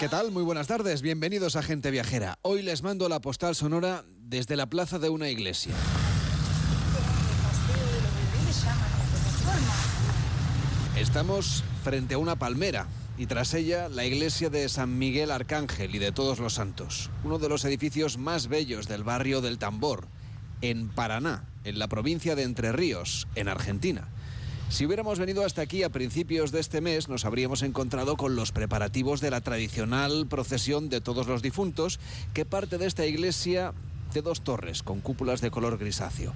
¿Qué tal? Muy buenas tardes, bienvenidos a Gente Viajera. Hoy les mando la postal sonora desde la plaza de una iglesia. Estamos frente a una palmera y tras ella la iglesia de San Miguel Arcángel y de Todos los Santos, uno de los edificios más bellos del barrio del Tambor, en Paraná, en la provincia de Entre Ríos, en Argentina. Si hubiéramos venido hasta aquí a principios de este mes, nos habríamos encontrado con los preparativos de la tradicional procesión de todos los difuntos, que parte de esta iglesia de dos torres con cúpulas de color grisáceo.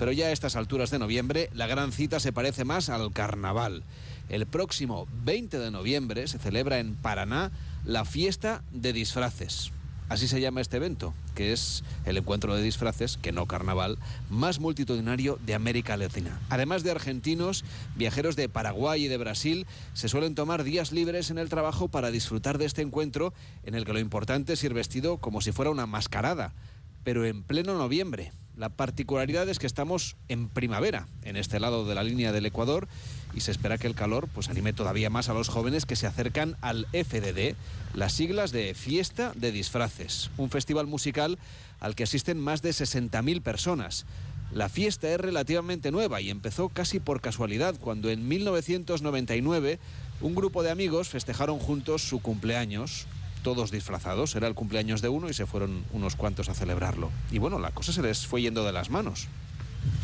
Pero ya a estas alturas de noviembre, la gran cita se parece más al carnaval. El próximo 20 de noviembre se celebra en Paraná la fiesta de disfraces. Así se llama este evento, que es el encuentro de disfraces, que no carnaval, más multitudinario de América Latina. Además de argentinos, viajeros de Paraguay y de Brasil se suelen tomar días libres en el trabajo para disfrutar de este encuentro en el que lo importante es ir vestido como si fuera una mascarada, pero en pleno noviembre. La particularidad es que estamos en primavera, en este lado de la línea del Ecuador, y se espera que el calor pues anime todavía más a los jóvenes que se acercan al FDD, las siglas de Fiesta de Disfraces, un festival musical al que asisten más de 60.000 personas. La fiesta es relativamente nueva y empezó casi por casualidad cuando en 1999 un grupo de amigos festejaron juntos su cumpleaños, todos disfrazados. Era el cumpleaños de uno y se fueron unos cuantos a celebrarlo. Y bueno, la cosa se les fue yendo de las manos.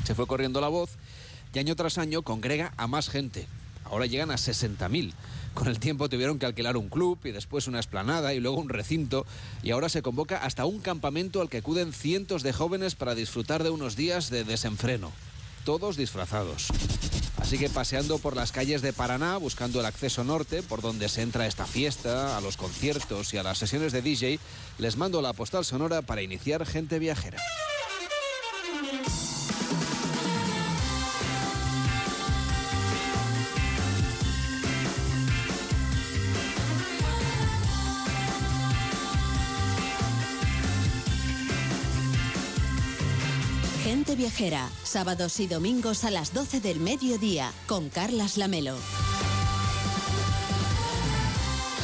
Se fue corriendo la voz y año tras año congrega a más gente. Ahora llegan a 60.000. Con el tiempo tuvieron que alquilar un club y después una esplanada y luego un recinto y ahora se convoca hasta un campamento al que acuden cientos de jóvenes para disfrutar de unos días de desenfreno. Todos disfrazados. Así que paseando por las calles de Paraná, buscando el acceso norte, por donde se entra esta fiesta, a los conciertos y a las sesiones de DJ, les mando la postal sonora para iniciar Gente Viajera. Gente Viajera, sábados y domingos a las 12 del mediodía, con Carlas Lamelo.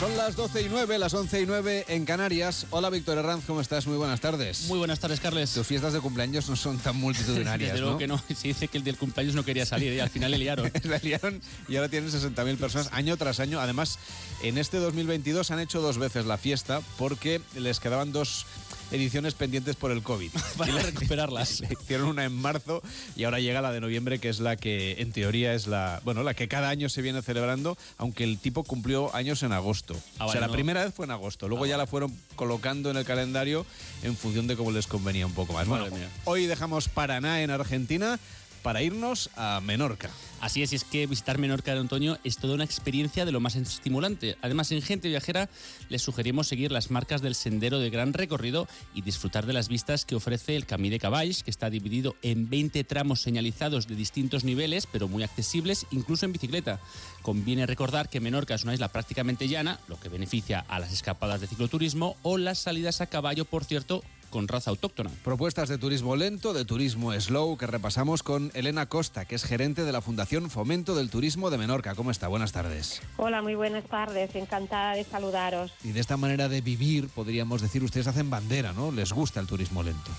Son las 12 y 9, las 11 y 9 en Canarias. Hola Víctor Herranz, ¿cómo estás? Muy buenas tardes. Muy buenas tardes, Carles. Tus fiestas de cumpleaños no son tan multitudinarias, Desde luego que no. Se dice que el del cumpleaños no quería salir y al final le liaron. le liaron y ahora tienen 60.000 personas año tras año. Además, en este 2022 han hecho dos veces la fiesta porque les quedaban dos ediciones pendientes por el COVID. Para recuperarlas. Hicieron una en marzo y ahora llega la de noviembre, que es la que en teoría es la, bueno, la que cada año se viene celebrando, aunque el tipo cumplió años en agosto. Ah, o sea, vale, la no. primera vez fue en agosto, luego Ah, ya vale. la fueron colocando en el calendario en función de cómo les convenía un poco más. Bueno, hoy dejamos Paraná en Argentina para irnos a Menorca. Así es, y es que visitar Menorca de otoño es toda una experiencia de lo más estimulante. Además, en Gente Viajera les sugerimos seguir las marcas del sendero de gran recorrido y disfrutar de las vistas que ofrece el Camí de Caballs, que está dividido en 20 tramos señalizados de distintos niveles, pero muy accesibles, incluso en bicicleta. Conviene recordar que Menorca es una isla prácticamente llana, lo que beneficia a las escapadas de cicloturismo o las salidas a caballo, por cierto, con raza autóctona. Propuestas de turismo lento, de turismo slow, que repasamos con Elena Costa, que es gerente de la Fundación Fomento del Turismo de Menorca. ¿Cómo está? Buenas tardes. Hola, muy buenas tardes. Encantada de saludaros. Y de esta manera de vivir, podríamos decir, ustedes hacen bandera, ¿no? Les gusta el turismo lento.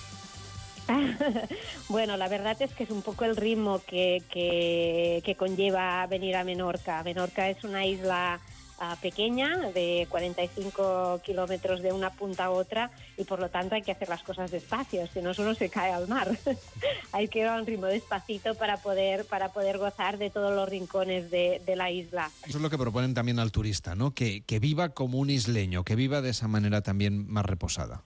bueno, la verdad es que es un poco el ritmo que, que, que conlleva venir a Menorca. Menorca es una isla pequeña de 45 kilómetros de una punta a otra y por lo tanto hay que hacer las cosas despacio, si no uno se cae al mar. hay que ir a un ritmo despacito para poder, para poder gozar de todos los rincones de, de la isla. Eso es lo que proponen también al turista, ¿no? Que, que viva como un isleño, que viva de esa manera también más reposada.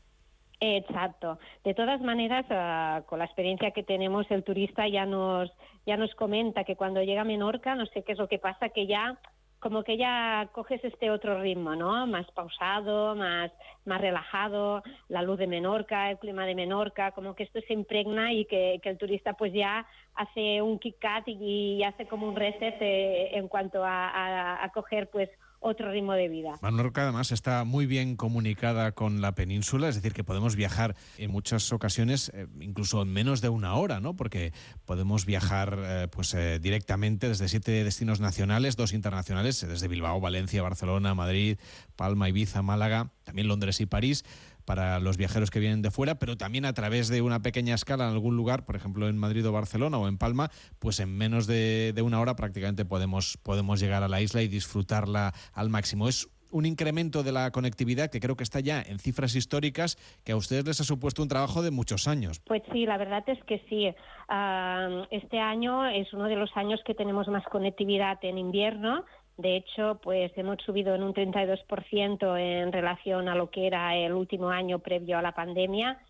Exacto. De todas maneras, ah, con la experiencia que tenemos, el turista ya nos, ya nos comenta que cuando llega a Menorca, no sé qué es lo que pasa, que ya como que ya coges este otro ritmo, ¿no? Más pausado, más, más relajado, la luz de Menorca, el clima de Menorca, como que esto se impregna y que, el turista pues ya hace un kick cut y, y hace como un reset eh, en cuanto a, a, a coger pues otro ritmo de vida. Menorca además está muy bien comunicada con la península, es decir, que podemos viajar en muchas ocasiones, eh, incluso en menos de una hora, ¿no? Porque podemos viajar eh, pues eh, directamente desde siete destinos nacionales, dos internacionales, desde Bilbao, Valencia, Barcelona, Madrid, Palma, Ibiza, Málaga, también Londres y París para los viajeros que vienen de fuera, pero también a través de una pequeña escala en algún lugar, por ejemplo en Madrid o Barcelona o en Palma, pues en menos de, una hora prácticamente podemos, podemos llegar a la isla y disfrutarla al máximo. Es un incremento de la conectividad que creo que está ya en cifras históricas que a ustedes les ha supuesto un trabajo de muchos años. Pues sí, la verdad es que sí. Ah, este año es uno de los años que tenemos más conectividad en invierno de hecho, pues hemos subido en un 32% en relación a lo que era el último año previo a la pandemia.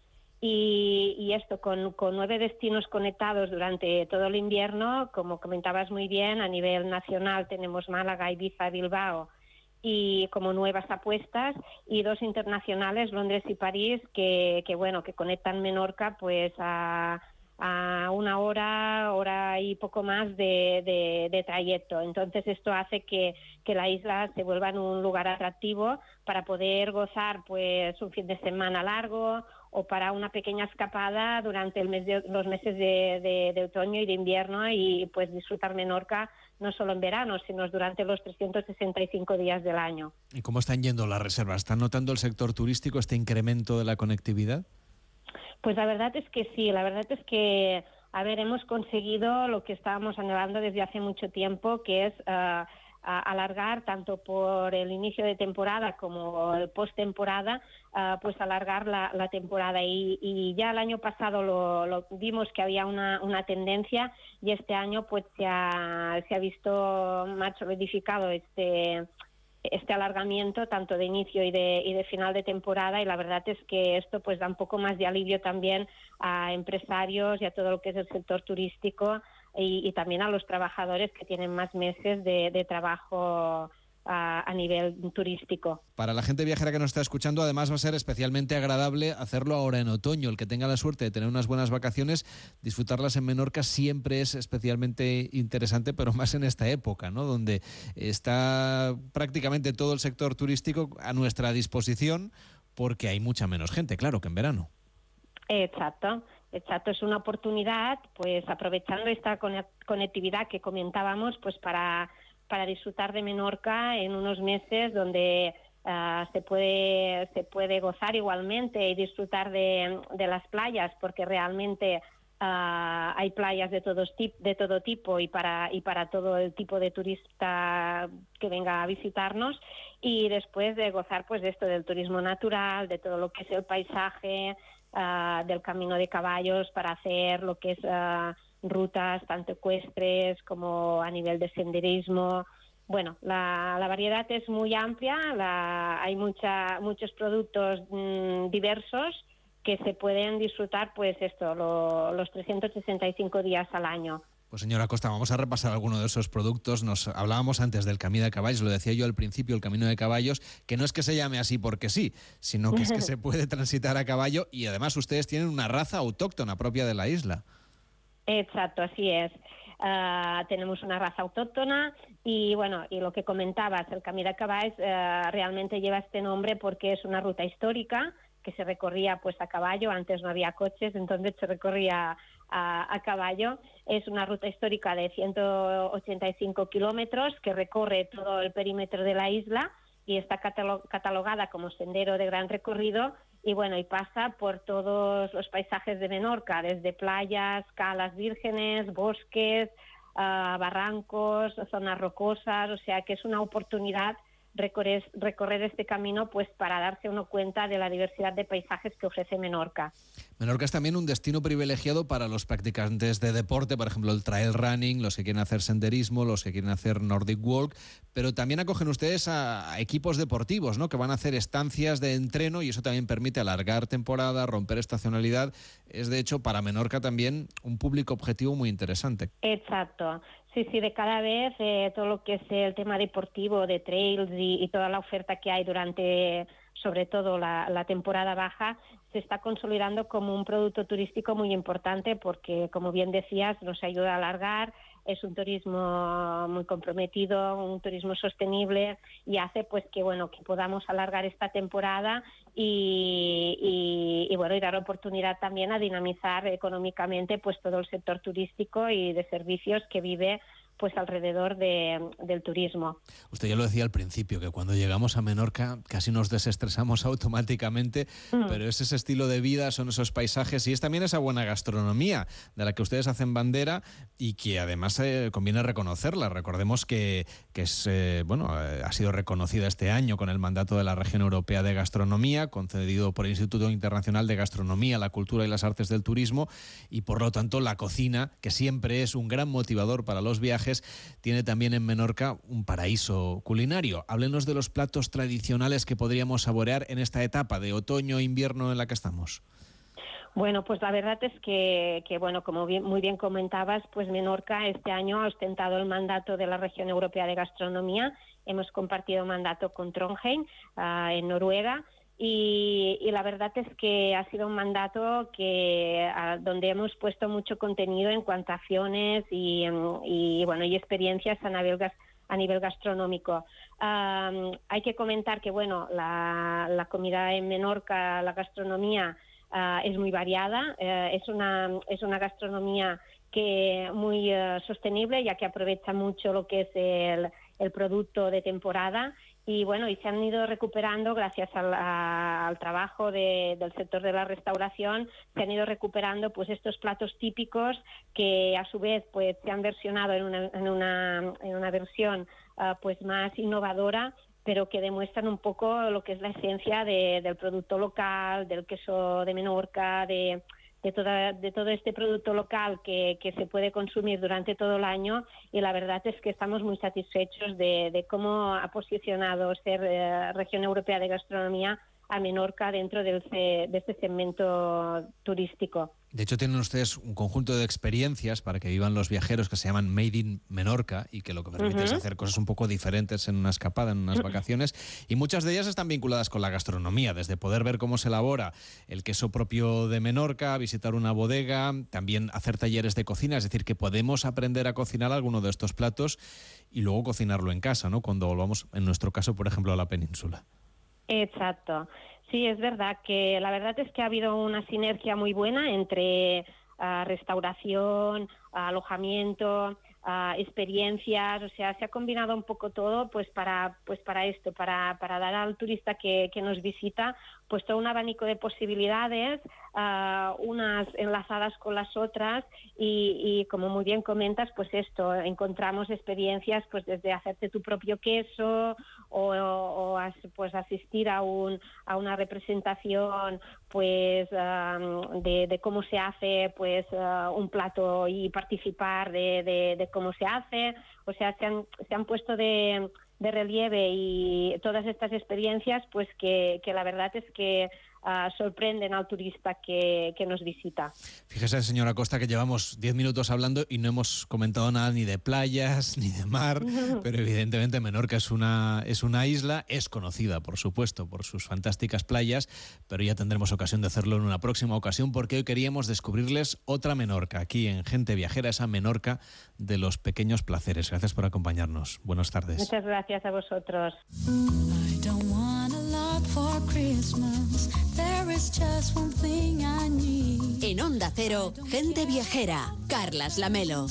Y, esto, con, nueve destinos conectados durante todo el invierno, como comentabas muy bien, a nivel nacional tenemos Málaga, Ibiza, Bilbao y como nuevas apuestas y dos internacionales, Londres y París, que, que bueno, que conectan Menorca pues a a una hora, hora y poco más de, trayecto. Entonces esto hace que, la isla se vuelva en un lugar atractivo para poder gozar pues un fin de semana largo o para una pequeña escapada durante el mes de, los meses de, otoño y de invierno y pues disfrutar Menorca no solo en verano, sino durante los 365 días del año. ¿Y cómo están yendo las reservas? ¿Están notando el sector turístico este incremento de la conectividad? Pues la verdad es que sí, la verdad es que, a ver, hemos conseguido lo que estábamos anhelando desde hace mucho tiempo, que es uh, alargar tanto por el inicio de temporada como el post-temporada, uh, pues alargar la, temporada. Y, ya el año pasado lo, vimos que había una, una, tendencia y este año pues se ha, se ha visto más solidificado este este alargamiento tanto de inicio y de, y de final de temporada y la verdad es que esto pues da un poco más de alivio también a empresarios y a todo lo que es el sector turístico y, también a los trabajadores que tienen más meses de trabajo a, nivel turístico. Para la gente viajera que nos está escuchando, además va a ser especialmente agradable hacerlo ahora en otoño. El que tenga la suerte de tener unas buenas vacaciones, disfrutarlas en Menorca siempre es especialmente interesante, pero más en esta época, ¿no? Donde está prácticamente todo el sector turístico a nuestra disposición porque hay mucha menos gente, claro, que en verano. Exacto. Exacto, es una oportunidad, pues aprovechando esta conectividad que comentábamos, pues para para disfrutar de Menorca en unos meses donde ah, se puede se puede gozar igualmente y disfrutar de, las playas porque realmente ah, hay playas de todos de todo tipo y para y para todo el tipo de turista que venga a visitarnos. Y después de gozar pues de esto del turismo natural de todo lo que es el paisaje ah, del camino de caballos para hacer lo que es rutas tanto ecuestres como a nivel de senderismo. Bueno, la, variedad es muy amplia, hay mucha, muchos productos mm, diversos que se pueden disfrutar, pues esto, los 365 días al año. Pues señora Costa, vamos a repasar alguno de esos productos. Nos hablábamos antes del camino de caballos, lo decía yo al principio, el camino de caballos, que no es que se llame así porque sí, sino que es que se puede transitar a caballo y además ustedes tienen una raza autóctona propia de la isla. Exacto, así es. Ah, tenemos una raza autóctona y bueno, y lo que comentabas, el Camí de eh, realmente lleva este nombre porque es una ruta histórica que se recorría pues a caballo, antes no había coches, entonces se recorría a, a caballo. Es una ruta histórica de 185 kilómetros que recorre todo el perímetro de la isla y está catalogada como sendero de gran recorrido y bueno, y pasa por todos los paisajes de Menorca, desde playas, calas vírgenes, bosques, ah, barrancos, zonas rocosas, o sea que es una oportunidad recorrer, recorrer este camino pues para darse uno cuenta de la diversidad de paisajes que ofrece Menorca. Menorca es también un destino privilegiado para los practicantes de deporte, por ejemplo, el trail running, los que quieren hacer senderismo, los que quieren hacer Nordic Walk, pero también acogen ustedes a, equipos deportivos, ¿no? Que van a hacer estancias de entreno y eso también permite alargar temporada, romper estacionalidad. Es de hecho para Menorca también un público objetivo muy interesante. Exacto. Sí, sí, de cada vez eh, todo lo que es el tema deportivo, de trails y, toda la oferta que hay durante, sobre todo, la, temporada baja, se está consolidando como un producto turístico muy importante porque, como bien decías, nos ayuda a alargar es un turismo muy comprometido, un turismo sostenible y hace pues que bueno que podamos alargar esta temporada y, bueno y dar oportunidad también a dinamizar económicamente pues todo el sector turístico y de servicios que vive pues alrededor de, del turismo. Usted ya lo decía al principio, que cuando llegamos a Menorca casi nos desestresamos automáticamente, mm. pero es ese estilo de vida, son esos paisajes y es también esa buena gastronomía de la que ustedes hacen bandera y que además eh, conviene reconocerla. Recordemos que, que es, eh, bueno, eh, ha sido reconocida este año con el mandato de la Región Europea de Gastronomía, concedido por el Instituto Internacional de Gastronomía, la Cultura y las Artes del Turismo, y por lo tanto la cocina, que siempre es un gran motivador para los viajes, tiene también en Menorca un paraíso culinario. Háblenos de los platos tradicionales que podríamos saborear en esta etapa de otoño-invierno en la que estamos. Bueno, pues la verdad es que, bueno, como muy bien comentabas, pues Menorca este año ha ostentado el mandato de la Región Europea de Gastronomía. Hemos compartido mandato con Trondheim ah, en Noruega y, la verdad es que ha sido un mandato que donde hemos puesto mucho contenido en cuanto a acciones y, bueno y experiencias a nivel, a nivel gastronómico. hay que comentar que bueno la, comida en Menorca, la gastronomía ah, es muy variada, eh, es una es una gastronomía que muy eh, sostenible ya que aprovecha mucho lo que es el, el producto de temporada y bueno, y se han ido recuperando gracias al, trabajo del sector de la restauración, se han ido recuperando pues estos platos típicos que a su vez pues se han versionado en una, en una, en una versión ah, pues más innovadora pero que demuestran un poco lo que es la esencia del producto local, del queso de Menorca, de, de, toda, de todo este producto local que, que, se puede consumir durante todo el año y la verdad es que estamos muy satisfechos de, de cómo ha posicionado ser eh, región europea de gastronomía a Menorca dentro de este segmento turístico. De hecho, tienen ustedes un conjunto de experiencias para que vivan los viajeros que se llaman Made in Menorca y que lo que permite es hacer cosas un poco diferentes en una escapada, en unas vacaciones. Y muchas de ellas están vinculadas con la gastronomía, desde poder ver cómo se elabora el queso propio de Menorca, visitar una bodega, también hacer talleres de cocina, es decir, que podemos aprender a cocinar alguno de estos platos y luego cocinarlo en casa, ¿no? Cuando volvamos, en nuestro caso, por ejemplo, a la península. Exacto. Sí, es verdad que la verdad es que ha habido una sinergia muy buena entre ah, restauración, alojamiento, experiencias, o sea, se ha combinado un poco todo pues para, pues para esto, para, para dar al turista que, que nos visita pues todo un abanico de posibilidades, uh, unas enlazadas con las otras y, y, como muy bien comentas, pues esto, encontramos experiencias pues desde hacerte tu propio queso o, pues asistir a, un, a una representación pues um, de, cómo se hace pues uh, un plato y participar de, de, cómo se hace, o sea, se han, se han puesto de de relieve y todas estas experiencias, pues que, que la verdad es que uh, sorprenden al turista que, que, nos visita. Fíjese, señora Costa, que llevamos 10 minutos hablando y no hemos comentado nada ni de playas, ni de mar, pero evidentemente Menorca es una, es una isla, es conocida, por supuesto, por sus fantásticas playas, pero ya tendremos ocasión de hacerlo en una próxima ocasión porque hoy queríamos descubrirles otra Menorca, aquí en Gente Viajera, esa Menorca de los pequeños placeres. Gracias por acompañarnos. Buenas tardes. Muchas gracias a vosotros. En Onda Cero, gente viajera, Carlas Lamelo.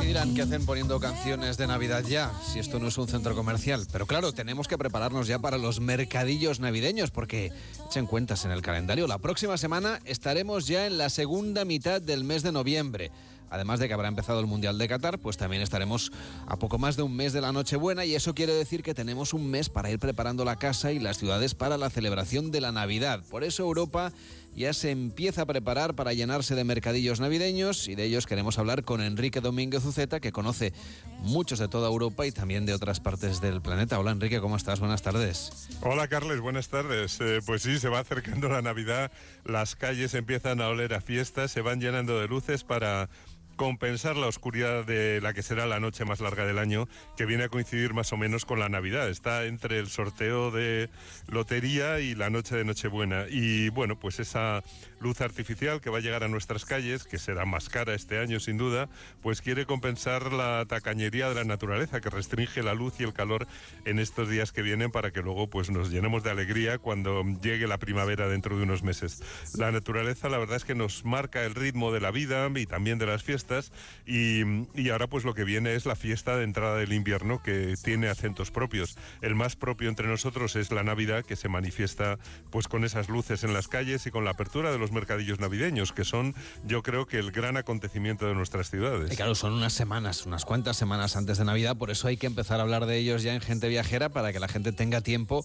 ¿Qué dirán que hacen poniendo canciones de Navidad ya? Si esto no es un centro comercial. Pero claro, tenemos que prepararnos ya para los mercadillos navideños porque, echen cuentas en el calendario, la próxima semana estaremos ya en la segunda mitad del mes de noviembre. Además de que habrá empezado el Mundial de Qatar, pues también estaremos a poco más de un mes de la Nochebuena y eso quiere decir que tenemos un mes para ir preparando la casa y las ciudades para la celebración de la Navidad. Por eso Europa ya se empieza a preparar para llenarse de mercadillos navideños y de ellos queremos hablar con Enrique Domínguez Uceta, que conoce muchos de toda Europa y también de otras partes del planeta. Hola Enrique, ¿cómo estás? Buenas tardes. Hola Carles, buenas tardes. Eh, pues sí, se va acercando la Navidad, las calles empiezan a oler a fiestas, se van llenando de luces para compensar la oscuridad de la que será la noche más larga del año, que viene a coincidir más o menos con la Navidad. Está entre el sorteo de lotería y la noche de Nochebuena. Y bueno, pues esa luz artificial que va a llegar a nuestras calles, que será más cara este año sin duda, pues quiere compensar la tacañería de la naturaleza que restringe la luz y el calor en estos días que vienen para que luego pues nos llenemos de alegría cuando llegue la primavera dentro de unos meses. La naturaleza la verdad es que nos marca el ritmo de la vida y también de las fiestas y, y ahora pues lo que viene es la fiesta de entrada del invierno que tiene acentos propios. El más propio entre nosotros es la Navidad que se manifiesta pues con esas luces en las calles y con la apertura de los mercadillos navideños que son yo creo que el gran acontecimiento de nuestras ciudades. Y claro, son unas semanas, unas cuantas semanas antes de Navidad, por eso hay que empezar a hablar de ellos ya en Gente Viajera para que la gente tenga tiempo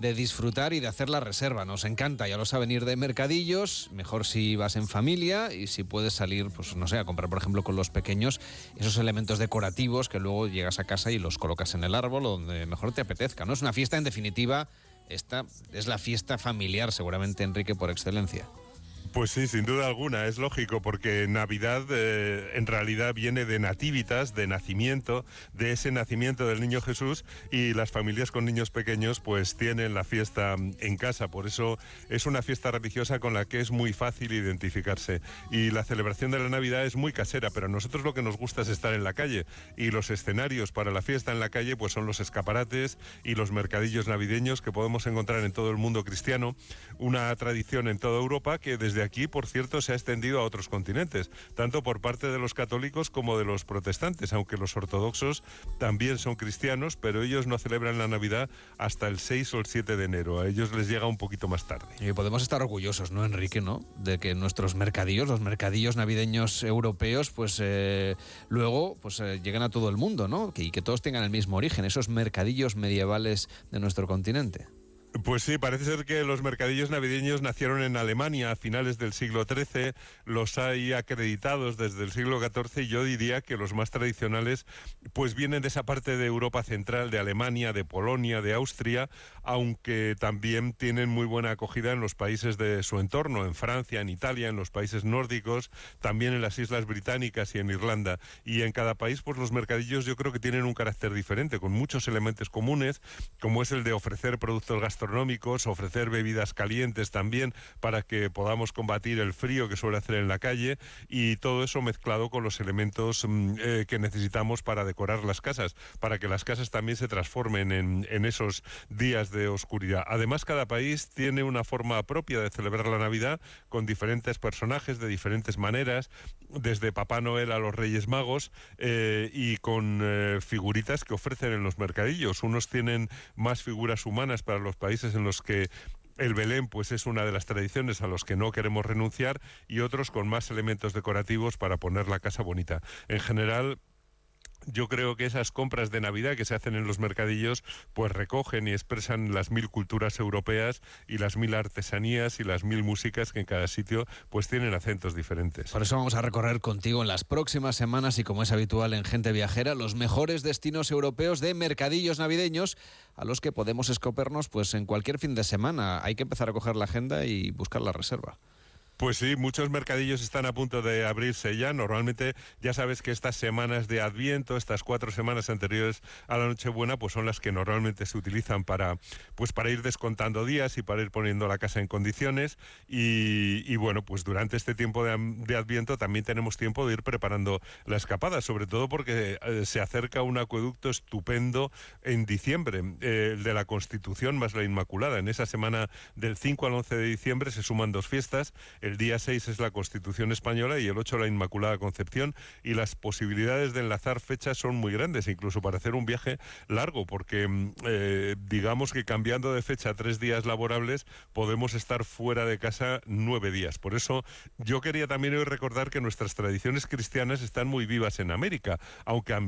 de disfrutar y de hacer la reserva. Nos encanta, ya lo saben, ir de mercadillos, mejor si vas en familia y si puedes salir, pues no sé, a comprar, por ejemplo, con los pequeños esos elementos decorativos que luego llegas a casa y los colocas en el árbol o donde mejor te apetezca. ¿no? Es una fiesta, en definitiva, esta es la fiesta familiar, seguramente, Enrique, por excelencia. Pues sí, sin duda alguna, es lógico, porque Navidad eh, en realidad viene de nativitas, de nacimiento, de ese nacimiento del niño Jesús, y las familias con niños pequeños pues tienen la fiesta en casa, por eso es una fiesta religiosa con la que es muy fácil identificarse. Y la celebración de la Navidad es muy casera, pero a nosotros lo que nos gusta es estar en la calle, y los escenarios para la fiesta en la calle pues son los escaparates y los mercadillos navideños que podemos encontrar en todo el mundo cristiano, una tradición en toda Europa que desde aquí, por cierto, se ha extendido a otros continentes, tanto por parte de los católicos como de los protestantes, aunque los ortodoxos también son cristianos, pero ellos no celebran la Navidad hasta el 6 o el 7 de enero. A ellos les llega un poquito más tarde. Y podemos estar orgullosos, ¿no, Enrique, no? De que nuestros mercadillos, los mercadillos navideños europeos, pues eh, luego pues eh, lleguen a todo el mundo, ¿no? y que todos tengan el mismo origen, esos mercadillos medievales de nuestro continente. Pues sí, parece ser que los mercadillos navideños nacieron en Alemania a finales del siglo XIII, los hay acreditados desde el siglo XIV y yo diría que los más tradicionales pues vienen de esa parte de Europa central, de Alemania, de Polonia, de Austria, aunque también tienen muy buena acogida en los países de su entorno, en Francia, en Italia, en los países nórdicos, también en las Islas Británicas y en Irlanda. Y en cada país pues los mercadillos yo creo que tienen un carácter diferente, con muchos elementos comunes, como es el de ofrecer productos gastronómicos ofrecer bebidas calientes también para que podamos combatir el frío que suele hacer en la calle y todo eso mezclado con los elementos mm, eh, que necesitamos para decorar las casas, para que las casas también se transformen en, en esos días de oscuridad. Además, cada país tiene una forma propia de celebrar la Navidad con diferentes personajes de diferentes maneras, desde Papá Noel a los Reyes Magos eh, y con eh, figuritas que ofrecen en los mercadillos. Unos tienen más figuras humanas para los países en los que el Belén pues es una de las tradiciones a los que no queremos renunciar y otros con más elementos decorativos para poner la casa bonita. En general yo creo que esas compras de Navidad que se hacen en los mercadillos pues recogen y expresan las mil culturas europeas y las mil artesanías y las mil músicas que en cada sitio pues tienen acentos diferentes. Por eso vamos a recorrer contigo en las próximas semanas y como es habitual en Gente Viajera los mejores destinos europeos de mercadillos navideños a los que podemos escopernos pues en cualquier fin de semana. Hay que empezar a coger la agenda y buscar la reserva. Pues sí, muchos mercadillos están a punto de abrirse ya. Normalmente ya sabes que estas semanas de Adviento, estas cuatro semanas anteriores a la Nochebuena, pues son las que normalmente se utilizan para, pues para ir descontando días y para ir poniendo la casa en condiciones. Y, bueno, pues durante este tiempo de, Adviento también tenemos tiempo de ir preparando la escapada, sobre todo porque eh, se acerca un acueducto estupendo en diciembre, eh, el de la Constitución más la Inmaculada. En esa semana del 5 al 11 de diciembre se suman dos fiestas. Día 6 es la Constitución Española y el 8 la Inmaculada Concepción y las posibilidades de enlazar fechas son muy grandes, incluso para hacer un viaje largo, porque mm, eh, digamos que cambiando de fecha tres días laborables podemos estar fuera de casa nueve días. Por eso yo quería también hoy recordar que nuestras tradiciones cristianas están muy vivas en América, aunque a,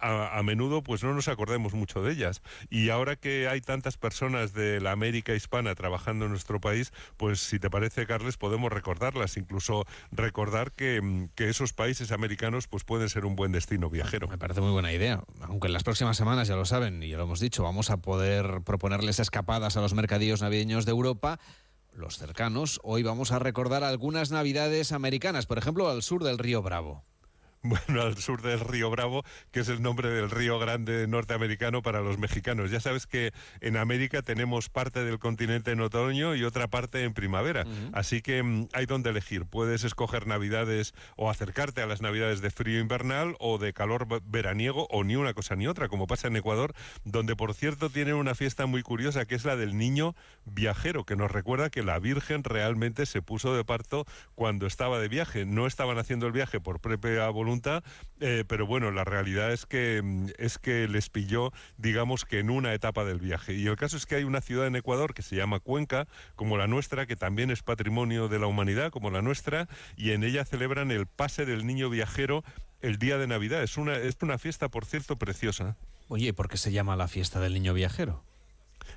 a, a menudo pues no nos acordemos mucho de ellas. Y ahora que hay tantas personas de la América hispana trabajando en nuestro país, pues si te parece, Carles, podemos recordar recordarlas, incluso recordar que, que, esos países americanos pues pueden ser un buen destino viajero. Me parece muy buena idea, aunque en las próximas semanas, ya lo saben y ya lo hemos dicho, vamos a poder proponerles escapadas a los mercadillos navideños de Europa los cercanos. Hoy vamos a recordar algunas navidades americanas, por ejemplo, al sur del río Bravo. Bueno, al sur del río Bravo, que es el nombre del río grande norteamericano para los mexicanos. Ya sabes que en América tenemos parte del continente en otoño y otra parte en primavera. Así que mm, hay donde elegir. Puedes escoger navidades o acercarte a las navidades de frío invernal o de calor veraniego o ni una cosa ni otra, como pasa en Ecuador, donde por cierto tienen una fiesta muy curiosa que es la del niño viajero, que nos recuerda que la Virgen realmente se puso de parto cuando estaba de viaje. No estaban haciendo el viaje por propia voluntad eh, pero bueno, la realidad es que, mm, es que les pilló, digamos que en una etapa del viaje. Y el caso es que hay una ciudad en Ecuador que se llama Cuenca, como la nuestra, que también es patrimonio de la humanidad, como la nuestra, y en ella celebran el pase del niño viajero el día de Navidad. Es una, es una fiesta, por cierto, preciosa. Oye, ¿por qué se llama la fiesta del niño viajero?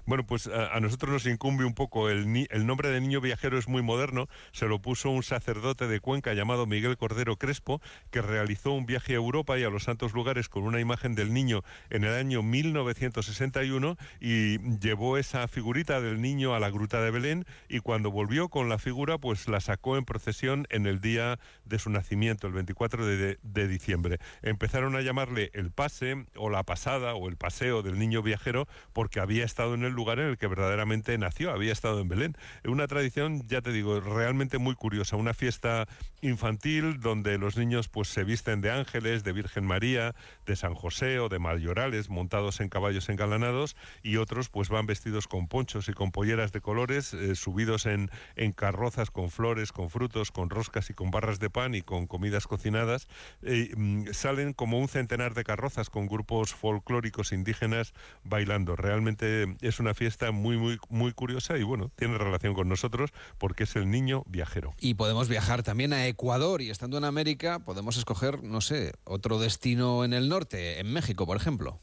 Bueno, pues a, nosotros nos incumbe un poco. El, nombre de niño viajero es muy moderno. Se lo puso un sacerdote de Cuenca llamado Miguel Cordero Crespo, que realizó un viaje a Europa y a los santos lugares con una imagen del niño en el año 1961 y llevó esa figurita del niño a la gruta de Belén y cuando volvió con la figura, pues la sacó en procesión en el día de su nacimiento, el 24 de, de diciembre. Empezaron a llamarle el pase o la pasada o el paseo del niño viajero porque había estado en el lugar en el que verdaderamente nació, había estado en Belén. Una tradición, ya te digo, realmente muy curiosa, una fiesta infantil donde los niños pues se visten de ángeles, de Virgen María, de San José o de mayorales montados en caballos engalanados y otros pues van vestidos con ponchos y con polleras de colores, eh, subidos en, en carrozas con flores, con frutos, con roscas y con barras de pan y con comidas cocinadas. Mm, salen como un centenar de carrozas con grupos folclóricos indígenas bailando. Realmente es una fiesta muy, muy, muy curiosa y bueno, tiene relación con nosotros porque es el niño viajero. Y podemos viajar también a Ecuador y estando en América podemos escoger, no sé, otro destino en el norte, en México, por ejemplo.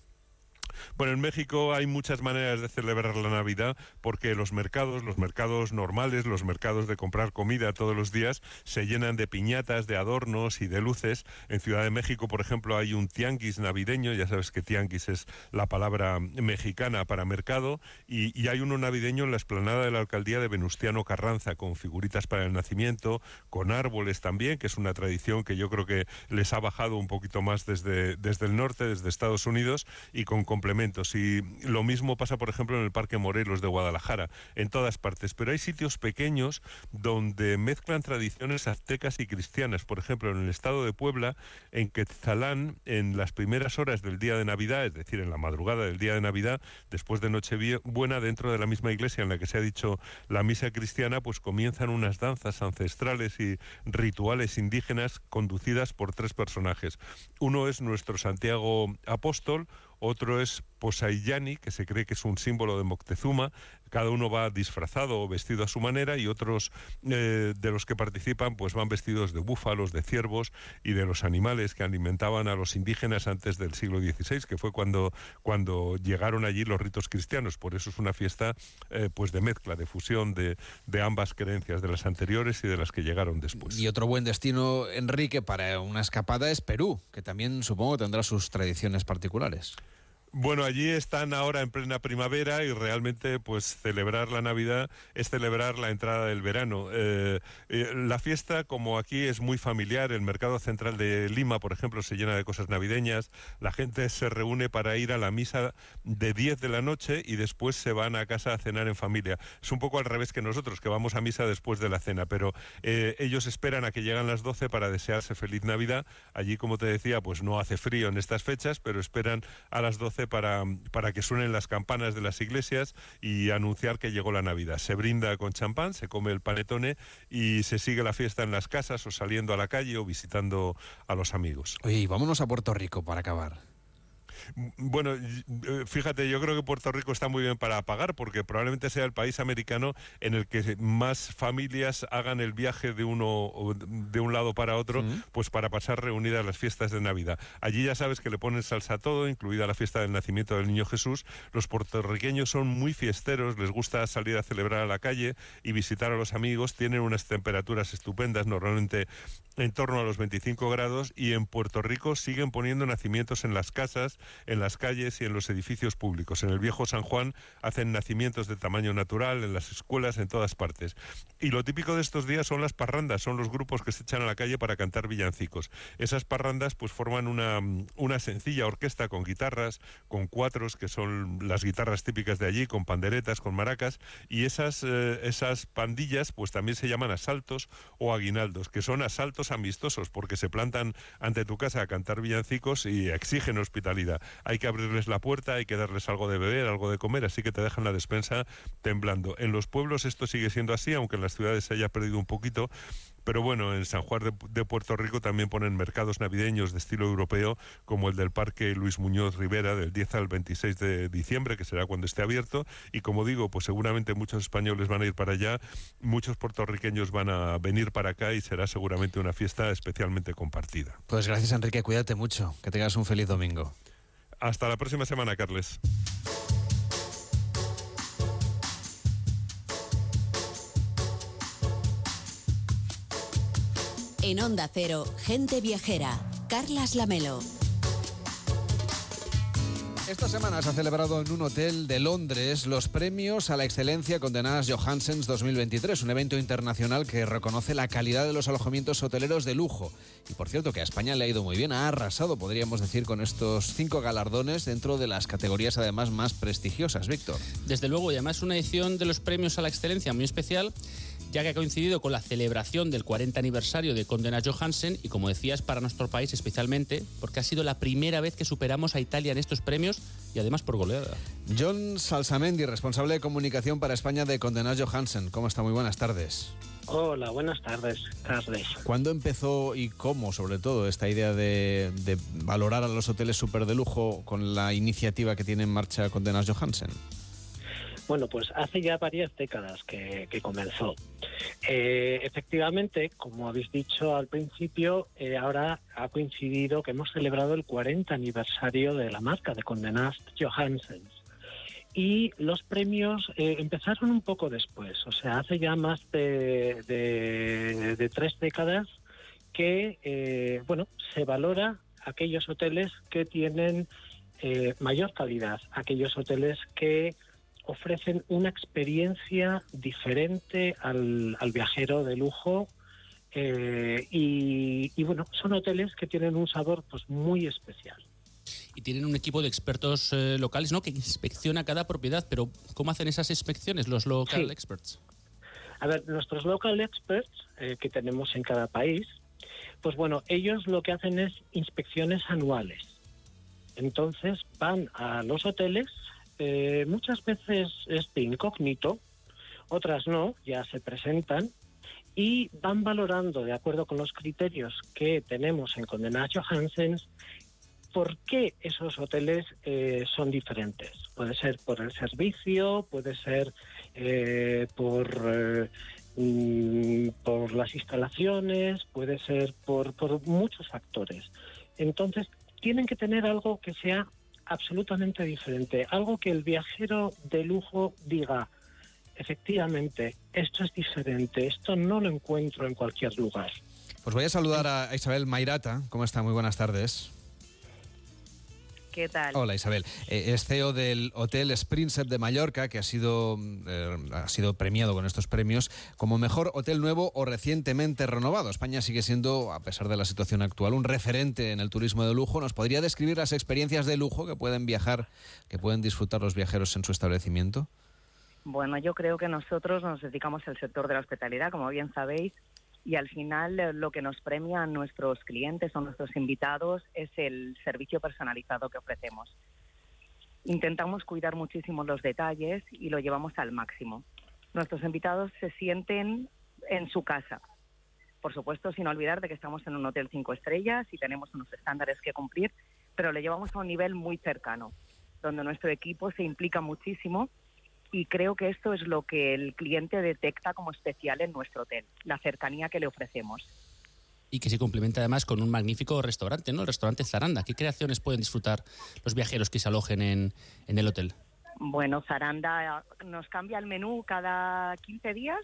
Bueno, en México hay muchas maneras de celebrar la Navidad porque los mercados, los mercados normales, los mercados de comprar comida todos los días, se llenan de piñatas, de adornos y de luces. En Ciudad de México, por ejemplo, hay un tianguis navideño, ya sabes que tianguis es la palabra mexicana para mercado, y, y hay uno navideño en la explanada de la alcaldía de Venustiano Carranza, con figuritas para el nacimiento, con árboles también, que es una tradición que yo creo que les ha bajado un poquito más desde, desde el norte, desde Estados Unidos, y con Y lo mismo pasa, por ejemplo, en el Parque Morelos de Guadalajara, en todas partes. Pero hay sitios pequeños donde mezclan tradiciones aztecas y cristianas. Por ejemplo, en el estado de Puebla, en Quetzalán, en las primeras horas del día de Navidad, es decir, en la madrugada del día de Navidad, después de Nochebuena, dentro de la misma iglesia en la que se ha dicho la misa cristiana, pues comienzan unas danzas ancestrales y rituales indígenas conducidas por tres personajes. Uno es nuestro Santiago Apóstol, otro es Posayani, que se cree que es un símbolo de Moctezuma, cada uno va disfrazado o vestido a su manera y otros eh, de los que participan pues van vestidos de búfalos, de ciervos y de los animales que alimentaban a los indígenas antes del siglo XVI, que fue cuando, cuando llegaron allí los ritos cristianos. Por eso es una fiesta eh, pues de mezcla, de fusión de, de ambas creencias, de las anteriores y de las que llegaron después. Y otro buen destino, Enrique, para una escapada es Perú, que también supongo tendrá sus tradiciones particulares. Bueno, allí están ahora en plena primavera y realmente pues celebrar la Navidad es celebrar la entrada del verano. Eh, eh, la fiesta, como aquí es muy familiar, el mercado central de Lima, por ejemplo, se llena de cosas navideñas, la gente se reúne para ir a la misa de 10 de la noche y después se van a casa a cenar en familia. Es un poco al revés que nosotros, que vamos a misa después de la cena, pero eh, ellos esperan a que lleguen las 12 para desearse feliz Navidad. Allí, como te decía, pues no hace frío en estas fechas, pero esperan a las 12 para, para que suenen las campanas de las iglesias y anunciar que llegó la Navidad. Se brinda con champán, se come el panetone y se sigue la fiesta en las casas o saliendo a la calle o visitando a los amigos. Oye, vámonos a Puerto Rico para acabar. Bueno, eh, fíjate, yo creo que Puerto Rico está muy bien para pagar porque probablemente sea el país americano en el que más familias hagan el viaje de uno de un lado para otro, pues para pasar reunidas las fiestas de Navidad. Allí ya sabes que le ponen salsa a todo, incluida la fiesta del nacimiento del niño Jesús. Los puertorriqueños son muy fiesteros, les gusta salir a celebrar a la calle y visitar a los amigos, tienen unas temperaturas estupendas, normalmente en torno a los 25 grados y en Puerto Rico siguen poniendo nacimientos en las casas en las calles y en los edificios públicos. En el viejo San Juan hacen nacimientos de tamaño natural, en las escuelas, en todas partes. Y lo típico de estos días son las parrandas, son los grupos que se echan a la calle para cantar villancicos. Esas parrandas pues forman una, una sencilla orquesta con guitarras, con cuatros, que son las guitarras típicas de allí, con panderetas, con maracas, y esas, eh, esas pandillas pues también se llaman asaltos o aguinaldos, que son asaltos amistosos, porque se plantan ante tu casa a cantar villancicos y exigen hospitalidad. Hay que abrirles la puerta, hay que darles algo de beber, algo de comer, así que te dejan la despensa temblando. En los pueblos esto sigue siendo así, aunque en las ciudades se haya perdido un poquito, pero bueno, en San Juan de, Puerto Rico también ponen mercados navideños de estilo europeo, como el del Parque Luis Muñoz Rivera, del 10 al 26 de diciembre, que será cuando esté abierto. Y como digo, pues seguramente muchos españoles van a ir para allá, muchos puertorriqueños van a venir para acá y será seguramente una fiesta especialmente compartida. Pues gracias, Enrique. Cuídate mucho. Que tengas un feliz domingo. Hasta la próxima semana, Carles. En Onda Cero, Gente Viajera, Carlas Lamelo. Esta semana se ha celebrado en un hotel de Londres los premios a la excelencia condenadas Johansens 2023, un evento internacional que reconoce la calidad de los alojamientos hoteleros de lujo. Y por cierto que a España le ha ido muy bien, ha arrasado, podríamos decir, con estos cinco galardones dentro de las categorías además más prestigiosas, Víctor. Desde luego, y además una edición de los premios a la excelencia muy especial ya que ha coincidido con la celebración del 40 aniversario de Condena Johansen y como decías para nuestro país especialmente porque ha sido la primera vez que superamos a Italia en estos premios y además por goleada. John Salsamendi, responsable de comunicación para España de Condena Johansen. ¿Cómo está? Muy buenas tardes. Hola, buenas tardes. ¿Cuándo empezó y cómo, sobre todo, esta idea de, valorar a los hoteles súper de lujo con la iniciativa que tiene en marcha Condenas Johansen? Bueno, pues hace ya varias décadas que, comenzó. Eh, efectivamente, como habéis dicho al principio, eh, ahora ha coincidido que hemos celebrado el 40 aniversario de la marca de Condenast Johansen. Y los premios eh, empezaron un poco después, o sea, hace ya más de, tres décadas que, bueno, se valora aquellos hoteles que tienen mayor calidad, aquellos hoteles que ofrecen una experiencia diferente al, viajero de lujo eh, y, bueno, son hoteles que tienen un sabor pues muy especial. Y tienen un equipo de expertos eh, locales, ¿no? Que inspecciona cada propiedad, pero ¿cómo hacen esas inspecciones los local experts? A ver, nuestros local experts eh, que tenemos en cada país, pues bueno, ellos lo que hacen es inspecciones anuales. Entonces van a los hoteles eh, muchas veces es de incógnito, otras no, ya se presentan y van valorando de acuerdo con los criterios que tenemos en Condenas Johansen por qué esos hoteles eh, son diferentes. Puede ser por el servicio, puede ser eh, por, mm, por las instalaciones, puede ser por, por muchos factores. Entonces, tienen que tener algo que sea absolutamente diferente. Algo que el viajero de lujo diga, efectivamente, esto es diferente, esto no lo encuentro en cualquier lugar. Pues voy a saludar a Isabel Mairata. ¿Cómo está? Muy buenas tardes. ¿Qué tal? Hola Isabel. Eh, es CEO del Hotel Springsep de Mallorca, que ha sido, eh, ha sido premiado con estos premios como mejor hotel nuevo o recientemente renovado. España sigue siendo, a pesar de la situación actual, un referente en el turismo de lujo. ¿Nos podría describir las experiencias de lujo que pueden viajar, que pueden disfrutar los viajeros en su establecimiento? Bueno, yo creo que nosotros nos dedicamos al sector de la hospitalidad, como bien sabéis, y al final eh, lo que nos premian nuestros clientes o nuestros invitados es el servicio personalizado que ofrecemos. Intentamos cuidar muchísimo los detalles y lo llevamos al máximo. Nuestros invitados se sienten en su casa. Por supuesto, sin olvidar de que estamos en un hotel cinco estrellas y tenemos unos estándares que cumplir, pero lo llevamos a un nivel muy cercano, donde nuestro equipo se implica muchísimo y creo que esto es lo que el cliente detecta como especial en nuestro hotel, la cercanía que le ofrecemos. Y que se complementa además con un magnífico restaurante, ¿no? El restaurante Zaranda. ¿Qué creaciones pueden disfrutar los viajeros que se alojen en, en el hotel? Bueno, Zaranda nos cambia el menú cada 15 días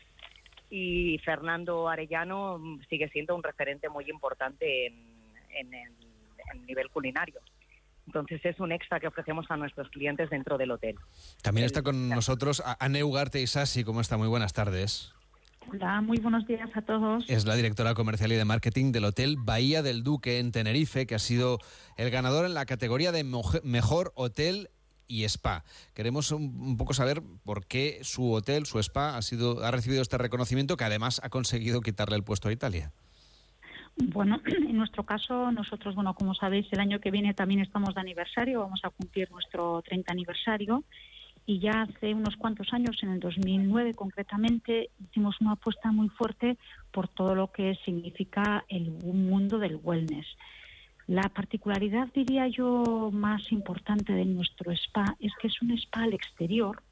y Fernando Arellano sigue siendo un referente muy importante en, en el nivel culinario. Entonces es un extra que ofrecemos a nuestros clientes dentro del hotel. También está con nosotros Anne Ugarte Isasi. ¿Cómo está? Muy buenas tardes. Hola, muy buenos días a todos. Es la directora comercial y de marketing del Hotel Bahía del Duque en Tenerife, que ha sido el ganador en la categoría de mejor hotel y spa. Queremos un, poco saber por qué su hotel, su spa, ha, sido, ha recibido este reconocimiento que además ha conseguido quitarle el puesto a Italia. Bueno, en nuestro caso, nosotros, bueno, como sabéis, el año que viene también estamos de aniversario, vamos a cumplir nuestro 30 aniversario y ya hace unos cuantos años, en el 2009 concretamente, hicimos una apuesta muy fuerte por todo lo que significa el mundo del wellness. La particularidad, diría yo, más importante de nuestro spa es que es un spa al exterior.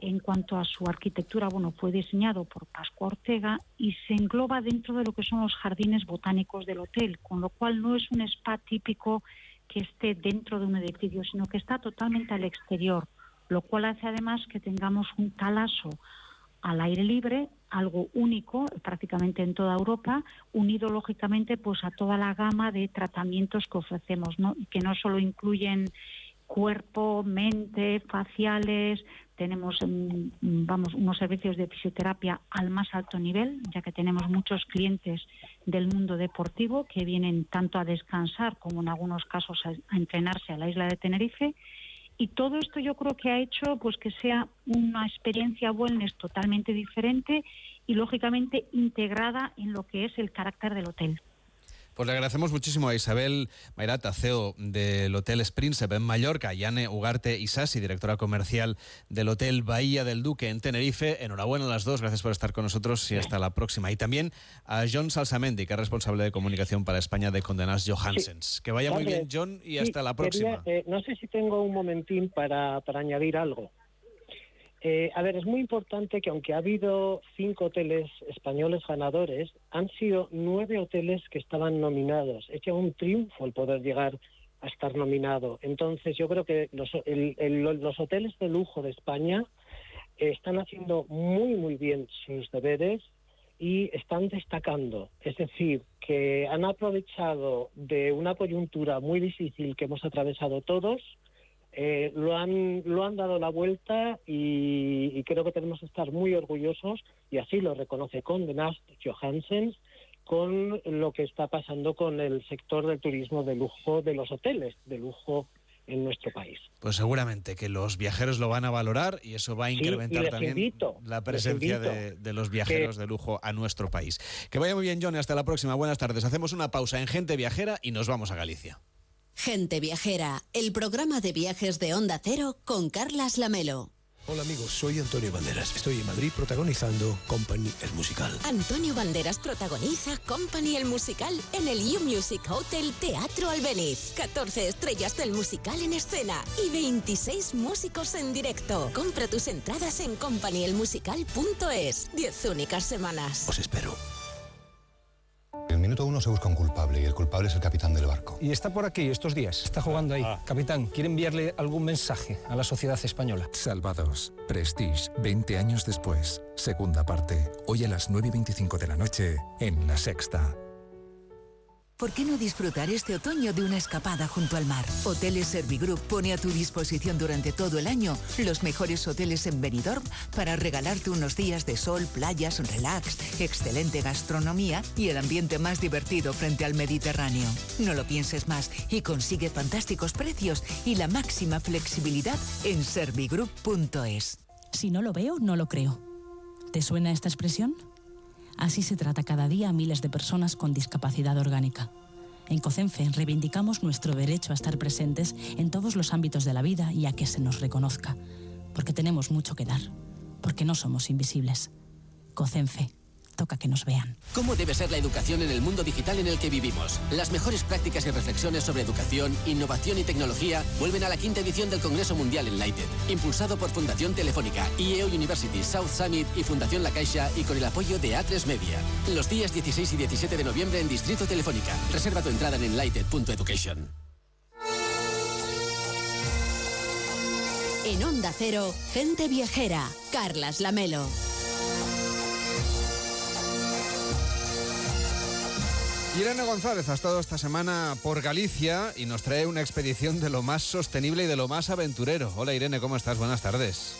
En cuanto a su arquitectura, bueno, fue diseñado por Pascua Ortega y se engloba dentro de lo que son los jardines botánicos del hotel, con lo cual no es un spa típico que esté dentro de un edificio, sino que está totalmente al exterior, lo cual hace además que tengamos un talaso al aire libre, algo único prácticamente en toda Europa, unido lógicamente pues a toda la gama de tratamientos que ofrecemos, ¿no? que no solo incluyen cuerpo, mente, faciales, tenemos mm, vamos unos servicios de fisioterapia al más alto nivel, ya que tenemos muchos clientes del mundo deportivo que vienen tanto a descansar como en algunos casos a entrenarse a la isla de Tenerife y todo esto yo creo que ha hecho pues que sea una experiencia wellness totalmente diferente y lógicamente integrada en lo que es el carácter del hotel. Pues le agradecemos muchísimo a Isabel Mairata, CEO del Hotel Príncipe en Mallorca, y Anne Ugarte Isasi, directora comercial del Hotel Bahía del Duque en Tenerife. Enhorabuena a las dos, gracias por estar con nosotros y hasta la próxima. Y también a John Salsamendi, que es responsable de comunicación para España de Condenas Johansens. Que vaya muy bien, John, y hasta la próxima. Eh, no sé si tengo un momentín para, para añadir algo. Eh, a ver, es muy importante que aunque ha habido cinco hoteles españoles ganadores, han sido nueve hoteles que estaban nominados. Es ya un triunfo el poder llegar a estar nominado. Entonces, yo creo que los, los hoteles de lujo de España eh, están haciendo muy, muy bien sus deberes y están destacando. Es decir, que han aprovechado de una coyuntura muy difícil que hemos atravesado todos eh, lo, han, lo han dado la vuelta y, creo que tenemos que estar muy orgullosos, y así lo reconoce con Nast Johansen, con lo que está pasando con el sector del turismo de lujo, de los hoteles de lujo en nuestro país. Pues seguramente que los viajeros lo van a valorar y eso va a incrementar también la presencia de, los viajeros de lujo a nuestro país. Que vaya muy bien, John, hasta la próxima. Buenas tardes. Hacemos una pausa en Gente Viajera y nos vamos a Galicia. Gente Viajera, el programa de viajes de Onda Cero con Carlas Lamelo. Hola amigos, soy Antonio Banderas. Estoy en Madrid protagonizando Company el musical. Antonio Banderas protagoniza Company el musical en el U Music Hotel Teatro Albeniz. 14 estrellas del musical en escena y 26 músicos en directo. Compra tus entradas en companyelmusical.es. 10 únicas semanas. Os espero. En el minuto uno se busca un culpable y el culpable es el capitán del barco. Y está por aquí estos días, está jugando ahí. Ah. Capitán, ¿quiere enviarle algún mensaje a la sociedad española? Salvados. Prestige, 20 años después. Segunda parte. Hoy a las 9 y 25 de la noche en La Sexta. ¿Por qué no disfrutar este otoño de una escapada junto al mar? Hoteles Servigroup pone a tu disposición durante todo el año los mejores hoteles en Benidorm para regalarte unos días de sol, playas, relax, excelente gastronomía y el ambiente más divertido frente al Mediterráneo. No lo pienses más y consigue fantásticos precios y la máxima flexibilidad en servigroup.es. Si no lo veo, no lo creo. ¿Te suena esta expresión? Así se trata cada día a miles de personas con discapacidad orgánica. En COCENFE reivindicamos nuestro derecho a estar presentes en todos los ámbitos de la vida y a que se nos reconozca, porque tenemos mucho que dar, porque no somos invisibles. COCENFE toca que nos vean. ¿Cómo debe ser la educación en el mundo digital en el que vivimos? Las mejores prácticas y reflexiones sobre educación, innovación y tecnología vuelven a la quinta edición del Congreso Mundial Enlighted, impulsado por Fundación Telefónica, IEO University, South Summit y Fundación La Caixa y con el apoyo de A3 Media. Los días 16 y 17 de noviembre en Distrito Telefónica. Reserva tu entrada en enlighted.education. En Onda Cero, gente viajera, Carlas Lamelo. Irene González ha estado esta semana por Galicia y nos trae una expedición de lo más sostenible y de lo más aventurero. Hola Irene, ¿cómo estás? Buenas tardes.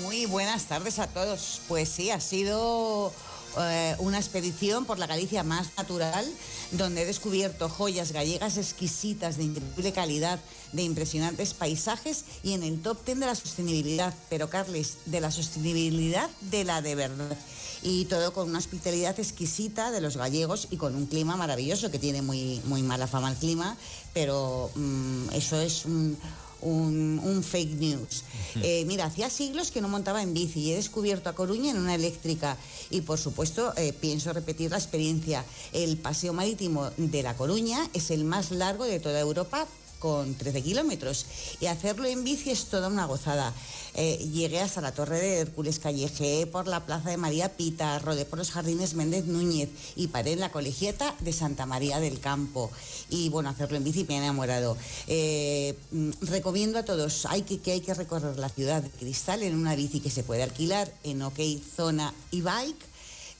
Muy buenas tardes a todos. Pues sí, ha sido eh, una expedición por la Galicia más natural, donde he descubierto joyas gallegas exquisitas de increíble calidad, de impresionantes paisajes y en el top 10 de la sostenibilidad. Pero, Carles, de la sostenibilidad de la de verdad y todo con una hospitalidad exquisita de los gallegos y con un clima maravilloso que tiene muy, muy mala fama el clima, pero mm, eso es un, un, un fake news. Eh, mira, hacía siglos que no montaba en bici y he descubierto a Coruña en una eléctrica y por supuesto eh, pienso repetir la experiencia. El paseo marítimo de La Coruña es el más largo de toda Europa con 13 kilómetros y hacerlo en bici es toda una gozada. Eh, llegué hasta la Torre de Hércules, callejé por la Plaza de María Pita, rodé por los Jardines Méndez Núñez y paré en la colegiata de Santa María del Campo. Y bueno, hacerlo en bici me ha enamorado. Eh, mm, recomiendo a todos, hay que, que hay que recorrer la ciudad de Cristal en una bici que se puede alquilar en OK Zona y Bike.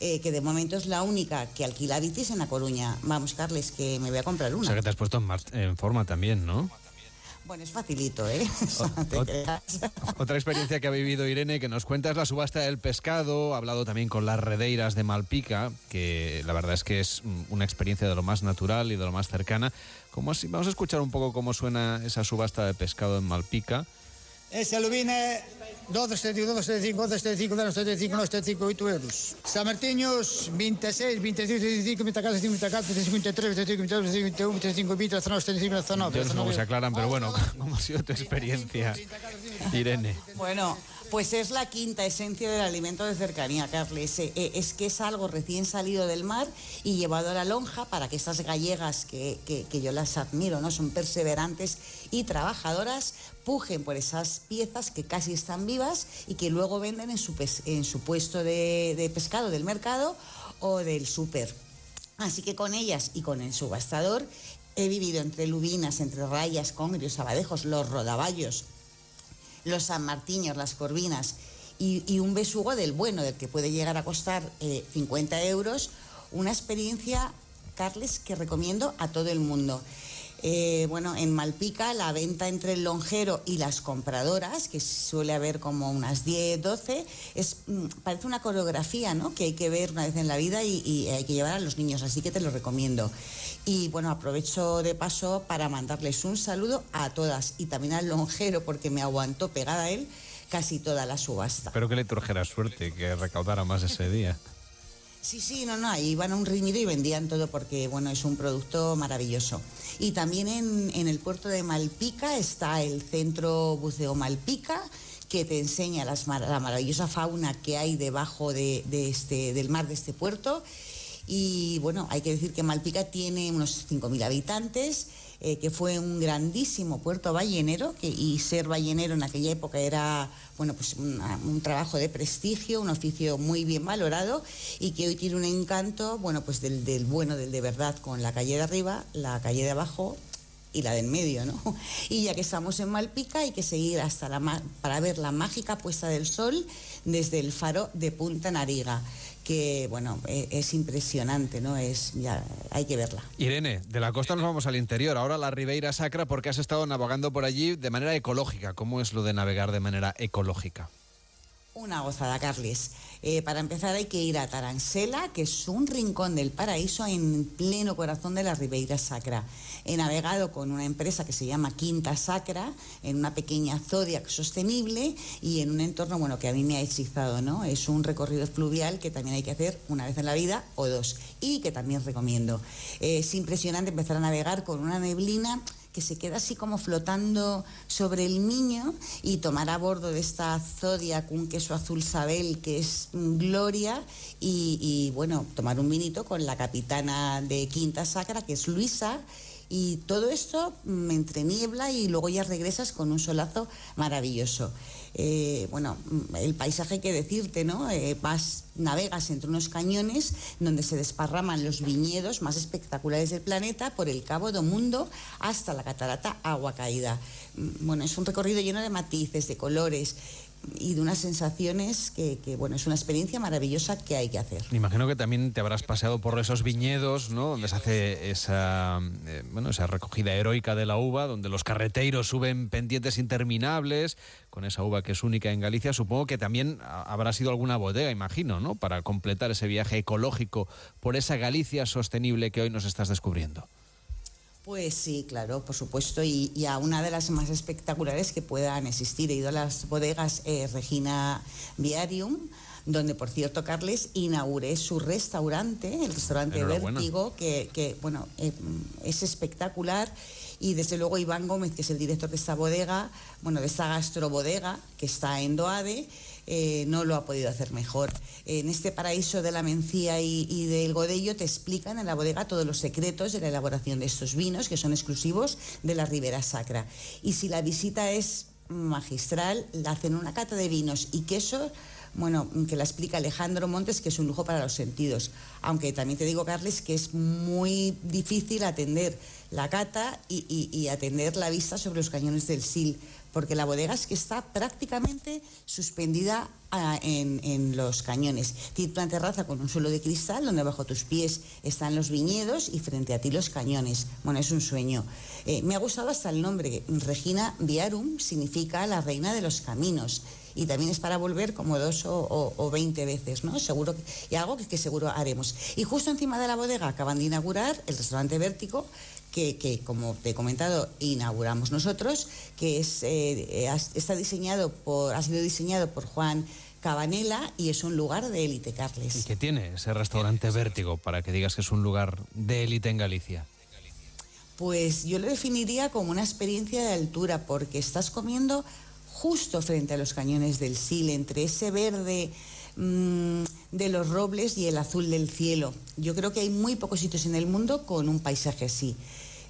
Eh, que de momento es la única que alquila bicis en La Coruña. Vamos, Carles, que me voy a comprar O una. sea que te has puesto en, en forma también, ¿no? Bueno, es facilito, ¿eh? Otra experiencia que ha vivido Irene, que nos cuenta, es la subasta del pescado. Ha hablado también con las redeiras de Malpica, que la verdad es que es mm, una experiencia de lo más natural y de lo más cercana. ¿Cómo así? Vamos a escuchar un poco cómo suena esa subasta de pescado en Malpica. Ese alubine 12, 72, 75, 75, 75, 75, 8 euros. San Martiños 26, 25, 25, 24, 24, 25, 23, 25, 22, 21, 25, 20, 19, 25, 19, Yo no sé cómo se aclaran, pero bueno, ¿cómo ha sido tu experiencia, Irene? Bueno, pues es la quinta esencia del alimento de cercanía, Carles. Eh, Es que es algo recién salido del mar y llevado a la lonja para que estas gallegas, que, que- yo las admiro, ¿no? Son perseverantes y trabajadoras, pujen por esas piezas que casi están vivas y que luego venden en su, en su puesto de, de pescado del mercado o del súper. Así que con ellas y con el subastador he vivido entre lubinas, entre rayas, congrios, abadejos, los rodaballos, los sanmartiños, las corvinas y, un besugo del bueno, del que puede llegar a costar eh, 50 euros. Una experiencia, Carles, que recomiendo a todo el mundo. Eh, bueno, en Malpica la venta entre el lonjero y las compradoras, que suele haber como unas 10, 12, es, mm, parece una coreografía ¿no? que hay que ver una vez en la vida y, y hay que llevar a los niños, así que te lo recomiendo. Y bueno, aprovecho de paso para mandarles un saludo a todas y también al lonjero porque me aguantó pegada a él casi toda la subasta. Espero que le trujera suerte, que recaudara más ese día. Sí, sí, no, no, ahí iban a un riñido y vendían todo porque, bueno, es un producto maravilloso. Y también en, en el puerto de Malpica está el Centro Buceo Malpica, que te enseña las la maravillosa fauna que hay debajo de, de este, del mar de este puerto. Y bueno, hay que decir que Malpica tiene unos 5.000 habitantes, eh, que fue un grandísimo puerto ballenero, y ser ballenero en aquella época era bueno, pues un trabajo de prestigio, un oficio muy bien valorado y que hoy tiene un encanto, bueno, pues del, bueno, del de verdad, con la calle de arriba, la calle de abajo y la del medio, ¿no? Y ya que estamos en Malpica, hay que seguir hasta la para ver la mágica puesta del sol desde el faro de Punta Nariga, que bueno, e- es impresionante, ¿no? Es ya hay que verla. Irene, de la costa nos vamos al interior, ahora la Ribeira Sacra, porque has estado navegando por allí de manera ecológica. ¿Cómo es lo de navegar de manera ecológica? Una gozada, Carles. Eh, para empezar hay que ir a Taransela, que es un rincón del paraíso en pleno corazón de la Ribeira Sacra. He navegado con una empresa que se llama Quinta Sacra, en una pequeña Zodiac sostenible y en un entorno bueno, que a mí me ha hechizado. ¿no? Es un recorrido fluvial que también hay que hacer una vez en la vida o dos y que también recomiendo. Es impresionante empezar a navegar con una neblina que se queda así como flotando sobre el Miño y tomar a bordo de esta Zodiac un queso azul sabel que es gloria y, y, bueno, tomar un vinito con la capitana de Quinta Sacra que es Luisa y todo esto mm, entre niebla y luego ya regresas con un solazo maravilloso. Eh, bueno, mm, el paisaje que decirte, ¿no? Eh, vas, navegas entre unos cañones donde se desparraman los viñedos más espectaculares del planeta por el Cabo do Mundo hasta la catarata Agua Caída. Mm, Bueno, es un recorrido lleno de matices, de colores, y de unas sensaciones que, bueno, es una experiencia maravillosa que hay que hacer. Me imagino que también te habrás paseado por esos viñedos, ¿no? Donde se hace esa, eh, bueno, esa recogida heroica de la uva, donde los carreteiros suben pendientes interminables con esa uva que es única en Galicia. Supongo que también habrá sido alguna bodega, imagino, ¿no? Para completar ese viaje ecológico por esa Galicia sostenible que hoy nos estás descubriendo. Pues sí, claro, por supuesto, y, a una de las más espectaculares que puedan existir. He ido a las bodegas eh, Regina Viarium, donde, por cierto, Carles, inauguré su restaurante, el restaurante Vértigo, que, bueno, eh, es espectacular. Y desde luego Iván Gómez, que es el director de esta bodega, bueno, de esta gastrobodega, que está en Doade, eh, no lo ha podido hacer mejor. En este paraíso de la mencía y, del godello te explican en la bodega todos los secretos de la elaboración de estos vinos que son exclusivos de la Ribera Sacra. Y si la visita es magistral, la hacen una cata de vinos y queso bueno, que la explica Alejandro Montes, que es un lujo para los sentidos. Aunque también te digo, Carles, que es muy difícil atender la cata y atender la vista sobre los cañones del Sil, porque la bodega es que está prácticamente suspendida ah, en, los cañones. Tiene una terraza con un suelo de cristal donde bajo tus pies están los viñedos y frente a ti los cañones. Bueno, es un sueño. Eh, me ha gustado hasta el nombre. Regina Viarum significa la reina de los caminos y también es para volver como dos o, veinte veces, ¿no? Seguro que, y algo que, que, seguro haremos. Y justo encima de la bodega acaban de inaugurar el restaurante Vértigo, que, como te he comentado, inauguramos nosotros, que es, eh, está diseñado por, ha sido diseñado por Juan Cabanela y es un lugar de élite, Carles. ¿Y qué tiene ese restaurante Vértigo para que digas que es un lugar de élite en Galicia? Pues yo lo definiría como una experiencia de altura, porque estás comiendo justo frente a los cañones del Sil, entre ese verde mm, de los robles y el azul del cielo. Yo creo que hay muy pocos sitios en el mundo con un paisaje así.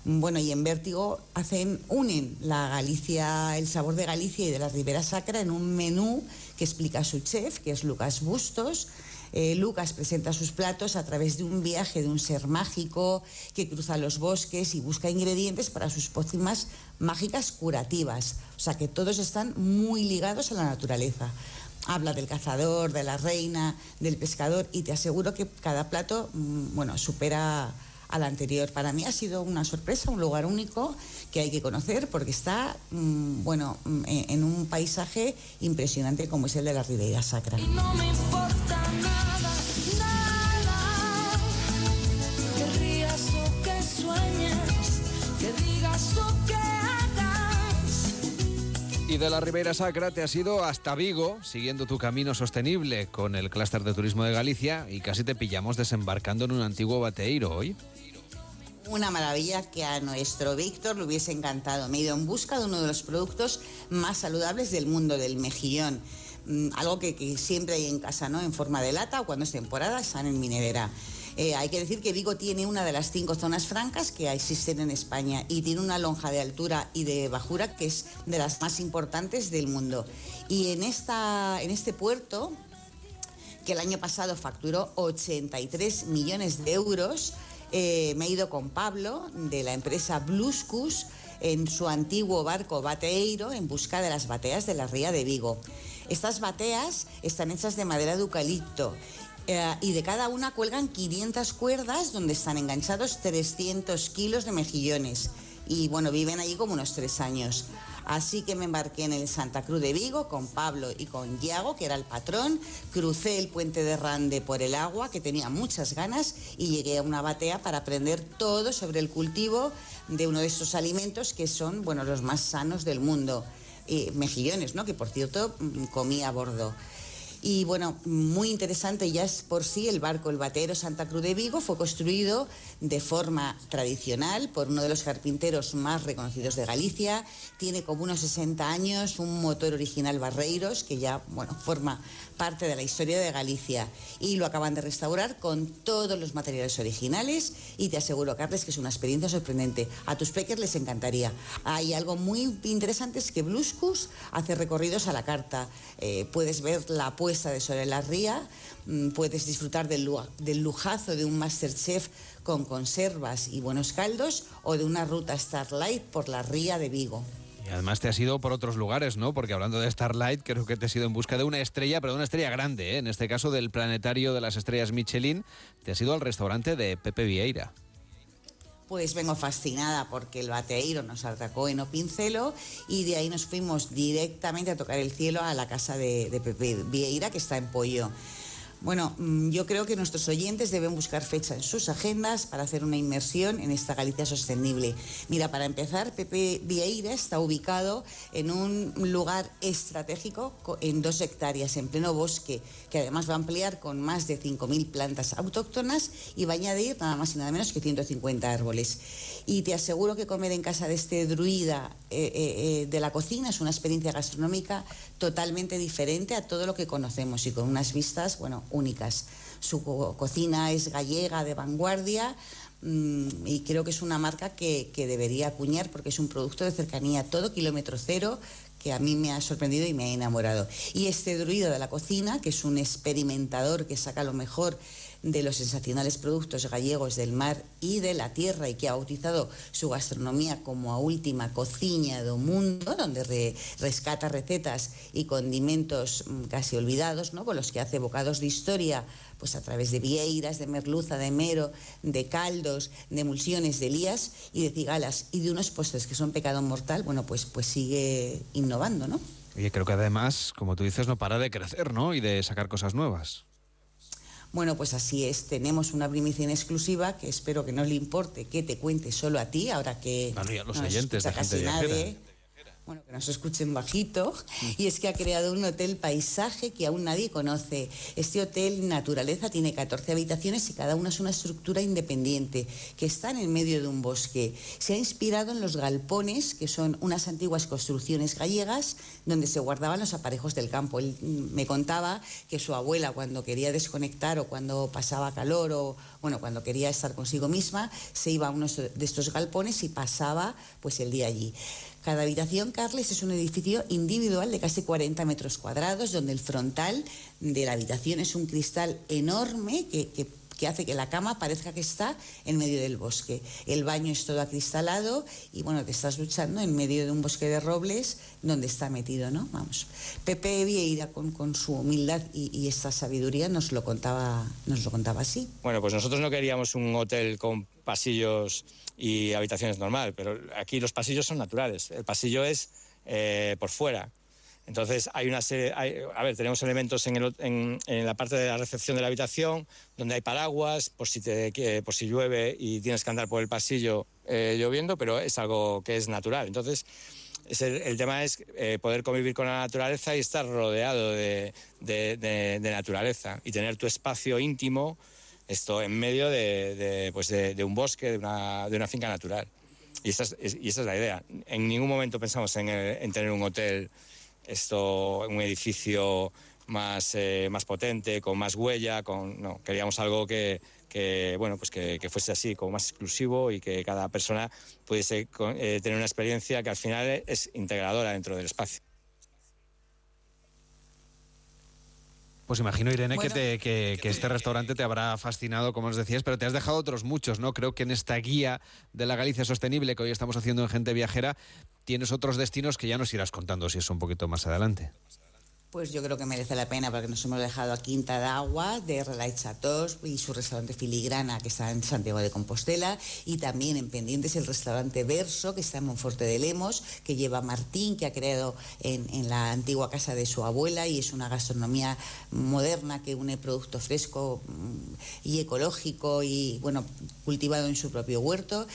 Bueno, y en Vértigo hacen, unen la Galicia, el sabor de Galicia y de la Ribera Sacra en un menú que explica su chef, que es Lucas Bustos. Eh, Lucas presenta sus platos a través de un viaje de un ser mágico que cruza los bosques y busca ingredientes para sus pócimas mágicas curativas. O sea que todos están muy ligados a la naturaleza. Habla del cazador, de la reina, del pescador y te aseguro que cada plato, mm, bueno, supera al anterior. Para mí ha sido una sorpresa, un lugar único que hay que conocer porque está, mm, bueno, mm, en un paisaje impresionante como es el de la Ribeira Sacra. no me importa nada, nada, que rías o que sueñes, que digas o que hagas. Y de la Ribeira Sacra te has ido hasta Vigo, siguiendo tu camino sostenible con el clúster de turismo de Galicia y casi te pillamos desembarcando en un antiguo bateiro hoy una maravilla que a nuestro Víctor le hubiese encantado. Me he ido en busca de uno de los productos más saludables del mundo, del mejillón. Mm, algo que, siempre hay en casa, ¿no? En forma de lata o cuando es temporada están en mi nevera. Eh, hay que decir que Vigo tiene una de las cinco zonas francas que existen en España y tiene una lonja de altura y de bajura que es de las más importantes del mundo. Y en, esta, en este puerto, que el año pasado facturó 83 millones de euros, eh, me he ido con Pablo de la empresa Bluscus en su antiguo barco bateeiro en busca de las bateas de la ría de Vigo. Estas bateas están hechas de madera de eucalipto eh, y de cada una cuelgan 500 cuerdas donde están enganchados 300 kilos de mejillones. Y bueno, viven allí como unos tres años. Así que me embarqué en el Santa Cruz de Vigo con Pablo y con Yago, que era el patrón. Crucé el puente de Rande por el agua, que tenía muchas ganas, y llegué a una batea para aprender todo sobre el cultivo de uno de estos alimentos que son, bueno, los más sanos del mundo. Eh, mejillones, ¿no? Que por cierto mm, comí a bordo. Y bueno, muy interesante ya es por sí el barco El Batero Santa Cruz de Vigo fue construido de forma tradicional por uno de los carpinteros más reconocidos de Galicia. Tiene como unos 60 años, un motor original Barreiros que ya bueno, forma parte de la historia de Galicia y lo acaban de restaurar con todos los materiales originales y te aseguro, Carles, que es una experiencia sorprendente. A tus peques les encantaría. Hay algo muy interesante, es que Bluscus hace recorridos a la carta. Eh, puedes ver la puesta de Sol en la Ría, mm, puedes disfrutar del, lujazo de un Masterchef con conservas y buenos caldos o de una ruta Starlight por la Ría de Vigo. Y además te has ido por otros lugares, ¿no? Porque hablando de Starlight, creo que te has ido en busca de una estrella, pero de una estrella grande, ¿eh? En este caso del planetario de las estrellas Michelin, te has ido al restaurante de Pepe Vieira. Pues vengo fascinada porque el bateiro nos atacó en Opincelo y de ahí nos fuimos directamente a tocar el cielo a la casa de, de Pepe Vieira, que está en Pollo. Bueno, mm, yo creo que nuestros oyentes deben buscar fecha en sus agendas para hacer una inmersión en esta Galicia sostenible. Mira, para empezar, Pepe Vieira está ubicado en un lugar estratégico en dos hectáreas, en pleno bosque, que además va a ampliar con más de 5.000 plantas autóctonas y va a añadir nada más y nada menos que 150 árboles. Y te aseguro que comer en casa de este druida eh, eh, eh, de la cocina es una experiencia gastronómica totalmente diferente a todo lo que conocemos y con unas vistas, bueno, únicas. Su cocina es gallega, de vanguardia, mm, y creo que es una marca que, que, debería acuñar porque es un producto de cercanía, todo kilómetro cero, que a mí me ha sorprendido y me ha enamorado. Y este druido de la cocina, que es un experimentador que saca lo mejor de los sensacionales productos gallegos del mar y de la tierra y que ha bautizado su gastronomía como a última cocina do mundo, donde re, rescata recetas y condimentos mm, casi olvidados, ¿no? con los que hace bocados de historia pues a través de vieiras, de merluza, de mero, de caldos, de emulsiones, de lías y de cigalas y de unos postres que son pecado mortal, bueno, pues, pues sigue innovando, ¿no? Oye, creo que además, como tú dices, no para de crecer, ¿no? Y de sacar cosas nuevas. Bueno, pues así es. Tenemos una primicia en exclusiva que espero que no le importe que te cuente solo a ti, ahora que los oyentes de casi nadie bueno, que nos escuchen bajito, y es que ha creado un hotel paisaje que aún nadie conoce. Este hotel Naturaleza tiene 14 habitaciones y cada una es una estructura independiente que está en el medio de un bosque. Se ha inspirado en los galpones, que son unas antiguas construcciones gallegas donde se guardaban los aparejos del campo. Él me contaba que su abuela cuando quería desconectar o cuando pasaba calor o bueno, cuando quería estar consigo misma, se iba a uno de estos galpones y pasaba pues el día allí. Cada habitación, Carles, es un edificio individual de casi 40 metros cuadrados, donde el frontal de la habitación es un cristal enorme que, hace que la cama parezca que está en medio del bosque. El baño es todo acristalado y bueno, te estás luchando en medio de un bosque de robles donde está metido, ¿no? Vamos. Pepe Vieira con, con su humildad y, y, esta sabiduría nos lo contaba, nos lo contaba así. Bueno, pues nosotros no queríamos un hotel con pasillos y habitaciones normal, pero aquí los pasillos son naturales. El pasillo es eh, por fuera. Entonces hay una serie, a ver, tenemos elementos en, la parte de la recepción de la habitación donde hay paraguas por si, te, por si llueve y tienes que andar por el pasillo eh, lloviendo, pero es algo que es natural. Entonces el, tema es eh, poder convivir con la naturaleza y estar rodeado de, de naturaleza y tener tu espacio íntimo esto en medio de, pues de, un bosque, de una, finca natural. Y esa, es, la idea. En ningún momento pensamos en, en tener un hotel, esto, un edificio más, eh, más potente, con más huella, con, no, queríamos algo que, bueno, pues que, que, fuese así, como más exclusivo y que cada persona pudiese eh, tener una experiencia que al final es integradora dentro del espacio. Pues imagino, Irene, que, que, este restaurante te habrá fascinado, como os decías, pero te has dejado otros muchos, ¿no? Creo que en esta guía de la Galicia Sostenible que hoy estamos haciendo en Gente Viajera, tienes otros destinos que ya nos irás contando si es un poquito más adelante. Pues yo creo que merece la pena porque nos hemos dejado a Quinta de Agua de Relay Chatos y su restaurante Filigrana que está en Santiago de Compostela y también en pendientes el restaurante Verso que está en Monforte de Lemos que lleva Martín que ha creado en, la antigua casa de su abuela y es una gastronomía moderna que une producto fresco mm, y ecológico y bueno cultivado en su propio huerto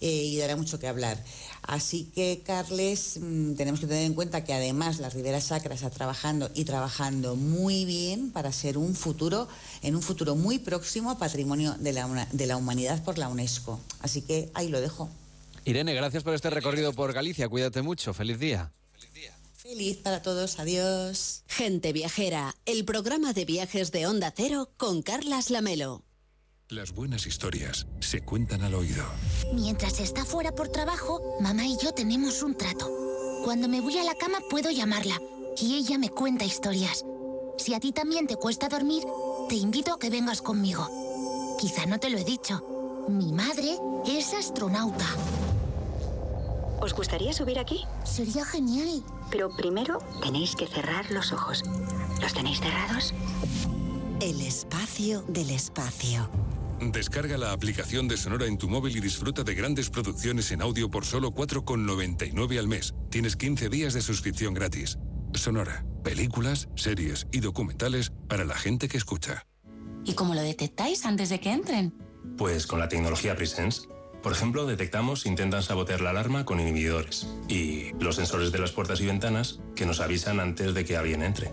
eh, y dará mucho que hablar. Así que, Carles, mm, tenemos que tener en cuenta que además la Ribera Sacra está trabajando y trabajando muy bien para ser un futuro, en un futuro muy próximo, patrimonio de la, de la humanidad por la UNESCO. Así que ahí lo dejo. Irene, gracias por este recorrido por Galicia. Cuídate mucho. Feliz día. Feliz para todos, adiós. Gente Viajera, el programa de viajes de Onda Cero con Carlas Lamelo. Las buenas historias se cuentan al oído. Mientras está fuera por trabajo, mamá y yo tenemos un trato. Cuando me voy a la cama puedo llamarla y ella me cuenta historias. Si a ti también te cuesta dormir, te invito a que vengas conmigo. Quizá no te lo he dicho. Mi madre es astronauta. ¿Os gustaría subir aquí? Sería genial. Pero primero tenéis que cerrar los ojos. ¿Los tenéis cerrados? El espacio del espacio. Descarga la aplicación de Sonora en tu móvil y disfruta de grandes producciones en audio por solo 4,99 al mes. Tienes 15 días de suscripción gratis. Sonora, películas, series y documentales para la gente que escucha. ¿Y cómo lo detectáis antes de que entren? Pues con la tecnología Presence. Por ejemplo, detectamos si intentan sabotear la alarma con inhibidores y los sensores de las puertas y ventanas que nos avisan antes de que alguien entre.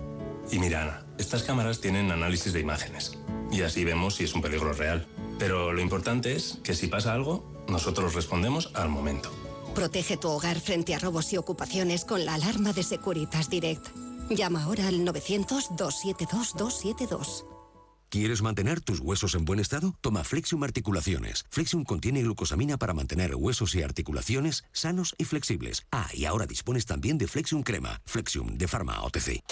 Y mira, Ana, estas cámaras tienen análisis de imágenes y así vemos si es un peligro real. Pero lo importante es que si pasa algo, nosotros respondemos al momento. Protege tu hogar frente a robos y ocupaciones con la alarma de Securitas Direct. Llama ahora al 900-272-272. ¿Quieres mantener tus huesos en buen estado? Toma Flexium Articulaciones. Flexium contiene glucosamina para mantener huesos y articulaciones sanos y flexibles. Ah, y ahora dispones también de Flexium Crema. Flexium de Pharma OTC.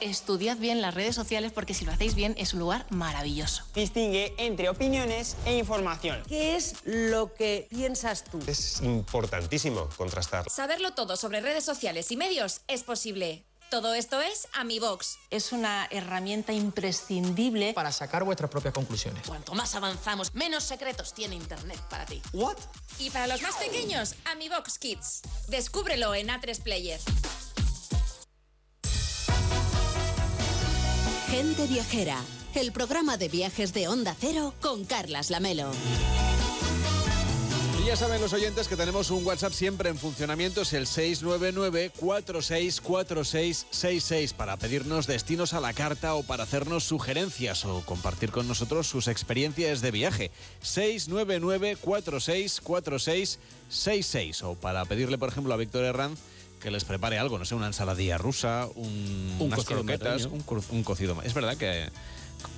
Estudiad bien las redes sociales porque si lo hacéis bien es un lugar maravilloso. Distingue entre opiniones e información. ¿Qué es lo que piensas tú? Es importantísimo contrastar. Saberlo todo sobre redes sociales y medios es posible. Todo esto es AmiBox. Es una herramienta imprescindible para sacar vuestras propias conclusiones. Cuanto más avanzamos, menos secretos tiene Internet para ti. ¿What? Y para los más pequeños, AmiBox Kids. Descúbrelo en A3 Gente Viajera, el programa de viajes de Onda Cero con Carlas Lamelo. Y ya saben los oyentes que tenemos un WhatsApp siempre en funcionamiento, es el 699-464666 para pedirnos destinos a la carta o para hacernos sugerencias o compartir con nosotros sus experiencias de viaje. 699-464666 o para pedirle, por ejemplo, a Víctor Herranz que les prepare algo, no sé, una ensaladilla rusa, un, Un unas cocido croquetas, un, un cocido. Es verdad que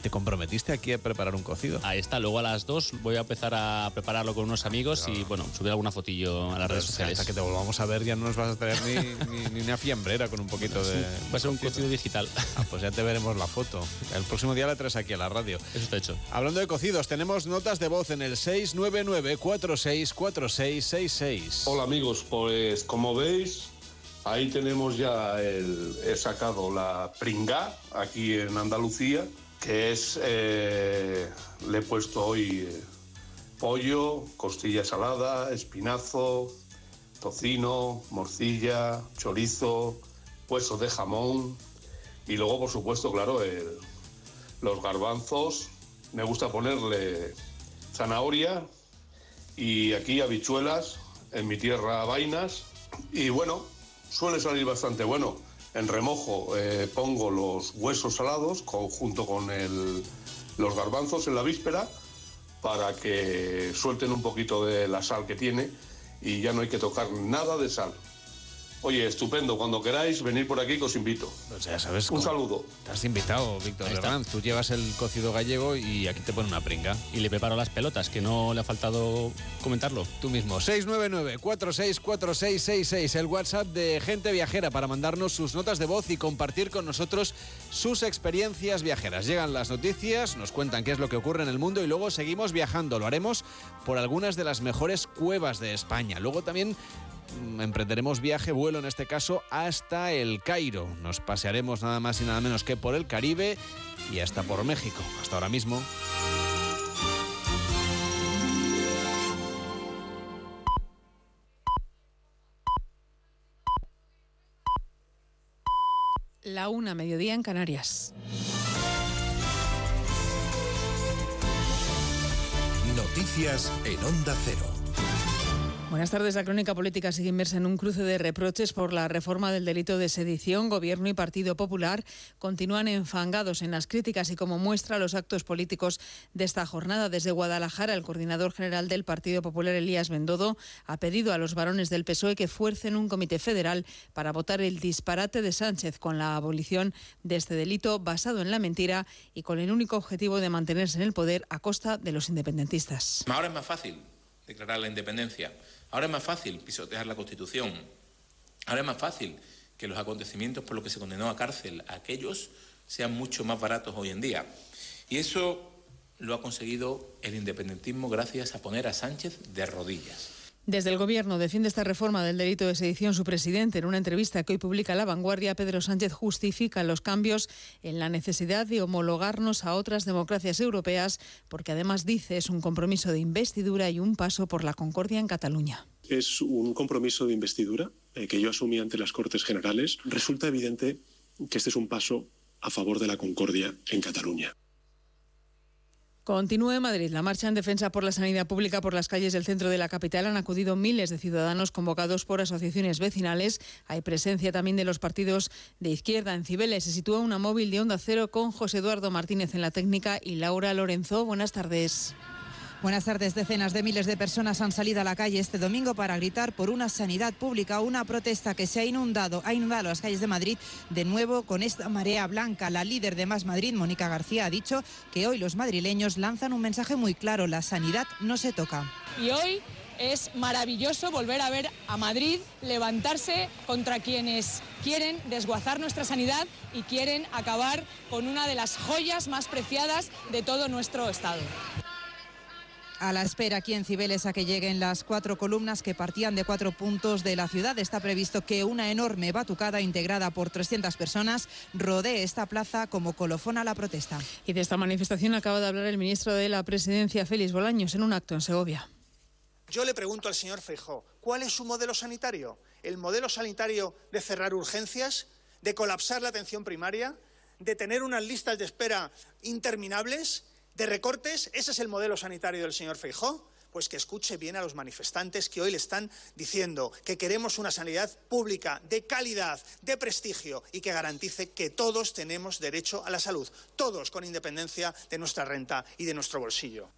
te comprometiste aquí a preparar un cocido. Ahí está, luego a las dos voy a empezar a prepararlo con unos amigos y bueno, subir alguna fotillo a las redes sea, sociales. Hasta que te volvamos a ver ya no nos vas a traer ni, ni, ni una fiambrera con un poquito de... Va a ser un cocido digital. Ah, pues ya te veremos la foto. El próximo día la traes aquí a la radio. Eso está hecho. Hablando de cocidos, tenemos notas de voz en el 699-464666. Hola amigos, pues como veis, ahí tenemos ya el, he sacado la pringá aquí en Andalucía, que es, eh, le he puesto hoy eh, pollo, costilla salada, espinazo, tocino, morcilla, chorizo, hueso de jamón y luego por supuesto, claro, los garbanzos. Me gusta ponerle zanahoria y aquí habichuelas, en mi tierra vainas. Y bueno, suele salir bastante bueno. En remojo eh, pongo los huesos salados junto con los garbanzos en la víspera para que suelten un poquito de la sal que tiene y ya no hay que tocar nada de sal. Oye, estupendo, cuando queráis venir por aquí que os invito. O sea, ¿sabes Un cómo? saludo. Te has invitado, Víctor. Herranz. Tú llevas el cocido gallego y aquí te pone una pringa. Y le preparo las pelotas, que no le ha faltado comentarlo. Tú mismo. 699-464666, el WhatsApp de Gente Viajera para mandarnos sus notas de voz y compartir con nosotros sus experiencias viajeras. Llegan las noticias, nos cuentan qué es lo que ocurre en el mundo y luego seguimos viajando. Lo haremos por algunas de las mejores cuevas de España. Luego también emprenderemos viaje, vuelo en este caso, hasta el Cairo. Nos pasearemos nada más y nada menos que por el Caribe y hasta por México. Hasta ahora mismo. La una, mediodía en Canarias. Noticias en Onda Cero. Buenas tardes. La crónica política sigue inmersa en un cruce de reproches por la reforma del delito de sedición. Gobierno y Partido Popular continúan enfangados en las críticas y como muestra los actos políticos de esta jornada. Desde Guadalajara, el coordinador general del Partido Popular, Elías Bendodo, ha pedido a los varones del PSOE que fuercen un comité federal para votar el disparate de Sánchez con la abolición de este delito basado en la mentira y con el único objetivo de mantenerse en el poder a costa de los independentistas. Ahora es más fácil declarar la independencia. Ahora es más fácil pisotear la Constitución. Ahora es más fácil que los acontecimientos por los que se condenó a cárcel a aquellos sean mucho más baratos hoy en día. Y eso lo ha conseguido el independentismo gracias a poner a Sánchez de rodillas. Desde el Gobierno defiende esta reforma del delito de sedición su presidente. En una entrevista que hoy publica La Vanguardia, Pedro Sánchez justifica los cambios en la necesidad de homologarnos a otras democracias europeas, porque además dice es un compromiso de investidura y un paso por la concordia en Cataluña. Es un compromiso de investidura eh, que yo asumí ante las Cortes Generales. Resulta evidente que este es un paso a favor de la concordia en Cataluña. Continúa en Madrid. La marcha en defensa por la sanidad pública por las calles del centro de la capital han acudido miles de ciudadanos convocados por asociaciones vecinales. Hay presencia también de los partidos de izquierda. En Cibeles se sitúa una móvil de Onda Cero con José Eduardo Martínez en la técnica y Laura Lorenzo. Buenas tardes. Buenas tardes. Decenas de miles de personas han salido a la calle este domingo para gritar por una sanidad pública, una protesta que se ha inundado, ha inundado las calles de Madrid de nuevo con esta marea blanca. La líder de Más Madrid, Mónica García, ha dicho que hoy los madrileños lanzan un mensaje muy claro: la sanidad no se toca. Y hoy es maravilloso volver a ver a Madrid levantarse contra quienes quieren desguazar nuestra sanidad y quieren acabar con una de las joyas más preciadas de todo nuestro Estado a la espera aquí en Cibeles a que lleguen las cuatro columnas que partían de cuatro puntos de la ciudad. Está previsto que una enorme batucada integrada por 300 personas rodee esta plaza como colofón a la protesta. Y de esta manifestación acaba de hablar el ministro de la Presidencia, Félix Bolaños, en un acto en Segovia. Yo le pregunto al señor Feijó, ¿cuál es su modelo sanitario? ¿El modelo sanitario de cerrar urgencias, de colapsar la atención primaria, de tener unas listas de espera interminables? De recortes, ese es el modelo sanitario del señor Feijó. Pues que escuche bien a los manifestantes que hoy le están diciendo que queremos una sanidad pública de calidad, de prestigio y que garantice que todos tenemos derecho a la salud, todos con independencia de nuestra renta y de nuestro bolsillo.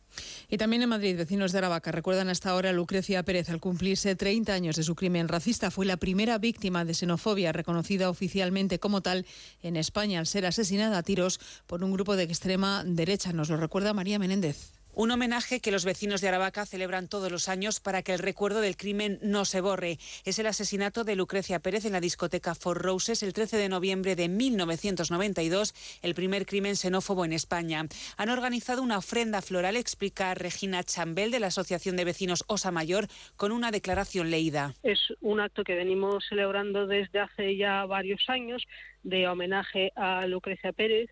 Y también en Madrid, vecinos de Aravaca recuerdan hasta ahora a Lucrecia Pérez al cumplirse 30 años de su crimen racista. Fue la primera víctima de xenofobia reconocida oficialmente como tal en España al ser asesinada a tiros por un grupo de extrema derecha. Nos lo recuerda María Menéndez. Un homenaje que los vecinos de Aravaca celebran todos los años para que el recuerdo del crimen no se borre. Es el asesinato de Lucrecia Pérez en la discoteca Four Roses el 13 de noviembre de 1992, el primer crimen xenófobo en España. Han organizado una ofrenda floral, explica Regina Chambel de la Asociación de Vecinos Osa Mayor, con una declaración leída. Es un acto que venimos celebrando desde hace ya varios años de homenaje a Lucrecia Pérez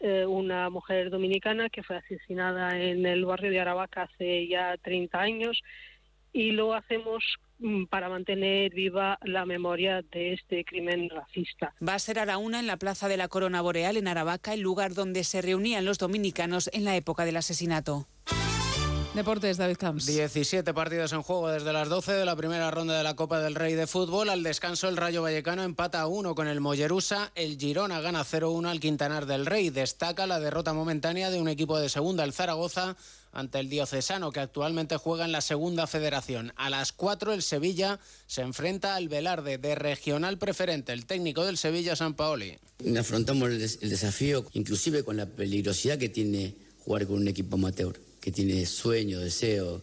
eh, una mujer dominicana que fue asesinada en el barrio de Aravaca hace ya 30 años y lo hacemos mm, para mantener viva la memoria de este crimen racista. Va a ser a la una en la Plaza de la Corona Boreal en Aravaca, el lugar donde se reunían los dominicanos en la época del asesinato. Deportes, David Camps. 17 partidos en juego desde las 12 de la primera ronda de la Copa del Rey de Fútbol. Al descanso, el Rayo Vallecano empata a 1 con el Mollerusa. El Girona gana 0-1 al Quintanar del Rey. Destaca la derrota momentánea de un equipo de segunda, el Zaragoza, ante el Diocesano, que actualmente juega en la segunda federación. A las 4 el Sevilla se enfrenta al Velarde de regional preferente, el técnico del Sevilla, San Paoli. Afrontamos el, el desafío, inclusive con la peligrosidad que tiene jugar con un equipo amateur que tiene sueño, deseo,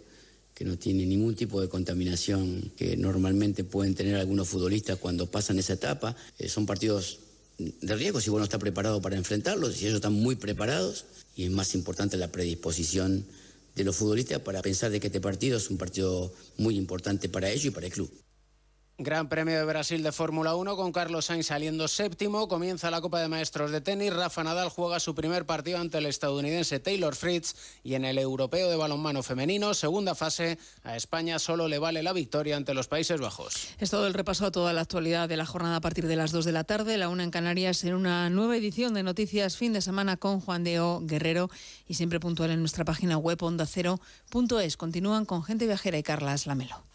que no tiene ningún tipo de contaminación que normalmente pueden tener algunos futbolistas cuando pasan esa etapa. Eh, son partidos de riesgo si uno está preparado para enfrentarlos, si ellos están muy preparados, y es más importante la predisposición de los futbolistas para pensar de que este partido es un partido muy importante para ellos y para el club. Gran Premio de Brasil de Fórmula 1 con Carlos Sainz saliendo séptimo. Comienza la Copa de Maestros de tenis. Rafa Nadal juega su primer partido ante el estadounidense Taylor Fritz y en el Europeo de Balonmano Femenino, segunda fase, a España solo le vale la victoria ante los Países Bajos. Es todo el repaso a toda la actualidad de la jornada a partir de las 2 de la tarde, la una en Canarias, en una nueva edición de Noticias Fin de Semana con Juan Deo Guerrero y siempre puntual en nuestra página web ondacero.es. Continúan con Gente Viajera y Carla Lamelo.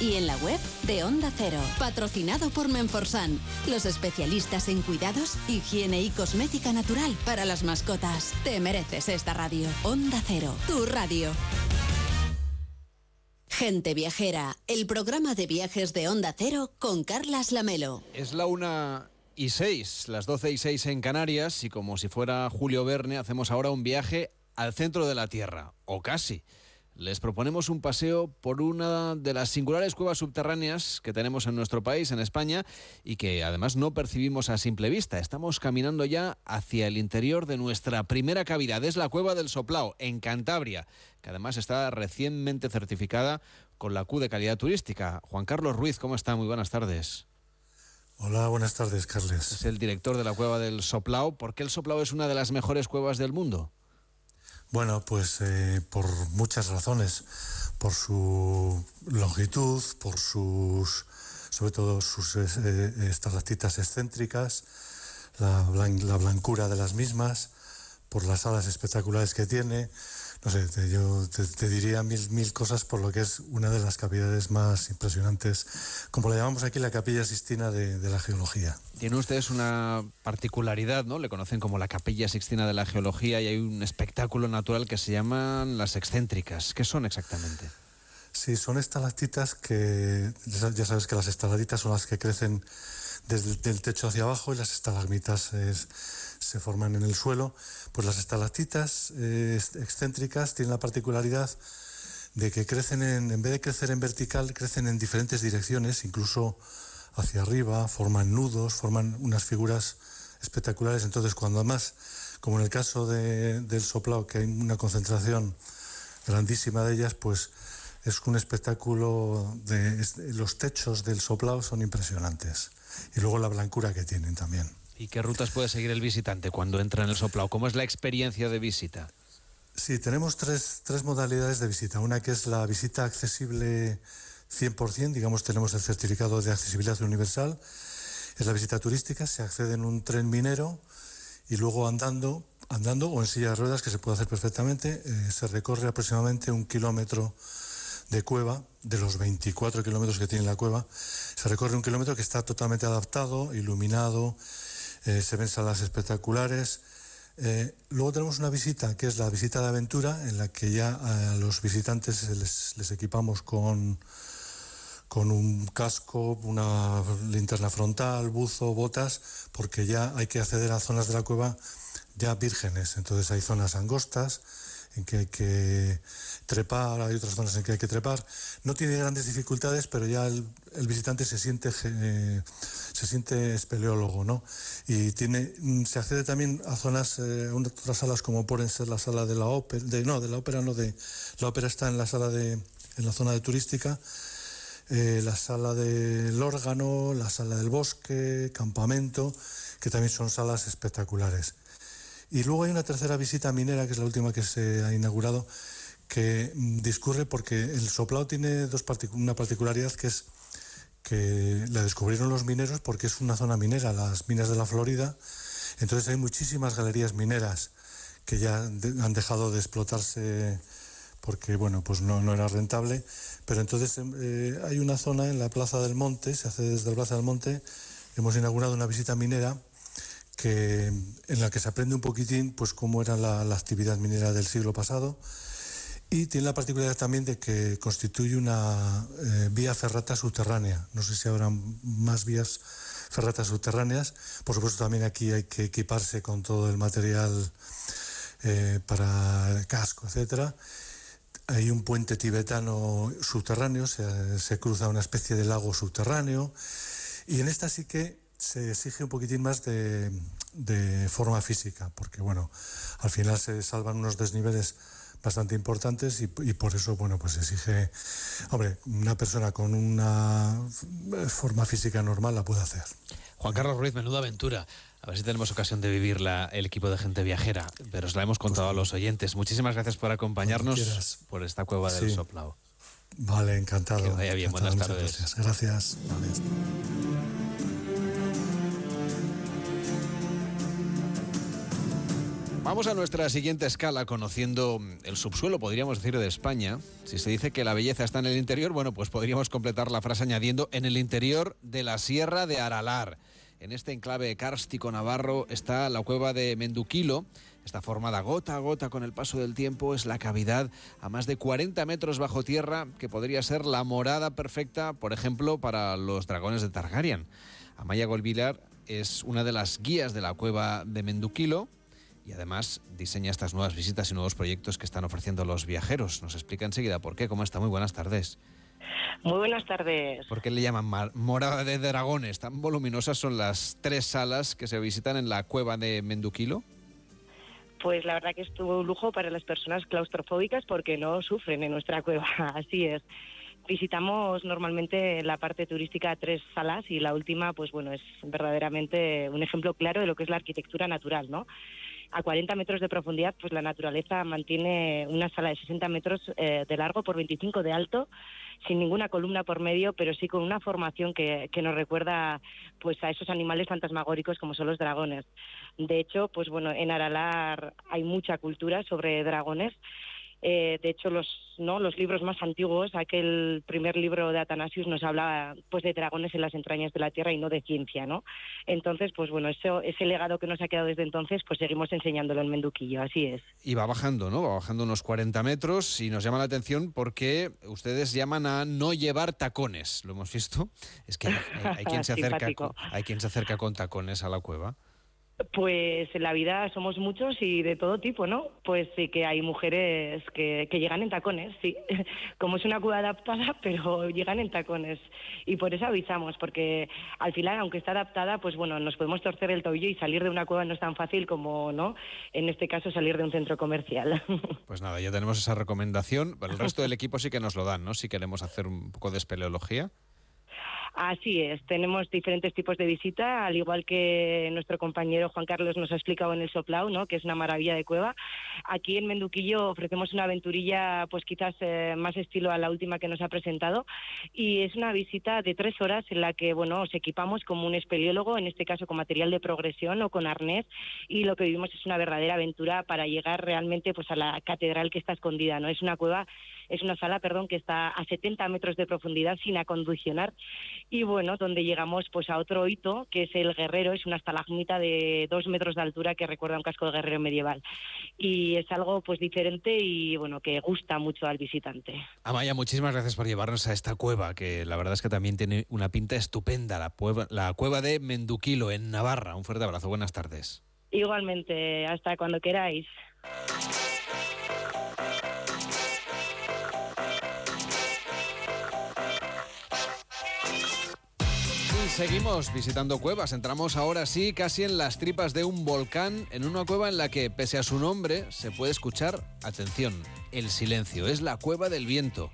y en la web de Onda Cero. Patrocinado por Menforsan, los especialistas en cuidados, higiene y cosmética natural para las mascotas. Te mereces esta radio. Onda Cero, tu radio. Gente Viajera, el programa de viajes de Onda Cero con Carlas Lamelo. Es la una y seis, las doce y seis en Canarias, y como si fuera Julio Verne, hacemos ahora un viaje al centro de la Tierra, o casi. Les proponemos un paseo por una de las singulares cuevas subterráneas que tenemos en nuestro país, en España, y que además no percibimos a simple vista. Estamos caminando ya hacia el interior de nuestra primera cavidad. Es la cueva del Soplao, en Cantabria, que además está recientemente certificada con la Q de calidad turística. Juan Carlos Ruiz, ¿cómo está? Muy buenas tardes. Hola, buenas tardes, Carles. Es el director de la cueva del Soplao. ¿Por qué el Soplao es una de las mejores cuevas del mundo? Bueno, pues eh, por muchas razones, por su longitud, por sus, sobre todo sus eh, estalactitas excéntricas, la, la blancura de las mismas, por las alas espectaculares que tiene, no sé, te, yo te, diría mil, mil cosas por lo que es una de las cavidades más impresionantes, como le llamamos aquí la capilla Sixtina de, de, la geología. Tiene ustedes una particularidad, ¿no? Le conocen como la capilla Sixtina de la geología y hay un espectáculo natural que se llaman las excéntricas. ¿Qué son exactamente? Sí, son estalactitas que, ya sabes que las estalactitas son las que crecen desde el techo hacia abajo y las estalagmitas se forman en el suelo. Pues las estalactitas eh, excéntricas tienen la particularidad de que crecen en, en vez de crecer en vertical, crecen en diferentes direcciones, incluso hacia arriba, forman nudos, forman unas figuras espectaculares. Entonces, cuando además, como en el caso del soplao, que hay una concentración grandísima de ellas, pues es un espectáculo de los techos del soplao son impresionantes y luego la blancura que tienen también. ¿Y qué rutas puede seguir el visitante cuando entra en el soplao? ¿Cómo es la experiencia de visita? Sí, tenemos tres, tres modalidades de visita. Una que es la visita accesible 100%, digamos, tenemos el certificado de accesibilidad universal. Es la visita turística, se accede en un tren minero y luego andando, andando o en silla de ruedas, que se puede hacer perfectamente, eh, se recorre aproximadamente un kilómetro de cueva, de los 24 kilómetros que tiene la cueva, se recorre un kilómetro que está totalmente adaptado, iluminado, eh, se ven salas espectaculares. Eh, luego tenemos una visita, que es la visita de aventura, en la que ya a los visitantes les, equipamos con, con un casco, una linterna frontal, buzo, botas, porque ya hay que acceder a zonas de la cueva ya vírgenes. Entonces hay zonas angostas, en que hay que trepar, hay otras zonas en que hay que trepar. No tiene grandes dificultades, pero ya el, visitante se siente, eh, se siente espeleólogo, ¿no? Y tiene, mm, se accede también a zonas, eh, otras salas como pueden ser la sala de la ópera, no, de la ópera no, de, la ópera está en la sala de, en la zona de turística, eh, la sala del órgano, la sala del bosque, campamento, que también son salas espectaculares. Y luego hay una tercera visita minera, que es la última que se ha inaugurado, que mm, discurre porque el soplao tiene una particularidad que es que la descubrieron los mineros porque es una zona minera, las minas de la Florida. Entonces hay muchísimas galerías mineras que ya han dejado de explotarse porque bueno, pues no, no era rentable. Pero entonces em, eh, hay una zona en la Plaza del Monte, se hace desde la Plaza del Monte, hemos inaugurado una visita minera que, en la que se aprende un poquitín pues cómo era la, actividad minera del siglo pasado y tiene la particularidad también de que constituye una eh, vía ferrata subterránea. No sé si habrá más vías ferratas subterráneas. Por supuesto también aquí hay que equiparse con todo el material eh, para casco, etcétera. Hay un puente tibetano subterráneo, se, se cruza una especie de lago subterráneo y en esta sí que se exige un poquitín más de, forma física, porque bueno, al final se salvan unos desniveles bastante importantes y, por eso, bueno, pues exige, hombre, una persona con una forma física normal la puede hacer. Juan Carlos Ruiz, menuda aventura. A ver si tenemos ocasión de vivirla el equipo de gente viajera, pero os la hemos contado a los oyentes. Muchísimas gracias por acompañarnos por esta cueva del Soplao. Vale, encantado. Que vaya bien, buenas tardes. Gracias. gracias. Vamos a nuestra siguiente escala, conociendo el subsuelo, podríamos decir, de España. Si se dice que la belleza está en el interior, bueno, pues podríamos completar la frase añadiendo en el interior de la Sierra de Aralar. en este enclave cárstico navarro está la cueva de Menduquilo. Está formada gota a gota con el paso del tiempo. Es la cavidad a más de 40 metros bajo tierra que podría ser la morada perfecta, por ejemplo, para los dragones de Targaryen. Amaya Golvilar es una de las guías de la cueva de Menduquilo y además diseña estas nuevas visitas y nuevos proyectos que están ofreciendo los viajeros. Nos explica enseguida por qué. ¿Cómo está? Muy buenas tardes. Muy buenas tardes. ¿Por qué le llaman morada de dragones? Tan voluminosas son las tres salas que se visitan en la cueva de Menduquilo. Pues la verdad que estuvo un lujo para las personas claustrofóbicas porque no sufren en nuestra cueva, así es. Visitamos normalmente la parte turística tres salas y la última, pues bueno, es verdaderamente un ejemplo claro de lo que es la arquitectura natural, ¿no? A 40 metros de profundidad, pues la naturaleza mantiene una sala de 60 metros eh, de largo por 25 de alto, sin ninguna columna por medio, pero sí con una formación que, que nos recuerda pues a esos animales fantasmagóricos como son los dragones. De hecho, pues bueno, en Aralar hay mucha cultura sobre dragones eh, de hecho, los, ¿no? los libros más antiguos, aquel primer libro de Atanasius nos habla pues, de dragones en las entrañas de la Tierra y no de ciencia, ¿no? Entonces, pues bueno, eso, ese legado que nos ha quedado desde entonces, pues seguimos enseñándolo en Menduquillo, así es. Y va bajando, ¿no? Va bajando unos 40 metros y nos llama la atención porque ustedes llaman a no llevar tacones, ¿lo hemos visto? Es que hay quien se acerca, hay quien se acerca con tacones a la cueva. Pues en la vida somos muchos y de todo tipo, ¿no? Pues sí que hay mujeres que, llegan en tacones, sí. Como es una cueva adaptada, pero llegan en tacones. Y por eso avisamos, porque al final, aunque está adaptada, pues bueno, nos podemos torcer el tobillo y salir de una cueva no es tan fácil como, ¿no? En este caso, salir de un centro comercial. Pues nada, ya tenemos esa recomendación. el resto del equipo sí que nos lo dan, ¿no? Si queremos hacer un poco de espeleología. Así es, tenemos diferentes tipos de visita, al igual que nuestro compañero Juan Carlos nos ha explicado en el Soplau, ¿no? que es una maravilla de cueva. Aquí en Menduquillo ofrecemos una aventurilla, pues quizás eh, más estilo a la última que nos ha presentado, y es una visita de tres horas en la que, bueno, os equipamos como un espeleólogo, en este caso con material de progresión o con arnés, y lo que vivimos es una verdadera aventura para llegar realmente pues a la catedral que está escondida, ¿no? Es una cueva es una sala, perdón, que está a 70 metros de profundidad sin acondicionar y bueno, donde llegamos pues a otro hito que es el Guerrero, es una estalagmita de dos metros de altura que recuerda un casco de guerrero medieval y es algo pues diferente y bueno que gusta mucho al visitante. Amaya, muchísimas gracias por llevarnos a esta cueva que la verdad es que también tiene una pinta estupenda, la cueva, la cueva de Menduquilo en Navarra. Un fuerte abrazo, buenas tardes. Igualmente, hasta cuando queráis. Seguimos visitando cuevas. Entramos ahora sí casi en las tripas de un volcán, en una cueva en la que, pese a su nombre, se puede escuchar, atención, el silencio. Es la cueva del viento.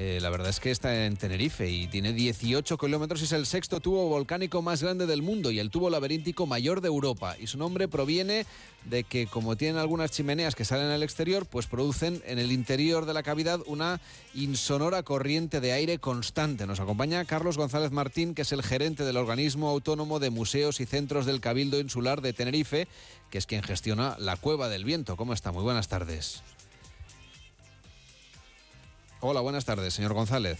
Eh, la verdad es que está en Tenerife y tiene 18 kilómetros es el sexto tubo volcánico más grande del mundo y el tubo laberíntico mayor de Europa. Y su nombre proviene de que como tienen algunas chimeneas que salen al exterior, pues producen en el interior de la cavidad una insonora corriente de aire constante. Nos acompaña Carlos González Martín, que es el gerente del organismo autónomo de museos y centros del Cabildo Insular de Tenerife, que es quien gestiona la Cueva del Viento. ¿Cómo está? Muy buenas tardes. Hola, buenas tardes, señor González.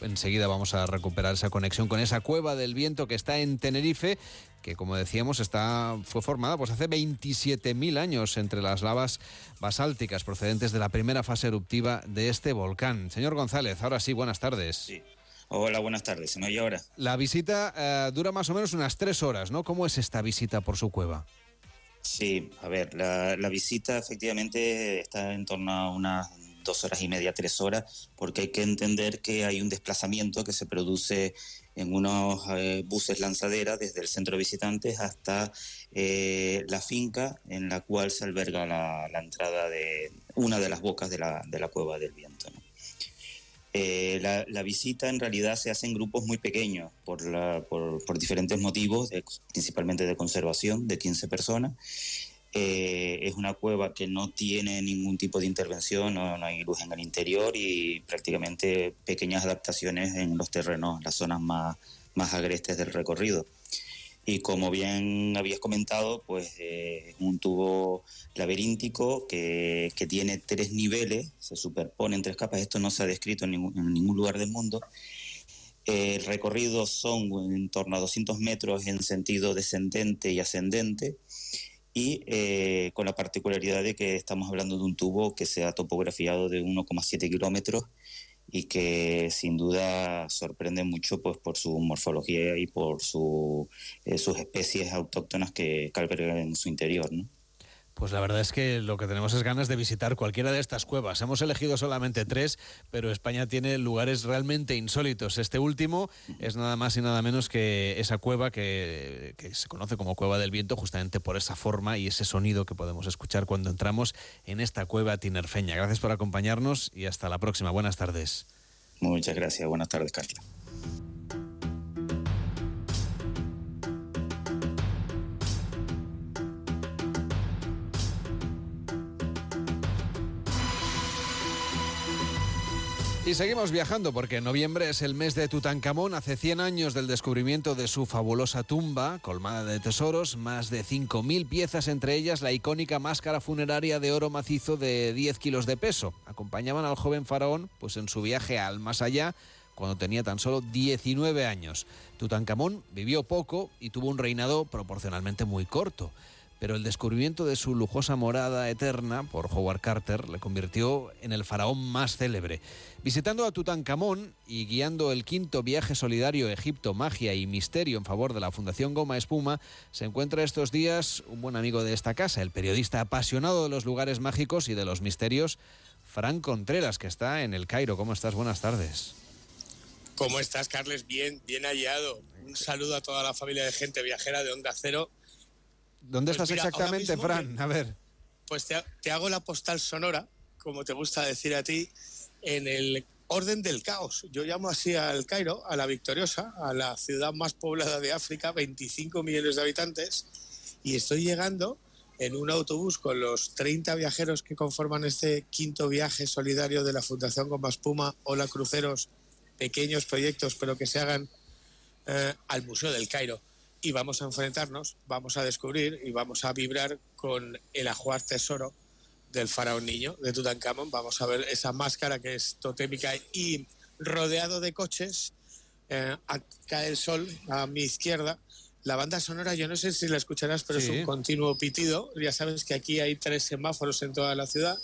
Enseguida vamos a recuperar esa conexión con esa cueva del viento que está en Tenerife, que como decíamos está, fue formada pues hace 27.000 años entre las lavas basálticas procedentes de la primera fase eruptiva de este volcán. Señor González, ahora sí, buenas tardes. Sí. Hola, buenas tardes. ¿Se me oye ahora? La visita eh, dura más o menos unas tres horas, ¿no? ¿Cómo es esta visita por su cueva? Sí, a ver, la, la visita efectivamente está en torno a unas dos horas y media, tres horas, porque hay que entender que hay un desplazamiento que se produce en unos eh, buses lanzadera desde el centro de visitantes hasta eh, la finca en la cual se alberga la, entrada de una de las bocas de la, de la cueva del viento. Eh, la, visita en realidad se hace en grupos muy pequeños por, por, por diferentes motivos, principalmente de conservación, de 15 personas. Eh, es una cueva que no tiene ningún tipo de intervención, no, hay luz en el interior y prácticamente pequeñas adaptaciones en los terrenos, las zonas más, más agrestes del recorrido. Y como bien habías comentado, pues eh, es un tubo laberíntico que, que, tiene tres niveles, se superponen tres capas, esto no se ha descrito en ningún, en ningún lugar del mundo El recorrido son en torno a 200 metros en sentido descendente y ascendente y eh, con la particularidad de que estamos hablando de un tubo que se ha topografiado de 1,7 kilómetros y que sin duda sorprende mucho pues por su morfología y por eh, sus especies autóctonas que, que albergan en su interior. ¿no? Pues la verdad es que lo que tenemos es ganas de visitar cualquiera de estas cuevas. Hemos elegido solamente tres, pero España tiene lugares realmente insólitos. Este último es nada más y nada menos que esa cueva que, se conoce como Cueva del Viento, justamente por esa forma y ese sonido que podemos escuchar cuando entramos en esta cueva tinerfeña. Gracias por acompañarnos y hasta la próxima. Buenas tardes. Muchas gracias. Buenas tardes, Carlos. Y seguimos viajando porque noviembre es el mes de Tutankamón, hace 100 años del descubrimiento de su fabulosa tumba, colmada de tesoros, más de 5.000 piezas, entre ellas la icónica máscara funeraria de oro macizo de 10 kilos de peso. Acompañaban al joven faraón pues, en su viaje al más allá cuando tenía tan solo 19 años. Tutankamón vivió poco y tuvo un reinado proporcionalmente muy corto pero el descubrimiento de su lujosa morada eterna por Howard Carter le convirtió en el faraón más célebre. Visitando a Tutankamón y guiando el quinto viaje solidario Egipto, Magia y Misterio en favor de la Fundación Goma Espuma, se encuentra estos días un buen amigo de esta casa, el periodista apasionado de los lugares mágicos y de los misterios, Fran Contreras, que está en el Cairo. ¿Cómo estás? Buenas tardes. ¿Cómo estás, Carles? Bien, bien hallado. Un saludo a toda la familia de gente viajera de Onda Cero ¿Dónde pues estás mira, exactamente, Fran? Que, a ver. Pues te, te, hago la postal sonora, como te gusta decir a ti, en el orden del caos. Yo llamo así al Cairo, a la victoriosa, a la ciudad más poblada de África, 25 millones de habitantes, y estoy llegando en un autobús con los 30 viajeros que conforman este quinto viaje solidario de la Fundación Goma Espuma, Hola Cruceros, pequeños proyectos, pero que se hagan eh, al Museo del Cairo y vamos a enfrentarnos, vamos a descubrir y vamos a vibrar con el ajuar tesoro del faraón niño de Tutankamón. Vamos a ver esa máscara que es totémica y rodeado de coches. Eh, cae el sol a mi izquierda. La banda sonora, yo no sé si la escucharás, pero sí. es un continuo pitido. Ya sabes que aquí hay tres semáforos en toda la ciudad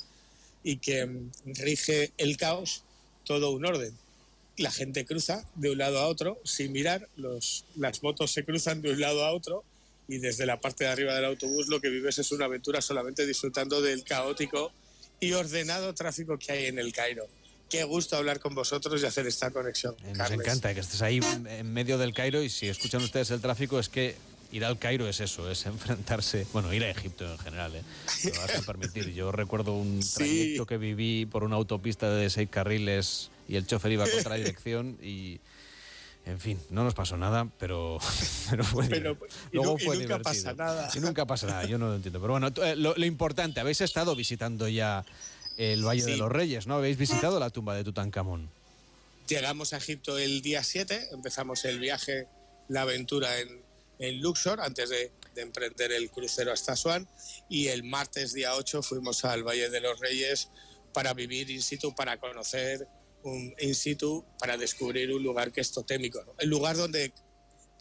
y que mm, rige el caos todo un orden la gente cruza de un lado a otro sin mirar, los, las motos se cruzan de un lado a otro y desde la parte de arriba del autobús lo que vives es una aventura solamente disfrutando del caótico y ordenado tráfico que hay en el Cairo. Qué gusto hablar con vosotros y hacer esta conexión. Eh, nos encanta que estés ahí en medio del Cairo y si escuchan ustedes el tráfico es que ir al Cairo es eso, es enfrentarse, bueno, ir a Egipto en general, ¿eh? me vas a permitir. Yo recuerdo un trayecto sí. que viví por una autopista de seis carriles y el chofer iba a contra dirección y en fin, no nos pasó nada, pero, pero fue pero, luego y, fue nunca divertido. pasa nada. Y nunca pasa nada, yo no lo entiendo. Pero bueno, eh, lo, lo importante, habéis estado visitando ya el Valle Sí. de los Reyes, ¿no? Habéis visitado la tumba de Tutankamón. Llegamos a Egipto el día 7, empezamos el viaje, la aventura en, en Luxor, antes de, de emprender el crucero hasta Asuán, y el martes día 8 fuimos al Valle de los Reyes para vivir in situ, para conocer un in situ, para descubrir un lugar que es totémico, ¿no? el lugar donde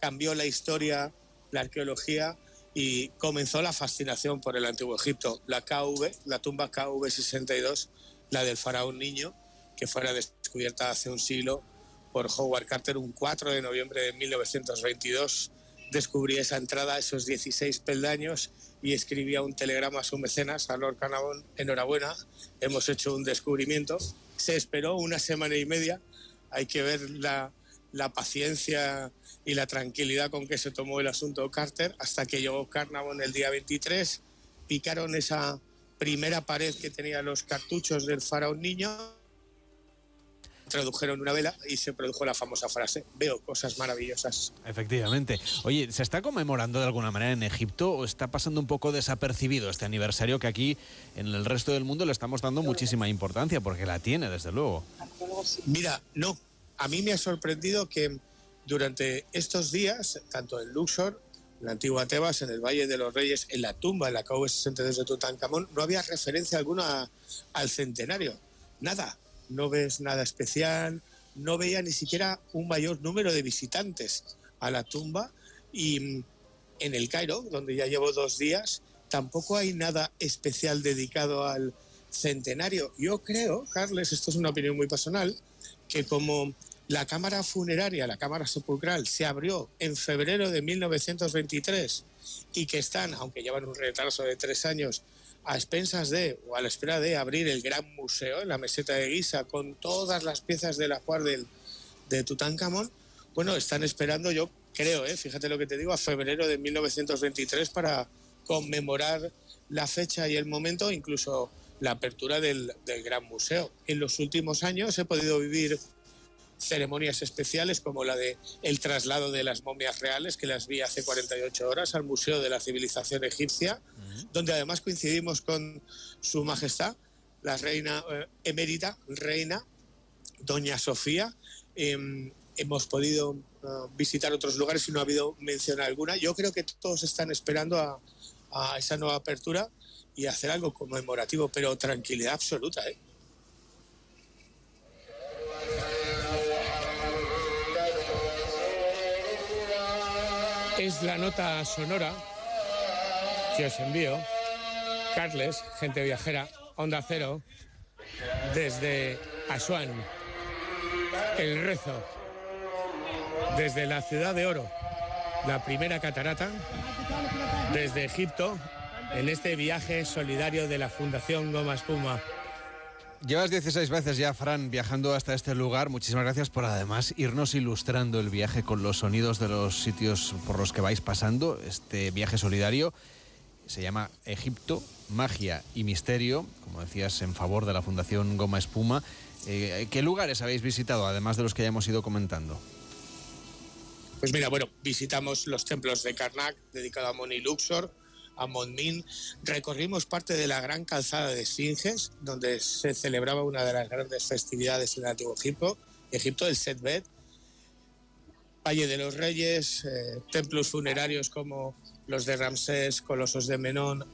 cambió la historia, la arqueología y comenzó la fascinación por el antiguo Egipto. La KV, la tumba KV62, la del faraón niño, que fuera descubierta hace un siglo por Howard Carter un 4 de noviembre de 1922. Descubrí esa entrada, esos 16 peldaños y escribía un telegrama a su mecenas, a Lord Carnarvon, enhorabuena, hemos hecho un descubrimiento. Se esperó una semana y media, hay que ver la, paciencia y la tranquilidad con que se tomó el asunto Carter hasta que llegó Carnarvon el día 23, picaron esa primera pared que tenía los cartuchos del faraón niño, tradujeron una vela y se produjo la famosa frase, veo cosas maravillosas. Efectivamente. Oye, ¿se está conmemorando de alguna manera en Egipto o está pasando un poco desapercibido este aniversario que aquí en el resto del mundo le estamos dando muchísima importancia? Porque la tiene, desde luego. Mira, no, a mí me ha sorprendido que durante estos días, tanto en Luxor, en la antigua Tebas, en el Valle de los Reyes, en la tumba, en la KV62 de Tutankamón, no había referencia alguna al centenario. Nada, no ves nada especial, no veía ni siquiera un mayor número de visitantes a la tumba y mm, en el Cairo, donde ya llevo dos días, tampoco hay nada especial dedicado al centenario. Yo creo, Carles, esto es una opinión muy personal, que como la cámara funeraria, la cámara sepulcral, se abrió en febrero de 1923 y que están, aunque llevan un retraso de tres años, a expensas de o a la espera de abrir el gran museo en la meseta de Guisa con todas las piezas de la cual de Tutankamón, bueno, están esperando, yo creo, ¿eh? fíjate lo que te digo, a febrero de 1923 para conmemorar la fecha y el momento, incluso la apertura del, del Gran Museo. En los últimos años he podido vivir ceremonias especiales como la de el traslado de las momias reales que las vi hace 48 horas al Museo de la Civilización Egipcia, donde además coincidimos con Su Majestad, la reina eh, emérita, reina Doña Sofía. Em, hemos podido eh, visitar otros lugares y no ha habido mención alguna. Yo creo que todos están esperando a, a esa nueva apertura y hacer algo conmemorativo, pero tranquilidad absoluta. ¿eh? Es la nota sonora que os envío. Carles, gente viajera, Onda Cero, desde Asuán, el rezo, desde la ciudad de Oro, la primera catarata, desde Egipto, en este viaje solidario de la Fundación Goma Espuma. Llevas 16 veces ya, Fran, viajando hasta este lugar. Muchísimas gracias por además irnos ilustrando el viaje con los sonidos de los sitios por los que vais pasando. Este viaje solidario se llama Egipto, Magia y Misterio, como decías, en favor de la Fundación Goma Espuma. Eh, ¿Qué lugares habéis visitado, además de los que ya hemos ido comentando? Pues mira, bueno, visitamos los templos de Karnak, dedicado a Moni Luxor, a Monmin, recorrimos parte de la gran calzada de Esfinges, donde se celebraba una de las grandes festividades en Antiguo Egipto, Egipto, el Setbet, Valle de los Reyes, eh, templos funerarios como los de Ramsés, Colosos de Menón,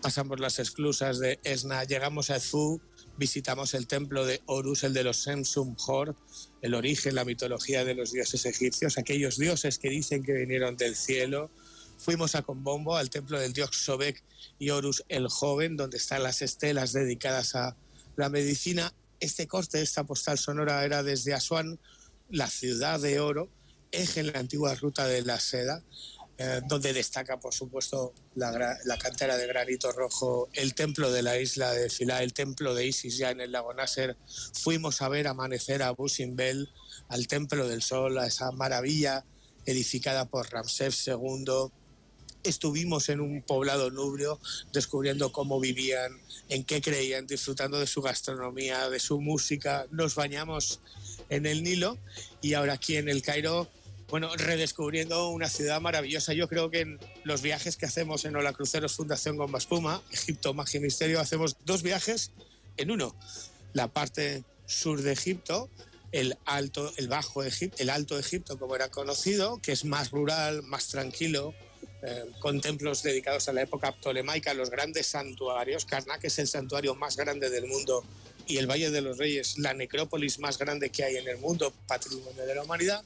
pasamos las esclusas de Esna, llegamos a Ezú, visitamos el templo de Horus, el de los Semsum Hor, el origen, la mitología de los dioses egipcios, aquellos dioses que dicen que vinieron del cielo, Fuimos a Combombo, al templo del dios Sobek y Horus el Joven, donde están las estelas dedicadas a la medicina. Este corte, esta postal sonora era desde Asuán, la ciudad de oro, eje en la antigua ruta de la seda, eh, donde destaca, por supuesto, la, la, cantera de granito rojo, el templo de la isla de Filá, el templo de Isis ya en el lago Nasser. Fuimos a ver amanecer a Busimbel, al templo del sol, a esa maravilla edificada por Ramsés II, estuvimos en un poblado nubrio descubriendo cómo vivían, en qué creían, disfrutando de su gastronomía, de su música. Nos bañamos en el Nilo y ahora aquí en el Cairo, bueno, redescubriendo una ciudad maravillosa. Yo creo que en los viajes que hacemos en Hola Cruceros Fundación Gomba Espuma, Egipto, Magia y Misterio, hacemos dos viajes en uno. La parte sur de Egipto, el alto, el bajo Egipto, el alto Egipto como era conocido, que es más rural, más tranquilo, eh, con templos dedicados a la época ptolemaica, los grandes santuarios. Karnak es el santuario más grande del mundo y el Valle de los Reyes, la necrópolis más grande que hay en el mundo, patrimonio de la humanidad.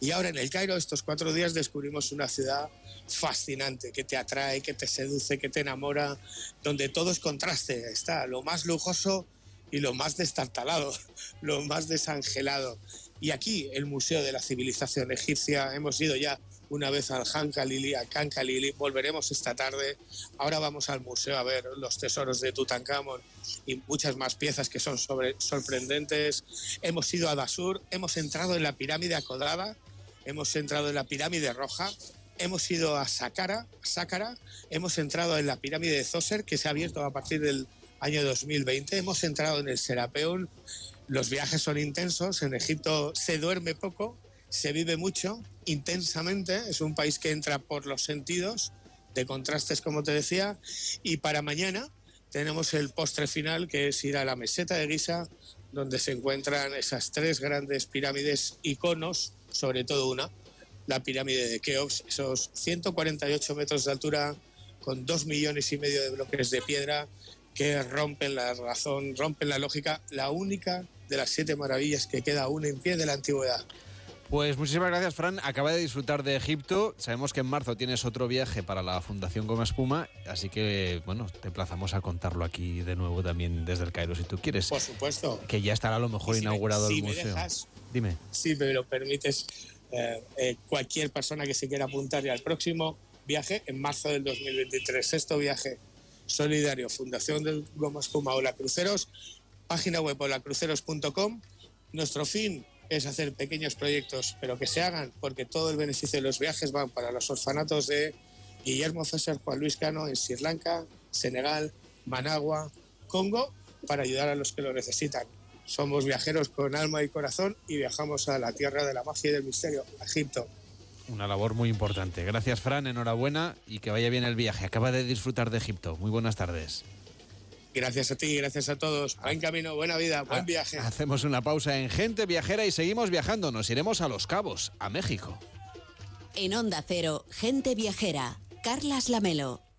Y ahora en el Cairo, estos cuatro días, descubrimos una ciudad fascinante, que te atrae, que te seduce, que te enamora, donde todo es contraste. Está lo más lujoso y lo más destartalado, lo más desangelado. Y aquí, el Museo de la Civilización Egipcia, hemos ido ya una vez al Han Khalili, a Khan Khalili. Volveremos esta tarde. Ahora vamos al museo a ver los tesoros de Tutankamón y muchas más piezas que son sobre, sorprendentes. Hemos ido a Dasur, hemos entrado en la pirámide acodrada, hemos entrado en la pirámide roja, hemos ido a Saqqara, Saqqara, hemos entrado en la pirámide de Zoser, que se ha abierto a partir del año 2020, hemos entrado en el Serapeum. Los viajes son intensos, en Egipto se duerme poco, se vive mucho, intensamente, es un país que entra por los sentidos, de contrastes como te decía, y para mañana tenemos el postre final que es ir a la meseta de Giza, donde se encuentran esas tres grandes pirámides iconos, sobre todo una, la pirámide de Keops, esos 148 metros de altura con dos millones y medio de bloques de piedra que rompen la razón, rompen la lógica, la única de las siete maravillas que queda aún en pie de la antigüedad. Pues muchísimas gracias, Fran. Acaba de disfrutar de Egipto. Sabemos que en marzo tienes otro viaje para la Fundación Goma Espuma, así que, bueno, te emplazamos a contarlo aquí de nuevo también desde el Cairo, si tú quieres. Por supuesto. Que ya estará a lo mejor me- inaugurado si el me museo. dejas, Dime. si me lo permites, eh, eh, cualquier persona que se quiera apuntar ya al próximo viaje en marzo del 2023, sexto viaje solidario, Fundación del Goma Espuma Ola Cruceros, página web olacruceros.com. Nuestro fin es hacer pequeños proyectos, pero que se hagan porque todo el beneficio de los viajes van para los orfanatos de Guillermo César Juan Luis Cano en Sri Lanka, Senegal, Managua, Congo, para ayudar a los que lo necesitan. Somos viajeros con alma y corazón y viajamos a la tierra de la magia y del misterio, a Egipto. Una labor muy importante. Gracias, Fran. Enhorabuena y que vaya bien el viaje. Acaba de disfrutar de Egipto. Muy buenas tardes. Gracias a ti, gracias a todos. Buen camino, buena vida, buen viaje. Hacemos una pausa en Gente Viajera y seguimos viajando. Nos iremos a Los Cabos, a México. En Onda Cero, gente viajera. Carlas Lamelo.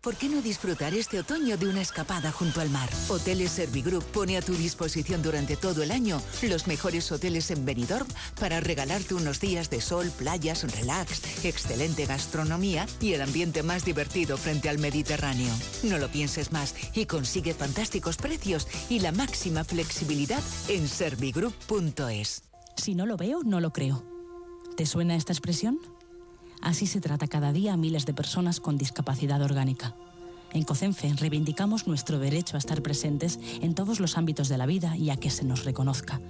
¿Por qué no disfrutar este otoño de una escapada junto al mar? Hoteles Servigroup pone a tu disposición durante todo el año los mejores hoteles en Benidorm para regalarte unos días de sol, playas, relax, excelente gastronomía y el ambiente más divertido frente al Mediterráneo. No lo pienses más y consigue fantásticos precios y la máxima flexibilidad en servigroup.es. Si no lo veo, no lo creo. ¿Te suena esta expresión? Así se trata cada día a miles de personas con discapacidad orgánica. En COCENFE reivindicamos nuestro derecho a estar presentes en todos los ámbitos de la vida y a que se nos reconozca,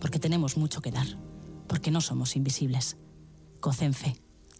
porque tenemos mucho que dar, porque no somos invisibles. COCENFE,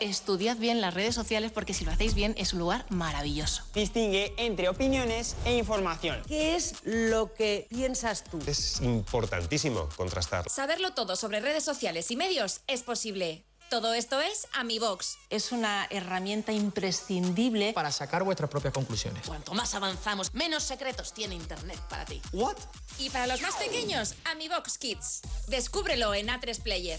Estudiad bien las redes sociales porque si lo hacéis bien es un lugar maravilloso. Distingue entre opiniones e información. ¿Qué es lo que piensas tú? Es importantísimo contrastar. Saberlo todo sobre redes sociales y medios es posible. Todo esto es AmiBox. Es una herramienta imprescindible Para sacar vuestras propias conclusiones. Cuanto más avanzamos, menos secretos tiene Internet para ti. ¿What? Y para los más pequeños, AmiBox Kids. Descúbrelo en A3 Player.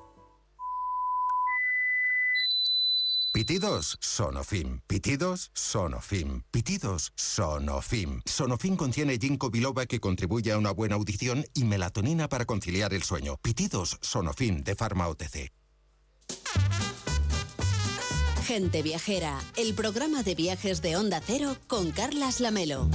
Pitidos Sonofim. Pitidos Sonofim. Pitidos Sonofim. Sonofim contiene ginkgo biloba que contribuye a una buena audición y melatonina para conciliar el sueño. Pitidos Sonofim de Pharma OTC. Gente Viajera, el programa de viajes de Onda Cero con Carlas Lamelo.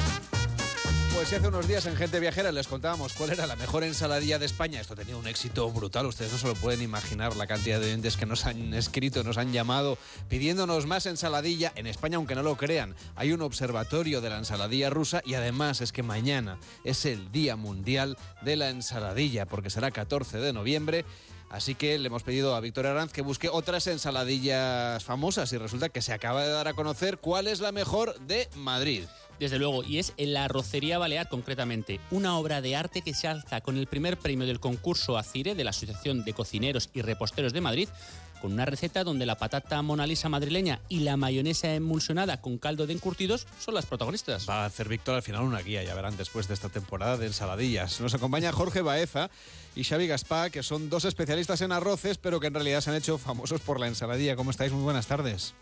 Pues hace unos días en Gente Viajera les contábamos cuál era la mejor ensaladilla de España, esto tenía un éxito brutal, ustedes no se lo pueden imaginar la cantidad de oyentes que nos han escrito, nos han llamado pidiéndonos más ensaladilla. En España, aunque no lo crean, hay un observatorio de la ensaladilla rusa y además es que mañana es el Día Mundial de la Ensaladilla, porque será 14 de noviembre. Así que le hemos pedido a Víctor Aranz que busque otras ensaladillas famosas y resulta que se acaba de dar a conocer cuál es la mejor de Madrid. Desde luego, y es en la Arrocería Balear concretamente, una obra de arte que se alza con el primer premio del concurso ACIRE de la Asociación de Cocineros y Reposteros de Madrid, con una receta donde la patata Mona Lisa madrileña y la mayonesa emulsionada con caldo de encurtidos son las protagonistas. Va a hacer Víctor al final una guía, ya verán, después de esta temporada de ensaladillas. Nos acompaña Jorge Baeza y Xavi Gaspá, que son dos especialistas en arroces, pero que en realidad se han hecho famosos por la ensaladilla. ¿Cómo estáis? Muy buenas tardes.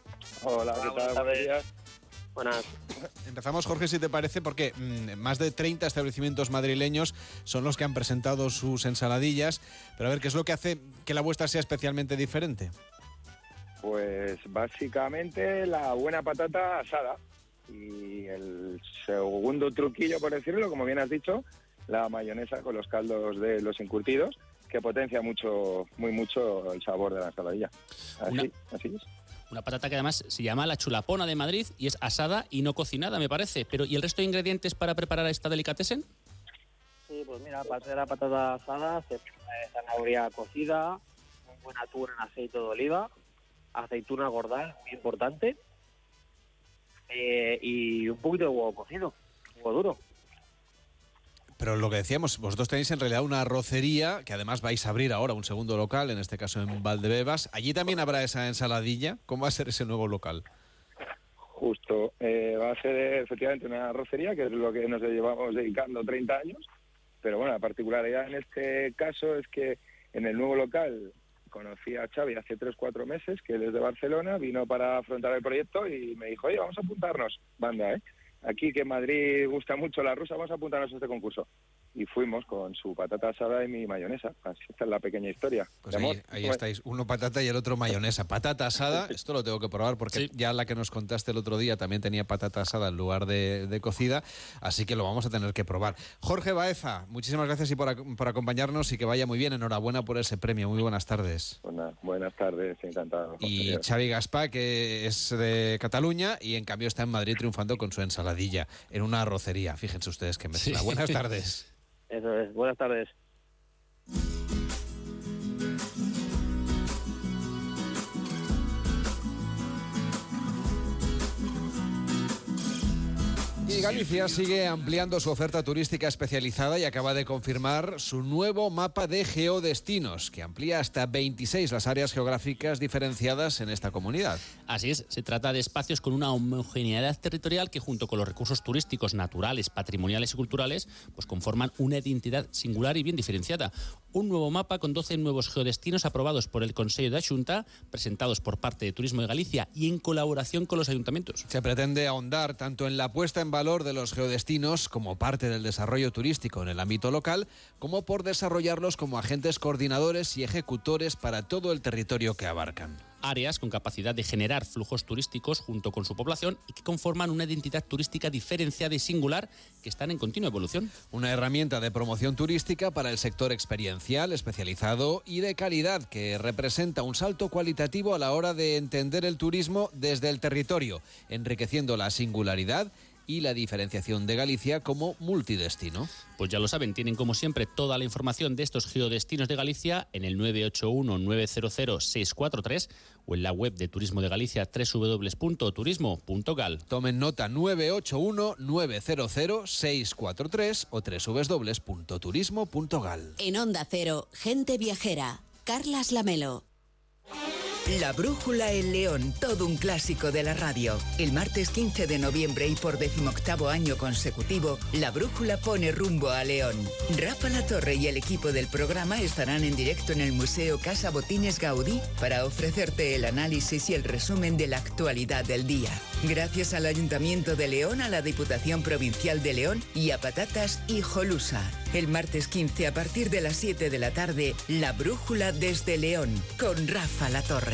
Hola, ¿qué tal? Buenos días. Buenas. Empezamos, Jorge, si te parece, porque mm, más de 30 establecimientos madrileños son los que han presentado sus ensaladillas. Pero a ver, ¿qué es lo que hace que la vuestra sea especialmente diferente? Pues básicamente la buena patata asada. Y el segundo truquillo, por decirlo, como bien has dicho, la mayonesa con los caldos de los encurtidos, que potencia mucho, muy mucho el sabor de la ensaladilla. Así, así es. Una patata que además se llama la chulapona de Madrid y es asada y no cocinada, me parece. Pero ¿y el resto de ingredientes para preparar esta delicatessen? Sí, pues mira, aparte de la patata asada, se pone zanahoria cocida, un buen atún en aceite de oliva, aceituna gordal, muy importante, eh, y un poquito de huevo cocido, huevo duro. Pero lo que decíamos, vosotros tenéis en realidad una arrocería que además vais a abrir ahora un segundo local, en este caso en Valdebebas. ¿Allí también habrá esa ensaladilla? ¿Cómo va a ser ese nuevo local? Justo, eh, va a ser efectivamente una arrocería, que es lo que nos llevamos dedicando 30 años. Pero bueno, la particularidad en este caso es que en el nuevo local conocí a Xavi hace 3-4 meses, que él es de Barcelona, vino para afrontar el proyecto y me dijo, oye, vamos a apuntarnos, banda, ¿eh? Aquí que en Madrid gusta mucho la rusa, vamos a apuntarnos a este concurso. Y fuimos con su patata asada y mi mayonesa. Así esta es la pequeña historia. Pues ahí, estáis, uno patata y el otro mayonesa. Patata asada, esto lo tengo que probar porque ya la que nos contaste el otro día también tenía patata asada en lugar de, cocida, así que lo vamos a tener que probar. Jorge Baeza, muchísimas gracias y por, acompañarnos y que vaya muy bien. Enhorabuena por ese premio. Muy buenas tardes. buenas tardes, encantado. Y Xavi Gaspa, que es de Cataluña y en cambio está en Madrid triunfando con su ensalada en una arrocería. Fíjense ustedes que me Buenas tardes. Eso es, buenas tardes. Y Galicia sigue ampliando su oferta turística especializada y acaba de confirmar su nuevo mapa de geodestinos, que amplía hasta 26 las áreas geográficas diferenciadas en esta comunidad. Así es, se trata de espacios con una homogeneidad territorial que junto con los recursos turísticos naturales, patrimoniales y culturales, pues conforman una identidad singular y bien diferenciada. Un nuevo mapa con 12 nuevos geodestinos aprobados por el Consejo de Junta, presentados por parte de Turismo de Galicia y en colaboración con los ayuntamientos. Se pretende ahondar tanto en la puesta en valor de los geodestinos como parte del desarrollo turístico en el ámbito local, como por desarrollarlos como agentes coordinadores y ejecutores para todo el territorio que abarcan áreas con capacidad de generar flujos turísticos junto con su población y que conforman una identidad turística diferenciada y singular que están en continua evolución. Una herramienta de promoción turística para el sector experiencial, especializado y de calidad que representa un salto cualitativo a la hora de entender el turismo desde el territorio, enriqueciendo la singularidad y la diferenciación de Galicia como multidestino. Pues ya lo saben, tienen como siempre toda la información de estos geodestinos de Galicia en el 981-900-643 o en la web de Turismo de Galicia www.turismo.gal. Tomen nota 981-900-643 o www.turismo.gal. En Onda Cero, gente viajera, Carlas Lamelo. La Brújula en León, todo un clásico de la radio. El martes 15 de noviembre y por decimoctavo año consecutivo, La Brújula pone rumbo a León. Rafa La Torre y el equipo del programa estarán en directo en el Museo Casa Botines Gaudí para ofrecerte el análisis y el resumen de la actualidad del día. Gracias al Ayuntamiento de León, a la Diputación Provincial de León y a Patatas y Jolusa. El martes 15 a partir de las 7 de la tarde, La Brújula desde León, con Rafa La Torre.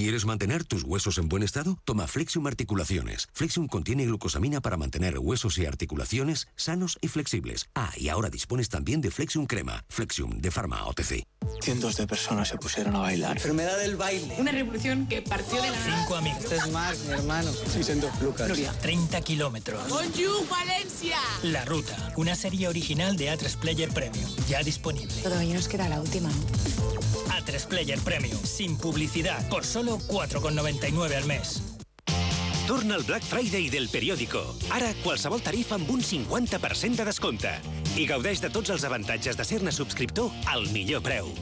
¿Quieres mantener tus huesos en buen estado? Toma Flexium Articulaciones. Flexium contiene glucosamina para mantener huesos y articulaciones sanos y flexibles. Ah, y ahora dispones también de Flexium Crema. Flexium de Pharma OTC. Cientos de personas se pusieron a bailar. Enfermedad del baile. Una revolución que partió de la... Cinco amigos. Este es Marc, mi hermano. Sí, siento. Lucas. Gloria. 30 kilómetros. Bonjour, Valencia. La Ruta. Una serie original de A3 Player Premium. Ya disponible. Todavía nos queda la última, ¿no? A3 Player Premium. Sin publicidad. Por solo 4,99 al mes. Torna al Black Friday del periòdico. Ara, qualsevol tarifa amb un 50% de descompte. I gaudeix de tots els avantatges de ser-ne subscriptor al millor preu.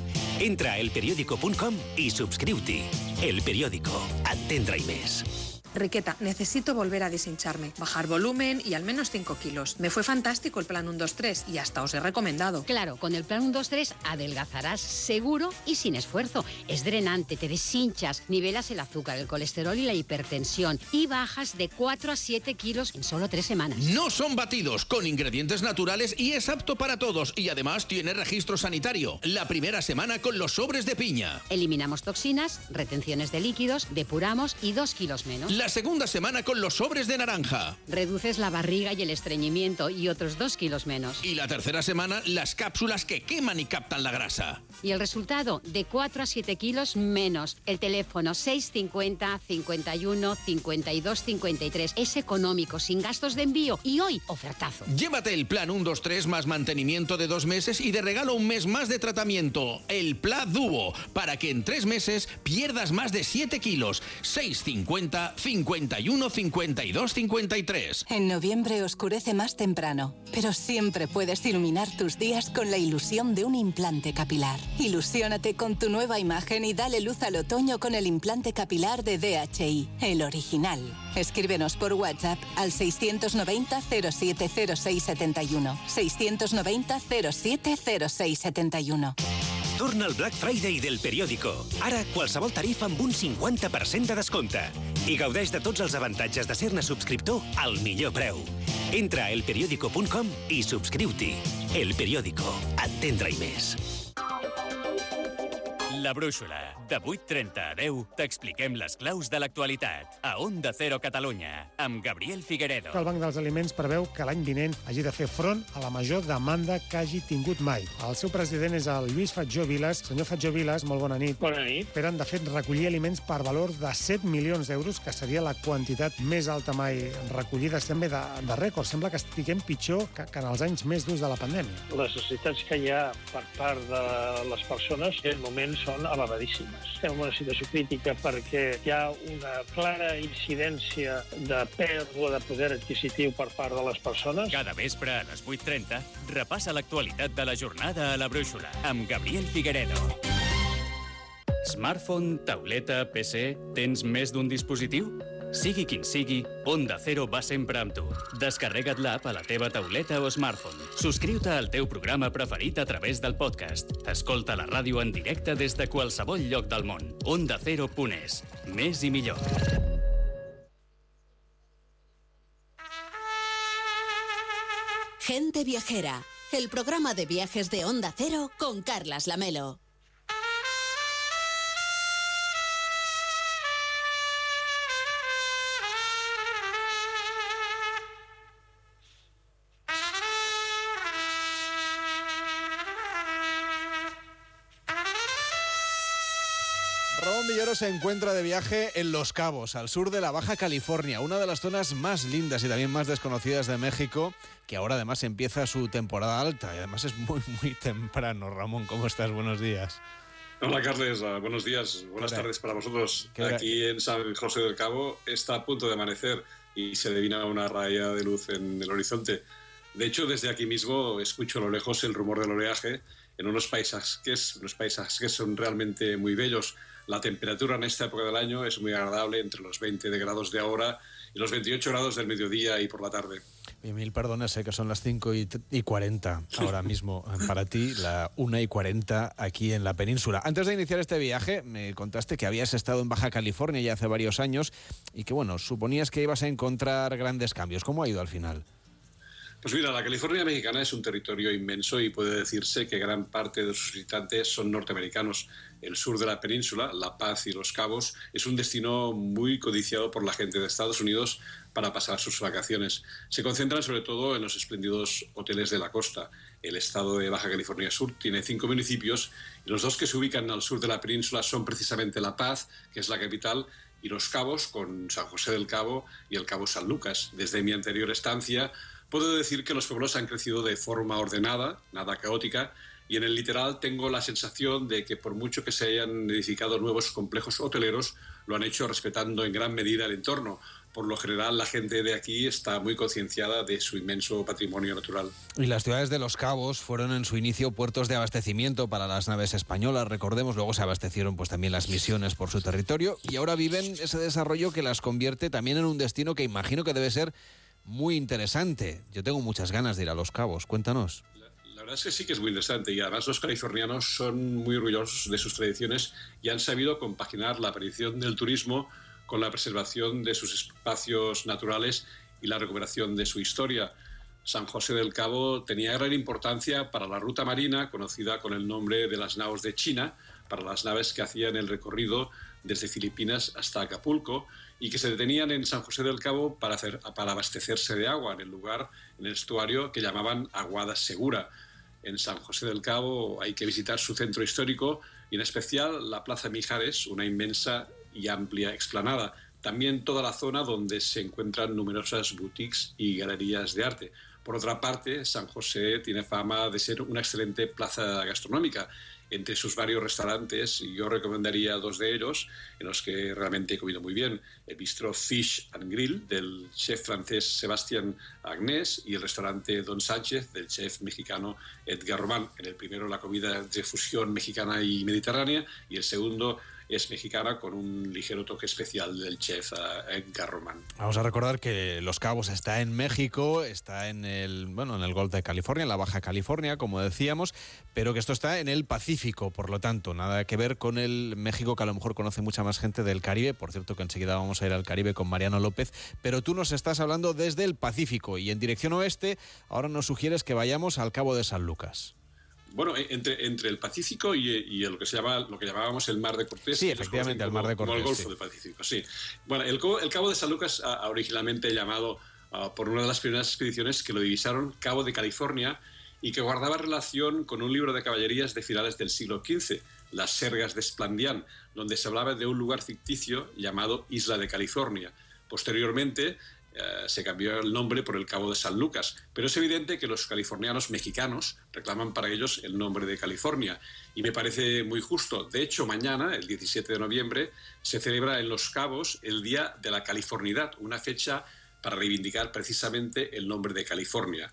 Entra a elperiódico.com i subscriu-t'hi. El Periódico. Entendre i més. Riqueta, necesito volver a deshincharme, bajar volumen y al menos 5 kilos. Me fue fantástico el plan 123 y hasta os he recomendado. Claro, con el plan 123 adelgazarás seguro y sin esfuerzo. Es drenante, te deshinchas, nivelas el azúcar, el colesterol y la hipertensión y bajas de 4 a 7 kilos en solo 3 semanas. No son batidos, con ingredientes naturales y es apto para todos. Y además tiene registro sanitario. La primera semana con los sobres de piña. Eliminamos toxinas, retenciones de líquidos, depuramos y 2 kilos menos. La segunda semana con los sobres de naranja. Reduces la barriga y el estreñimiento y otros 2 kilos menos. Y la tercera semana las cápsulas que queman y captan la grasa. Y el resultado, de 4 a 7 kilos menos. El teléfono 650 51 52 53. Es económico, sin gastos de envío y hoy ofertazo. Llévate el plan 123 más mantenimiento de dos meses y de regalo un mes más de tratamiento. El Pla Duo, para que en tres meses pierdas más de 7 kilos. 650 51 52 53. En noviembre oscurece más temprano, pero siempre puedes iluminar tus días con la ilusión de un implante capilar. Ilusiónate con tu nueva imagen y dale luz al otoño con el implante capilar de DHI, el original. Escríbenos por WhatsApp al 690 070671. 690 070671. Torna al Black Friday del periòdico. Ara, qualsevol tarifa amb un 50% de descompte. I gaudeix de tots els avantatges de ser-ne subscriptor al millor preu. Entra a elperiódico.com i subscriu-t'hi. El Periódico. Entendre i més. La Brúixola. De 8.30 a 10 t'expliquem les claus de l'actualitat. A Onda Cero Catalunya. Amb Gabriel Figueredo. El Banc dels Aliments preveu que l'any vinent hagi de fer front a la major demanda que hagi tingut mai. El seu president és el Lluís Fatjó Viles. Senyor Fatjó Viles, molt bona nit. Bona nit. Esperen, de fet, recollir aliments per valor de 7 milions d'euros, que seria la quantitat més alta mai recollida. Estem bé de, de rècord. Sembla que estiguem pitjor que, que en els anys més durs de la pandèmia. Les necessitats que hi ha per part de les persones en moment són elevadíssimes. Estem en una situació crítica perquè hi ha una clara incidència de pèrdua de poder adquisitiu per part de les persones. Cada vespre a les 8.30 repassa l'actualitat de la jornada a la Brúixola amb Gabriel Figueredo. Smartphone, tauleta, PC... Tens més d'un dispositiu? Sigui quin sigui, Onda Cero va sempre amb tu. Descarrega't l'app a la teva tauleta o smartphone. Subscriu-te al teu programa preferit a través del podcast. Escolta la ràdio en directe des de qualsevol lloc del. Onda Cero.es. Més i millor. Gente Viajera, el programa de viajes de Onda Cero con Carlas Lamelo. Se encuentra de viaje en Los Cabos, al sur de la Baja California, una de las zonas más lindas y también más desconocidas de México, que ahora además empieza su temporada alta y además es muy, muy temprano. Ramón, ¿cómo estás? Buenos días. Hola Carles, uh, buenos días, buenas tardes para vosotros. Aquí en San José del Cabo está a punto de amanecer y se adivina una raya de luz en el horizonte. De hecho, desde aquí mismo escucho a lo lejos el rumor del oleaje en unos paisajes, unos paisajes que son realmente muy bellos. La temperatura en esta época del año es muy agradable, entre los 20 de grados de ahora y los 28 grados del mediodía y por la tarde. Mil perdones, sé que son las 5 y, t- y 40 ahora mismo eh, para ti, la 1 y 40 aquí en la península. Antes de iniciar este viaje, me contaste que habías estado en Baja California ya hace varios años y que, bueno, suponías que ibas a encontrar grandes cambios. ¿Cómo ha ido al final? Pues mira, la California mexicana es un territorio inmenso y puede decirse que gran parte de sus visitantes son norteamericanos. El sur de la península, La Paz y Los Cabos, es un destino muy codiciado por la gente de Estados Unidos para pasar sus vacaciones. Se concentran sobre todo en los espléndidos hoteles de la costa. El estado de Baja California Sur tiene cinco municipios y los dos que se ubican al sur de la península son precisamente La Paz, que es la capital, y Los Cabos, con San José del Cabo y el Cabo San Lucas. Desde mi anterior estancia, puedo decir que los pueblos han crecido de forma ordenada, nada caótica, y en el literal tengo la sensación de que por mucho que se hayan edificado nuevos complejos hoteleros, lo han hecho respetando en gran medida el entorno. Por lo general, la gente de aquí está muy concienciada de su inmenso patrimonio natural. Y las ciudades de los cabos fueron en su inicio puertos de abastecimiento para las naves españolas, recordemos, luego se abastecieron pues también las misiones por su territorio y ahora viven ese desarrollo que las convierte también en un destino que imagino que debe ser muy interesante. Yo tengo muchas ganas de ir a Los Cabos, cuéntanos. La verdad es que sí que es muy interesante y además los californianos son muy orgullosos de sus tradiciones y han sabido compaginar la aparición del turismo con la preservación de sus espacios naturales y la recuperación de su historia. San José del Cabo tenía gran importancia para la ruta marina, conocida con el nombre de las naos de China, para las naves que hacían el recorrido desde Filipinas hasta Acapulco y que se detenían en San José del Cabo para, hacer, para abastecerse de agua en el lugar, en el estuario que llamaban Aguada Segura. En San José del Cabo hay que visitar su centro histórico y en especial la Plaza Mijares, una inmensa y amplia explanada. También toda la zona donde se encuentran numerosas boutiques y galerías de arte. Por otra parte, San José tiene fama de ser una excelente plaza gastronómica entre sus varios restaurantes, y yo recomendaría dos de ellos, en los que realmente he comido muy bien. El bistro Fish and Grill del chef francés Sebastián Agnès y el restaurante Don Sánchez del chef mexicano Edgar Román. En el primero la comida de fusión mexicana y mediterránea y el segundo es mexicana con un ligero toque especial del chef Edgar Román. Vamos a recordar que Los Cabos está en México, está en el, bueno, en el Golfo de California, en la Baja California, como decíamos, pero que esto está en el Pacífico, por lo tanto, nada que ver con el México que a lo mejor conoce mucha más gente del Caribe. Por cierto, que enseguida vamos a ir al Caribe con Mariano López, pero tú nos estás hablando desde el Pacífico y en dirección oeste, ahora nos sugieres que vayamos al Cabo de San Lucas. Bueno, e, entre, entre el Pacífico y, lo que se llama lo que llamábamos el Mar de Cortés. Sí, efectivamente, el Mar de Cortés. Como el Golfo del Pacífico, sí. Bueno, el, el, Cabo de San Lucas, originalmente llamado por una de las primeras expediciones que lo divisaron Cabo de California y que guardaba relación con un libro de caballerías de finales del siglo XV, Las Sergas de Esplandián, donde se hablaba de un lugar ficticio llamado Isla de California. Posteriormente, eh, se cambió el nombre por el Cabo de San Lucas, pero es evidente que los californianos mexicanos reclaman para ellos el nombre de California y me parece muy justo. De hecho, mañana, el 17 de noviembre, se celebra en Los Cabos el Día de la Californidad, una fecha para reivindicar precisamente el nombre de California.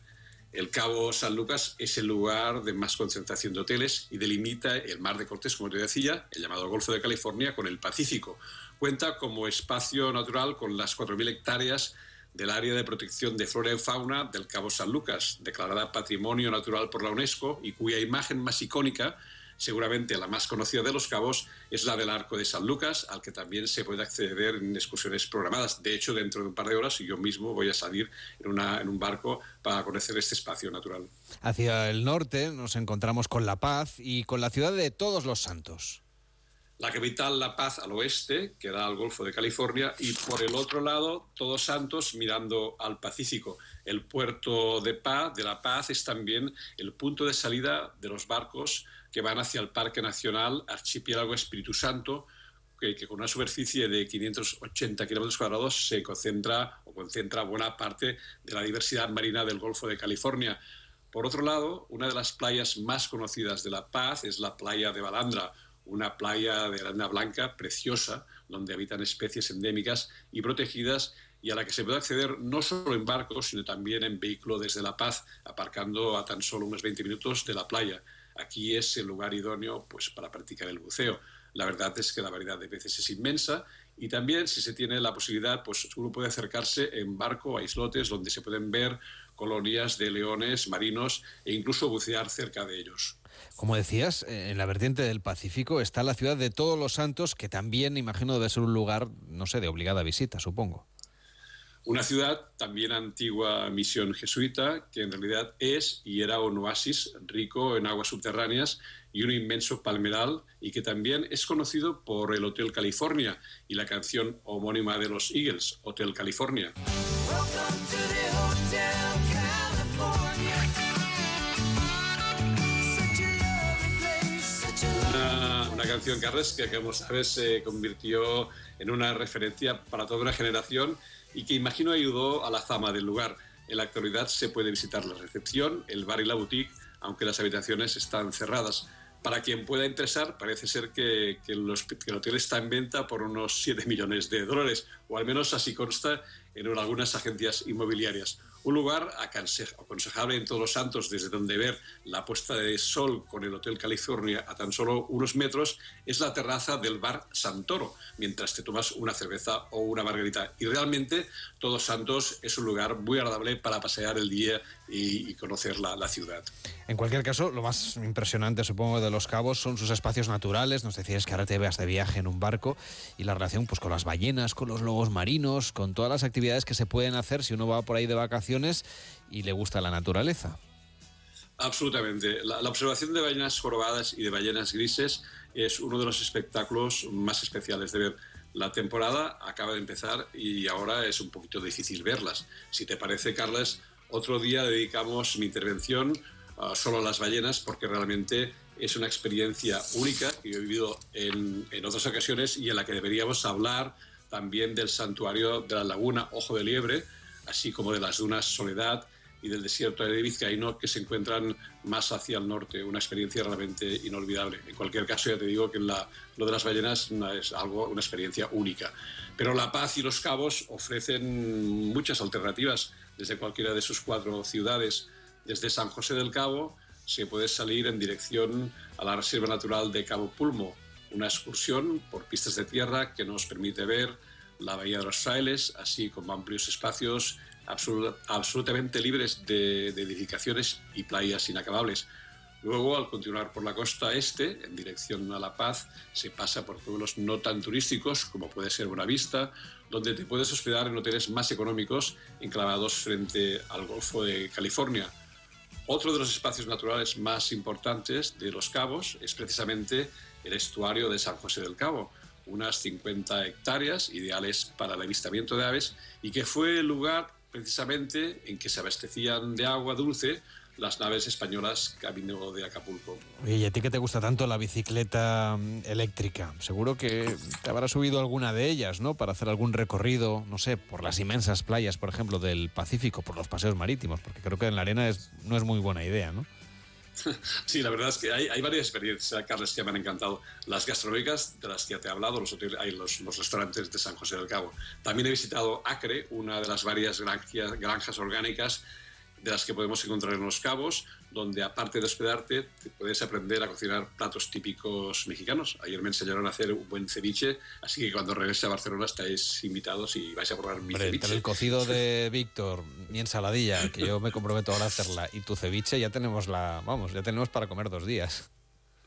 El Cabo San Lucas es el lugar de más concentración de hoteles y delimita el Mar de Cortés, como te decía, el llamado Golfo de California, con el Pacífico. Cuenta como espacio natural con las 4.000 hectáreas del área de protección de flora y fauna del Cabo San Lucas, declarada Patrimonio Natural por la UNESCO y cuya imagen más icónica, seguramente la más conocida de los cabos, es la del Arco de San Lucas, al que también se puede acceder en excursiones programadas. De hecho, dentro de un par de horas yo mismo voy a salir en, en un barco para conocer este espacio natural. Hacia el norte nos encontramos con La Paz y con la ciudad de Todos los Santos la capital La Paz al oeste, que da al Golfo de California, y por el otro lado, Todos Santos mirando al Pacífico. El puerto de Paz, de La Paz, es también el punto de salida de los barcos que van hacia el Parque Nacional Archipiélago Espíritu Santo, que, que con una superficie de 580 kilómetros cuadrados se concentra o concentra buena parte de la diversidad marina del Golfo de California. Por otro lado, una de las playas más conocidas de La Paz es la playa de Balandra, una playa de arena blanca preciosa, donde habitan especies endémicas y protegidas y a la que se puede acceder no solo en barcos, sino también en vehículo desde La Paz, aparcando a tan solo unos 20 minutos de la playa. Aquí es el lugar idóneo pues, para practicar el buceo. La verdad es que la variedad de peces es inmensa y también si se tiene la posibilidad, pues uno puede acercarse en barco a islotes donde se pueden ver colonias de leones marinos e incluso bucear cerca de ellos. Como decías, eh, en la vertiente del Pacífico está la ciudad de Todos los Santos, que también, imagino, debe ser un lugar, no sé, de obligada visita, supongo. Una ciudad también antigua misión jesuita, que en realidad es y era un oasis rico en aguas subterráneas y un inmenso palmeral, y que también es conocido por el Hotel California y la canción homónima de los Eagles, Hotel California. Canción, que como sabes se convirtió en una referencia para toda una generación y que imagino ayudó a la fama del lugar. En la actualidad se puede visitar la recepción, el bar y la boutique, aunque las habitaciones están cerradas. Para quien pueda interesar, parece ser que, que el hotel está en venta por unos 7 millones de dólares, o al menos así consta en algunas agencias inmobiliarias. Un lugar aconse- aconsejable en Todos los Santos, desde donde ver la puesta de sol con el Hotel California a tan solo unos metros, es la terraza del bar Santoro, mientras te tomas una cerveza o una margarita. Y realmente Todos Santos es un lugar muy agradable para pasear el día y, y conocer la- la ciudad. En cualquier caso, lo más impresionante, supongo, de Los Cabos son sus espacios naturales. Nos decías que ahora te veas de viaje en un barco y la relación pues, con las ballenas, con los lobos marinos, con todas las actividades que se pueden hacer si uno va por ahí de vacaciones y le gusta la naturaleza. Absolutamente. La, la observación de ballenas jorobadas y de ballenas grises es uno de los espectáculos más especiales de ver. La temporada acaba de empezar y ahora es un poquito difícil verlas. Si te parece, Carles, otro día dedicamos mi intervención ah, solo a las ballenas porque realmente es una experiencia única que yo he vivido en, en otras ocasiones y en la que deberíamos hablar también del santuario de la laguna Ojo de Liebre, así como de las dunas Soledad y del desierto de Vizcaíno que se encuentran más hacia el norte. Una experiencia realmente inolvidable. En cualquier caso, ya te digo que la- lo de las ballenas es algo, una experiencia única. Pero La Paz y Los Cabos ofrecen muchas alternativas desde cualquiera de sus cuatro ciudades. Desde San José del Cabo se puede salir en dirección a la Reserva Natural de Cabo Pulmo, una excursión por pistas de tierra que nos permite ver la Bahía de los Frailes, así como amplios espacios absolu- absolutamente libres de, de edificaciones y playas inacabables. Luego, al continuar por la costa este, en dirección a La Paz, se pasa por pueblos no tan turísticos como puede ser Buenavista, donde te puedes hospedar en hoteles más económicos enclavados frente al Golfo de California. Otro de los espacios naturales más importantes de Los Cabos es precisamente el estuario de San José del Cabo, unas 50 hectáreas ideales para el avistamiento de aves y que fue el lugar precisamente en que se abastecían de agua dulce las naves españolas camino de Acapulco. Oye, ¿y a ti que te gusta tanto la bicicleta mm, eléctrica? Seguro que te habrás subido alguna de ellas, ¿no? Para hacer algún recorrido, no sé, por las inmensas playas, por ejemplo, del Pacífico, por los paseos marítimos, porque creo que en la arena es, no es muy buena idea, ¿no? Sí, la verdad es que hay, hay varias experiencias, Carles, que me han encantado. Las gastronómicas, de las que ya te he hablado, los, hoteles, hay los, los restaurantes de San José del Cabo. También he visitado Acre, una de las varias granjas, granjas orgánicas de las que podemos encontrar en Los Cabos, donde aparte de hospedarte, te puedes aprender a cocinar platos típicos mexicanos. Ayer me enseñaron a hacer un buen ceviche, así que cuando regrese a Barcelona estáis invitados y vais a probar mi Hombre, ceviche. entre el cocido de Víctor, mi ensaladilla, que yo me comprometo ahora a hacerla, y tu ceviche, ya tenemos la, vamos, ya tenemos para comer dos días.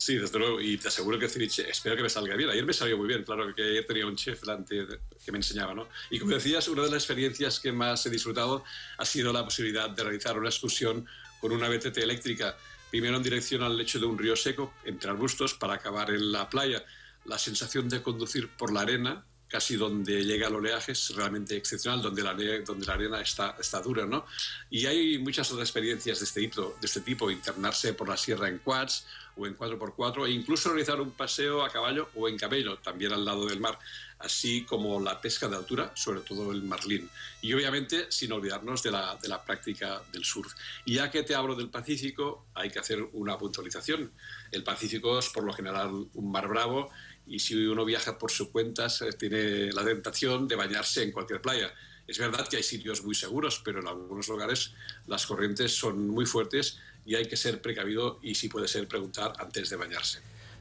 Sí, desde luego, y te aseguro que ceviche, espero que me salga bien. Ayer me salió muy bien, claro, que ayer tenía un chef delante de- que me enseñaba, ¿no? Y como decías, una de las experiencias que más he disfrutado ha sido la posibilidad de realizar una excursión con una BTT eléctrica, primero en dirección al lecho de un río seco, entre arbustos, para acabar en la playa. La sensación de conducir por la arena, casi donde llega el oleaje, es realmente excepcional, donde la, donde la arena está, está dura, ¿no? Y hay muchas otras experiencias de este tipo, de este tipo, internarse por la sierra en quads o en 4x4 e incluso realizar un paseo a caballo o en camello, también al lado del mar, así como la pesca de altura, sobre todo el marlín. Y obviamente sin olvidarnos de la, de la práctica del surf. Y ya que te hablo del Pacífico, hay que hacer una puntualización. El Pacífico es por lo general un mar bravo y si uno viaja por su cuenta se tiene la tentación de bañarse en cualquier playa. Es verdad que hay sitios muy seguros, pero en algunos lugares las corrientes son muy fuertes y hay que ser precavido y si puede ser preguntar antes de bañarse.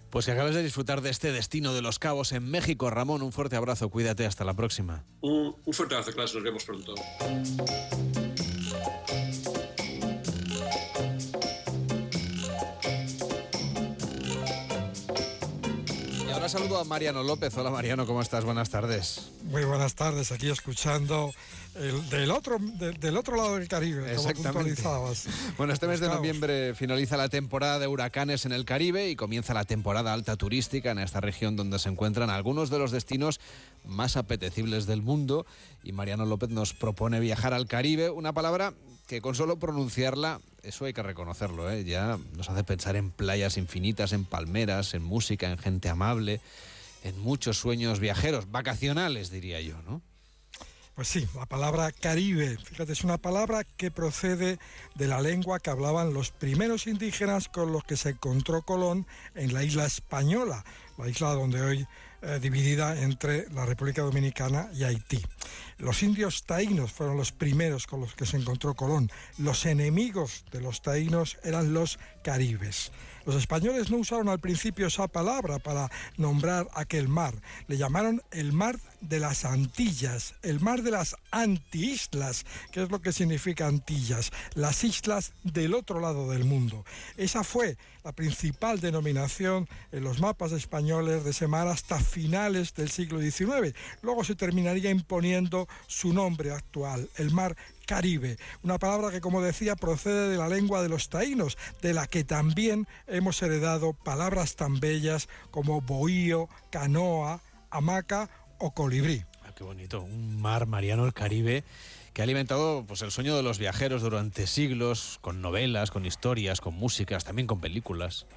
Pues que acabes de disfrutar de este destino de los cabos en México, Ramón. Un fuerte abrazo, cuídate, hasta la próxima. Un, un fuerte abrazo, clase, nos vemos pronto. Saludo a Mariano López. Hola Mariano, ¿cómo estás? Buenas tardes. Muy buenas tardes, aquí escuchando el- del, otro, de- del otro lado del Caribe, como Exactamente. puntualizabas. Bueno, este mes de noviembre finaliza la temporada de huracanes en el Caribe y comienza la temporada alta turística en esta región donde se encuentran algunos de los destinos más apetecibles del mundo. Y Mariano López nos propone viajar al Caribe, una palabra que con solo pronunciarla, eso hay que reconocerlo, ¿eh? ya nos hace pensar en playas infinitas, en palmeras, en música, en gente amable, en muchos sueños viajeros, vacacionales diría yo, ¿no? Pues sí, la palabra Caribe, fíjate, es una palabra que procede de la lengua que hablaban los primeros indígenas con los que se encontró Colón en la isla española, la isla donde hoy eh, dividida entre la República Dominicana y Haití. Los indios taínos fueron los primeros con los que se encontró Colón. Los enemigos de los taínos eran los caribes. Los españoles no usaron al principio esa palabra para nombrar aquel mar. Le llamaron el mar de las Antillas, el mar de las antiislas, que es lo que significa Antillas, las islas del otro lado del mundo. Esa fue la principal denominación en los mapas españoles de ese mar hasta finales del siglo XIX. Luego se terminaría imponiendo su nombre actual, el mar Caribe, una palabra que, como decía, procede de la lengua de los taínos, de la que también hemos heredado palabras tan bellas como bohío, canoa, hamaca o colibrí. Ah, qué bonito, un mar mariano, el Caribe, que ha alimentado pues, el sueño de los viajeros durante siglos, con novelas, con historias, con músicas, también con películas.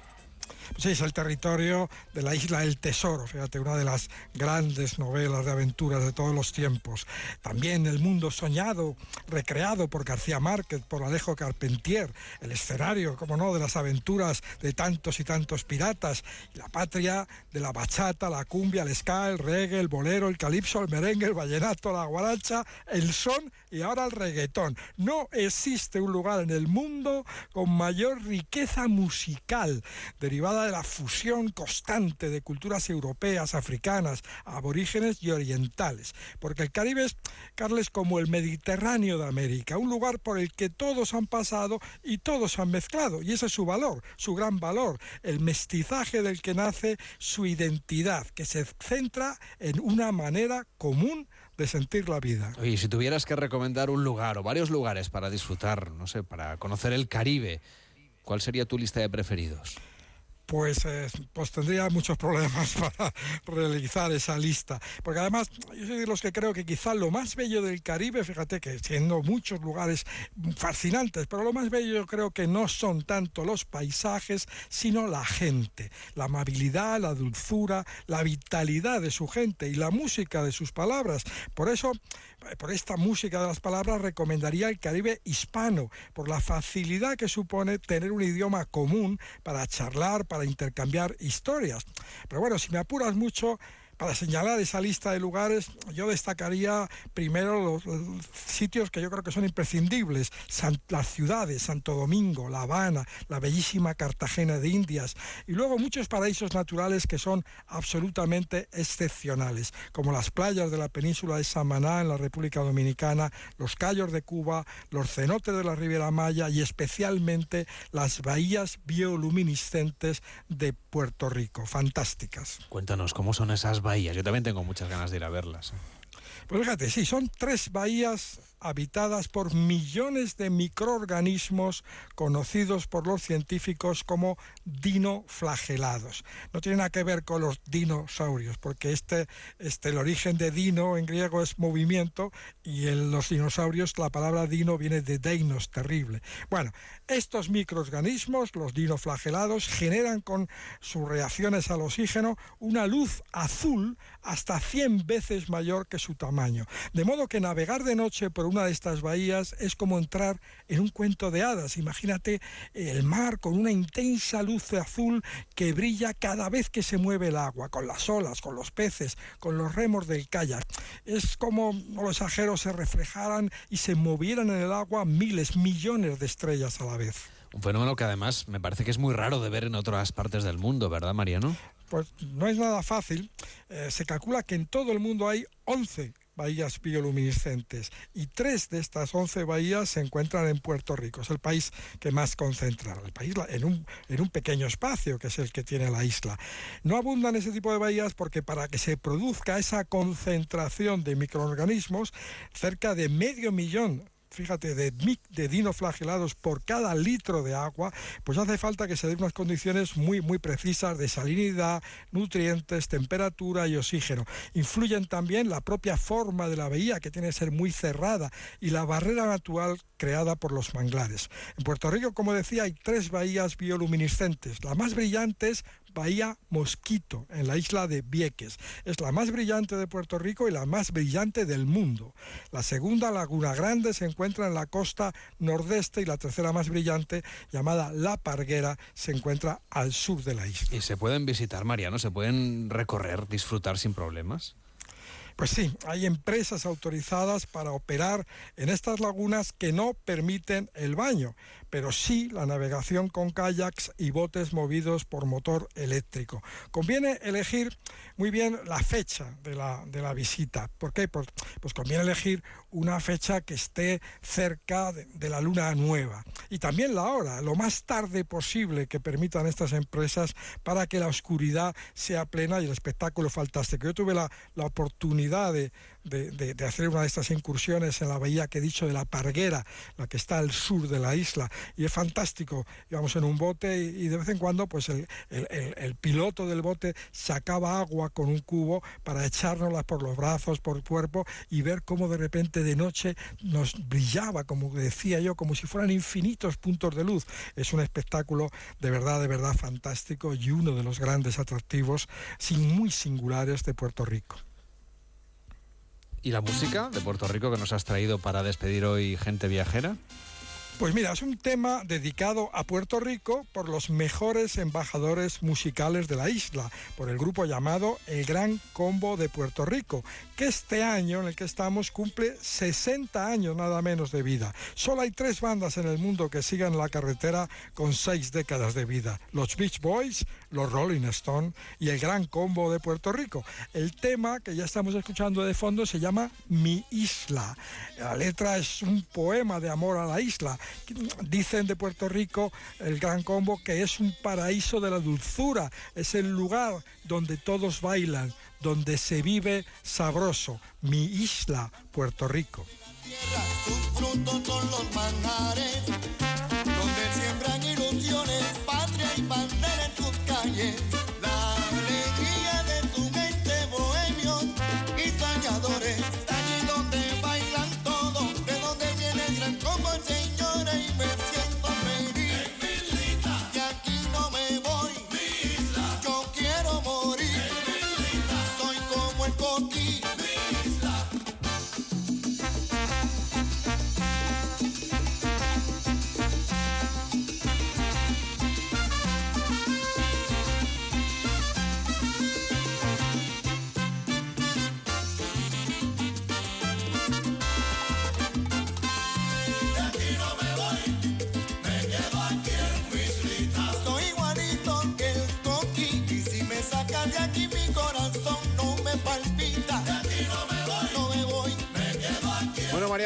Pues es el territorio de la isla del Tesoro, fíjate, una de las grandes novelas de aventuras de todos los tiempos. También el mundo soñado, recreado por García Márquez, por Alejo Carpentier, el escenario, como no, de las aventuras de tantos y tantos piratas, la patria de la bachata, la cumbia, el ska, el reggae, el bolero, el calipso, el merengue, el vallenato, la guaracha, el son y ahora el reggaetón. No existe un lugar en el mundo con mayor riqueza musical derivada de la fusión constante de culturas europeas, africanas, aborígenes y orientales. Porque el Caribe es, Carles, como el Mediterráneo de América, un lugar por el que todos han pasado y todos han mezclado. Y ese es su valor, su gran valor, el mestizaje del que nace su identidad, que se centra en una manera común sentir la vida. Oye, si tuvieras que recomendar un lugar o varios lugares para disfrutar, no sé, para conocer el Caribe, ¿cuál sería tu lista de preferidos? Pues, eh, pues tendría muchos problemas para realizar esa lista. Porque además, yo soy de los que creo que quizá lo más bello del Caribe, fíjate que siendo muchos lugares fascinantes, pero lo más bello yo creo que no son tanto los paisajes, sino la gente, la amabilidad, la dulzura, la vitalidad de su gente y la música de sus palabras. Por eso, por esta música de las palabras, recomendaría el Caribe hispano, por la facilidad que supone tener un idioma común para charlar, para intercambiar historias. Pero bueno, si me apuras mucho, para señalar esa lista de lugares, yo destacaría primero los, sitios que yo creo que son imprescindibles, las ciudades, Santo Domingo, La Habana, la bellísima Cartagena de Indias, y luego muchos paraísos naturales que son absolutamente excepcionales, como las playas de la península de Samaná en la República Dominicana, los Cayos de Cuba, los cenotes de la Riviera Maya y especialmente las bahías bioluminiscentes de Puerto Rico, fantásticas. Cuéntanos, ¿cómo son esas bahías? Yo también tengo muchas ganas de ir a verlas. Pues fíjate, sí, son tres bahías habitadas por millones de microorganismos conocidos por los científicos como dinoflagelados. No tiene nada que ver con los dinosaurios, porque este, este, el origen de dino en griego es movimiento y en los dinosaurios la palabra dino viene de deinos, terrible. Bueno, estos microorganismos, los dinoflagelados, generan con sus reacciones al oxígeno una luz azul hasta 100 veces mayor que su tamaño. De modo que navegar de noche por una de estas bahías es como entrar en un cuento de hadas. Imagínate el mar con una intensa luz azul que brilla cada vez que se mueve el agua, con las olas, con los peces, con los remos del kayak. Es como, no lo exagero, se reflejaran y se movieran en el agua miles, millones de estrellas a la vez. Un fenómeno que además me parece que es muy raro de ver en otras partes del mundo, ¿verdad, Mariano? Pues no es nada fácil. Eh, se calcula que en todo el mundo hay 11 bahías bioluminiscentes y tres de estas 11 bahías se encuentran en Puerto Rico. Es el país que más concentra el país en un, en un pequeño espacio que es el que tiene la isla. No abundan ese tipo de bahías porque para que se produzca esa concentración de microorganismos, cerca de medio millón fíjate, de, de dinoflagelados por cada litro de agua, pues hace falta que se den unas condiciones muy, muy precisas de salinidad, nutrientes, temperatura y oxígeno. Influyen también la propia forma de la bahía, que tiene que ser muy cerrada, y la barrera natural creada por los manglares. En Puerto Rico, como decía, hay tres bahías bioluminiscentes. La más brillante es Bahía Mosquito, en la isla de Vieques. Es la más brillante de Puerto Rico y la más brillante del mundo. La segunda, Laguna Grande, se encuentra en la costa nordeste y la tercera más brillante, llamada La Parguera, se encuentra al sur de la isla. ¿Y se pueden visitar, Mariano? ¿Se pueden recorrer, disfrutar sin problemas? Pues sí, hay empresas autorizadas para operar en estas lagunas que no permiten el baño pero sí la navegación con kayaks y botes movidos por motor eléctrico. Conviene elegir muy bien la fecha de la, de la visita. ¿Por qué? Pues, conviene elegir una fecha que esté cerca de, de, la luna nueva. Y también la hora, lo más tarde posible que permitan estas empresas para que la oscuridad sea plena y el espectáculo fantástico. Yo tuve la, la oportunidad de, de, hacer una de estas incursiones en la bahía que he dicho de la Parguera, la que está al sur de la isla, y es fantástico. Íbamos en un bote y, de vez en cuando pues el, el, piloto del bote sacaba agua con un cubo para echárnosla por los brazos, por el cuerpo y ver cómo de repente de noche nos brillaba, como decía yo, como si fueran infinitos puntos de luz. Es un espectáculo de verdad, de verdad fantástico y uno de los grandes atractivos, sin muy singulares de Puerto Rico. ¿Y la música de Puerto Rico que nos has traído para despedir hoy gente viajera? Pues mira, es un tema dedicado a Puerto Rico por los mejores embajadores musicales de la isla, por el grupo llamado El Gran Combo de Puerto Rico, que este año en el que estamos cumple 60 años nada menos de vida. Solo hay tres bandas en el mundo que sigan la carretera con seis décadas de vida, los Beach Boys, los Rolling Stones y el Gran Combo de Puerto Rico. El tema que ya estamos escuchando de fondo se llama Mi Isla. La letra es un poema de amor a la isla Dicen de Puerto Rico, el Gran Combo, que es un paraíso de la dulzura, es el lugar donde todos bailan, donde se vive sabroso, mi isla, Puerto Rico.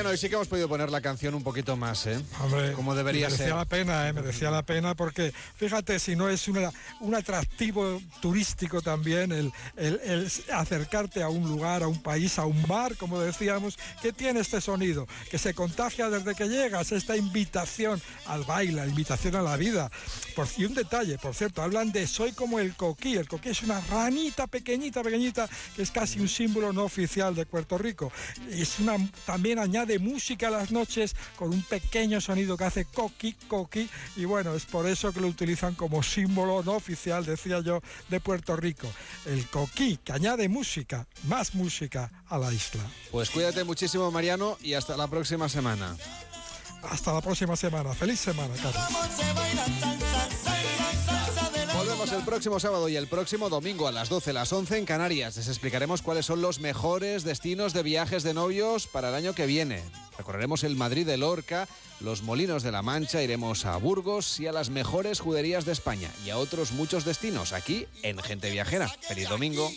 Mariano, hoy sí que hemos podido poner la canción un poquito más, ¿eh? Hombre, como debería merecía ser. la pena, ¿eh? Merecía la pena porque, fíjate, si no es una, un atractivo turístico también el, el, acercarte a un lugar, a un país, a un mar, como decíamos, que tiene este sonido, que se contagia desde que llegas, esta invitación al baile, la invitación a la vida. Por, y un detalle, por cierto, hablan de soy como el coquí. El coquí es una ranita pequeñita, pequeñita, que es casi un símbolo no oficial de Puerto Rico. Es una, también añade música a las noches con un pequeño sonido que hace coqui, coqui, y bueno, es por eso que lo utilizan como símbolo no oficial, decía yo, de Puerto Rico. El coqui, que añade música, más música a la isla. Pues cuídate muchísimo, Mariano, y hasta la próxima semana. Hasta la próxima semana. Feliz semana, Carlos. El próximo sábado y el próximo domingo a las 12, las 11 en Canarias. Les explicaremos cuáles son los mejores destinos de viajes de novios para el año que viene. Recorreremos el Madrid de Lorca, los Molinos de la Mancha, iremos a Burgos y a las mejores juderías de España y a otros muchos destinos aquí en Gente Viajera. ¡Feliz domingo!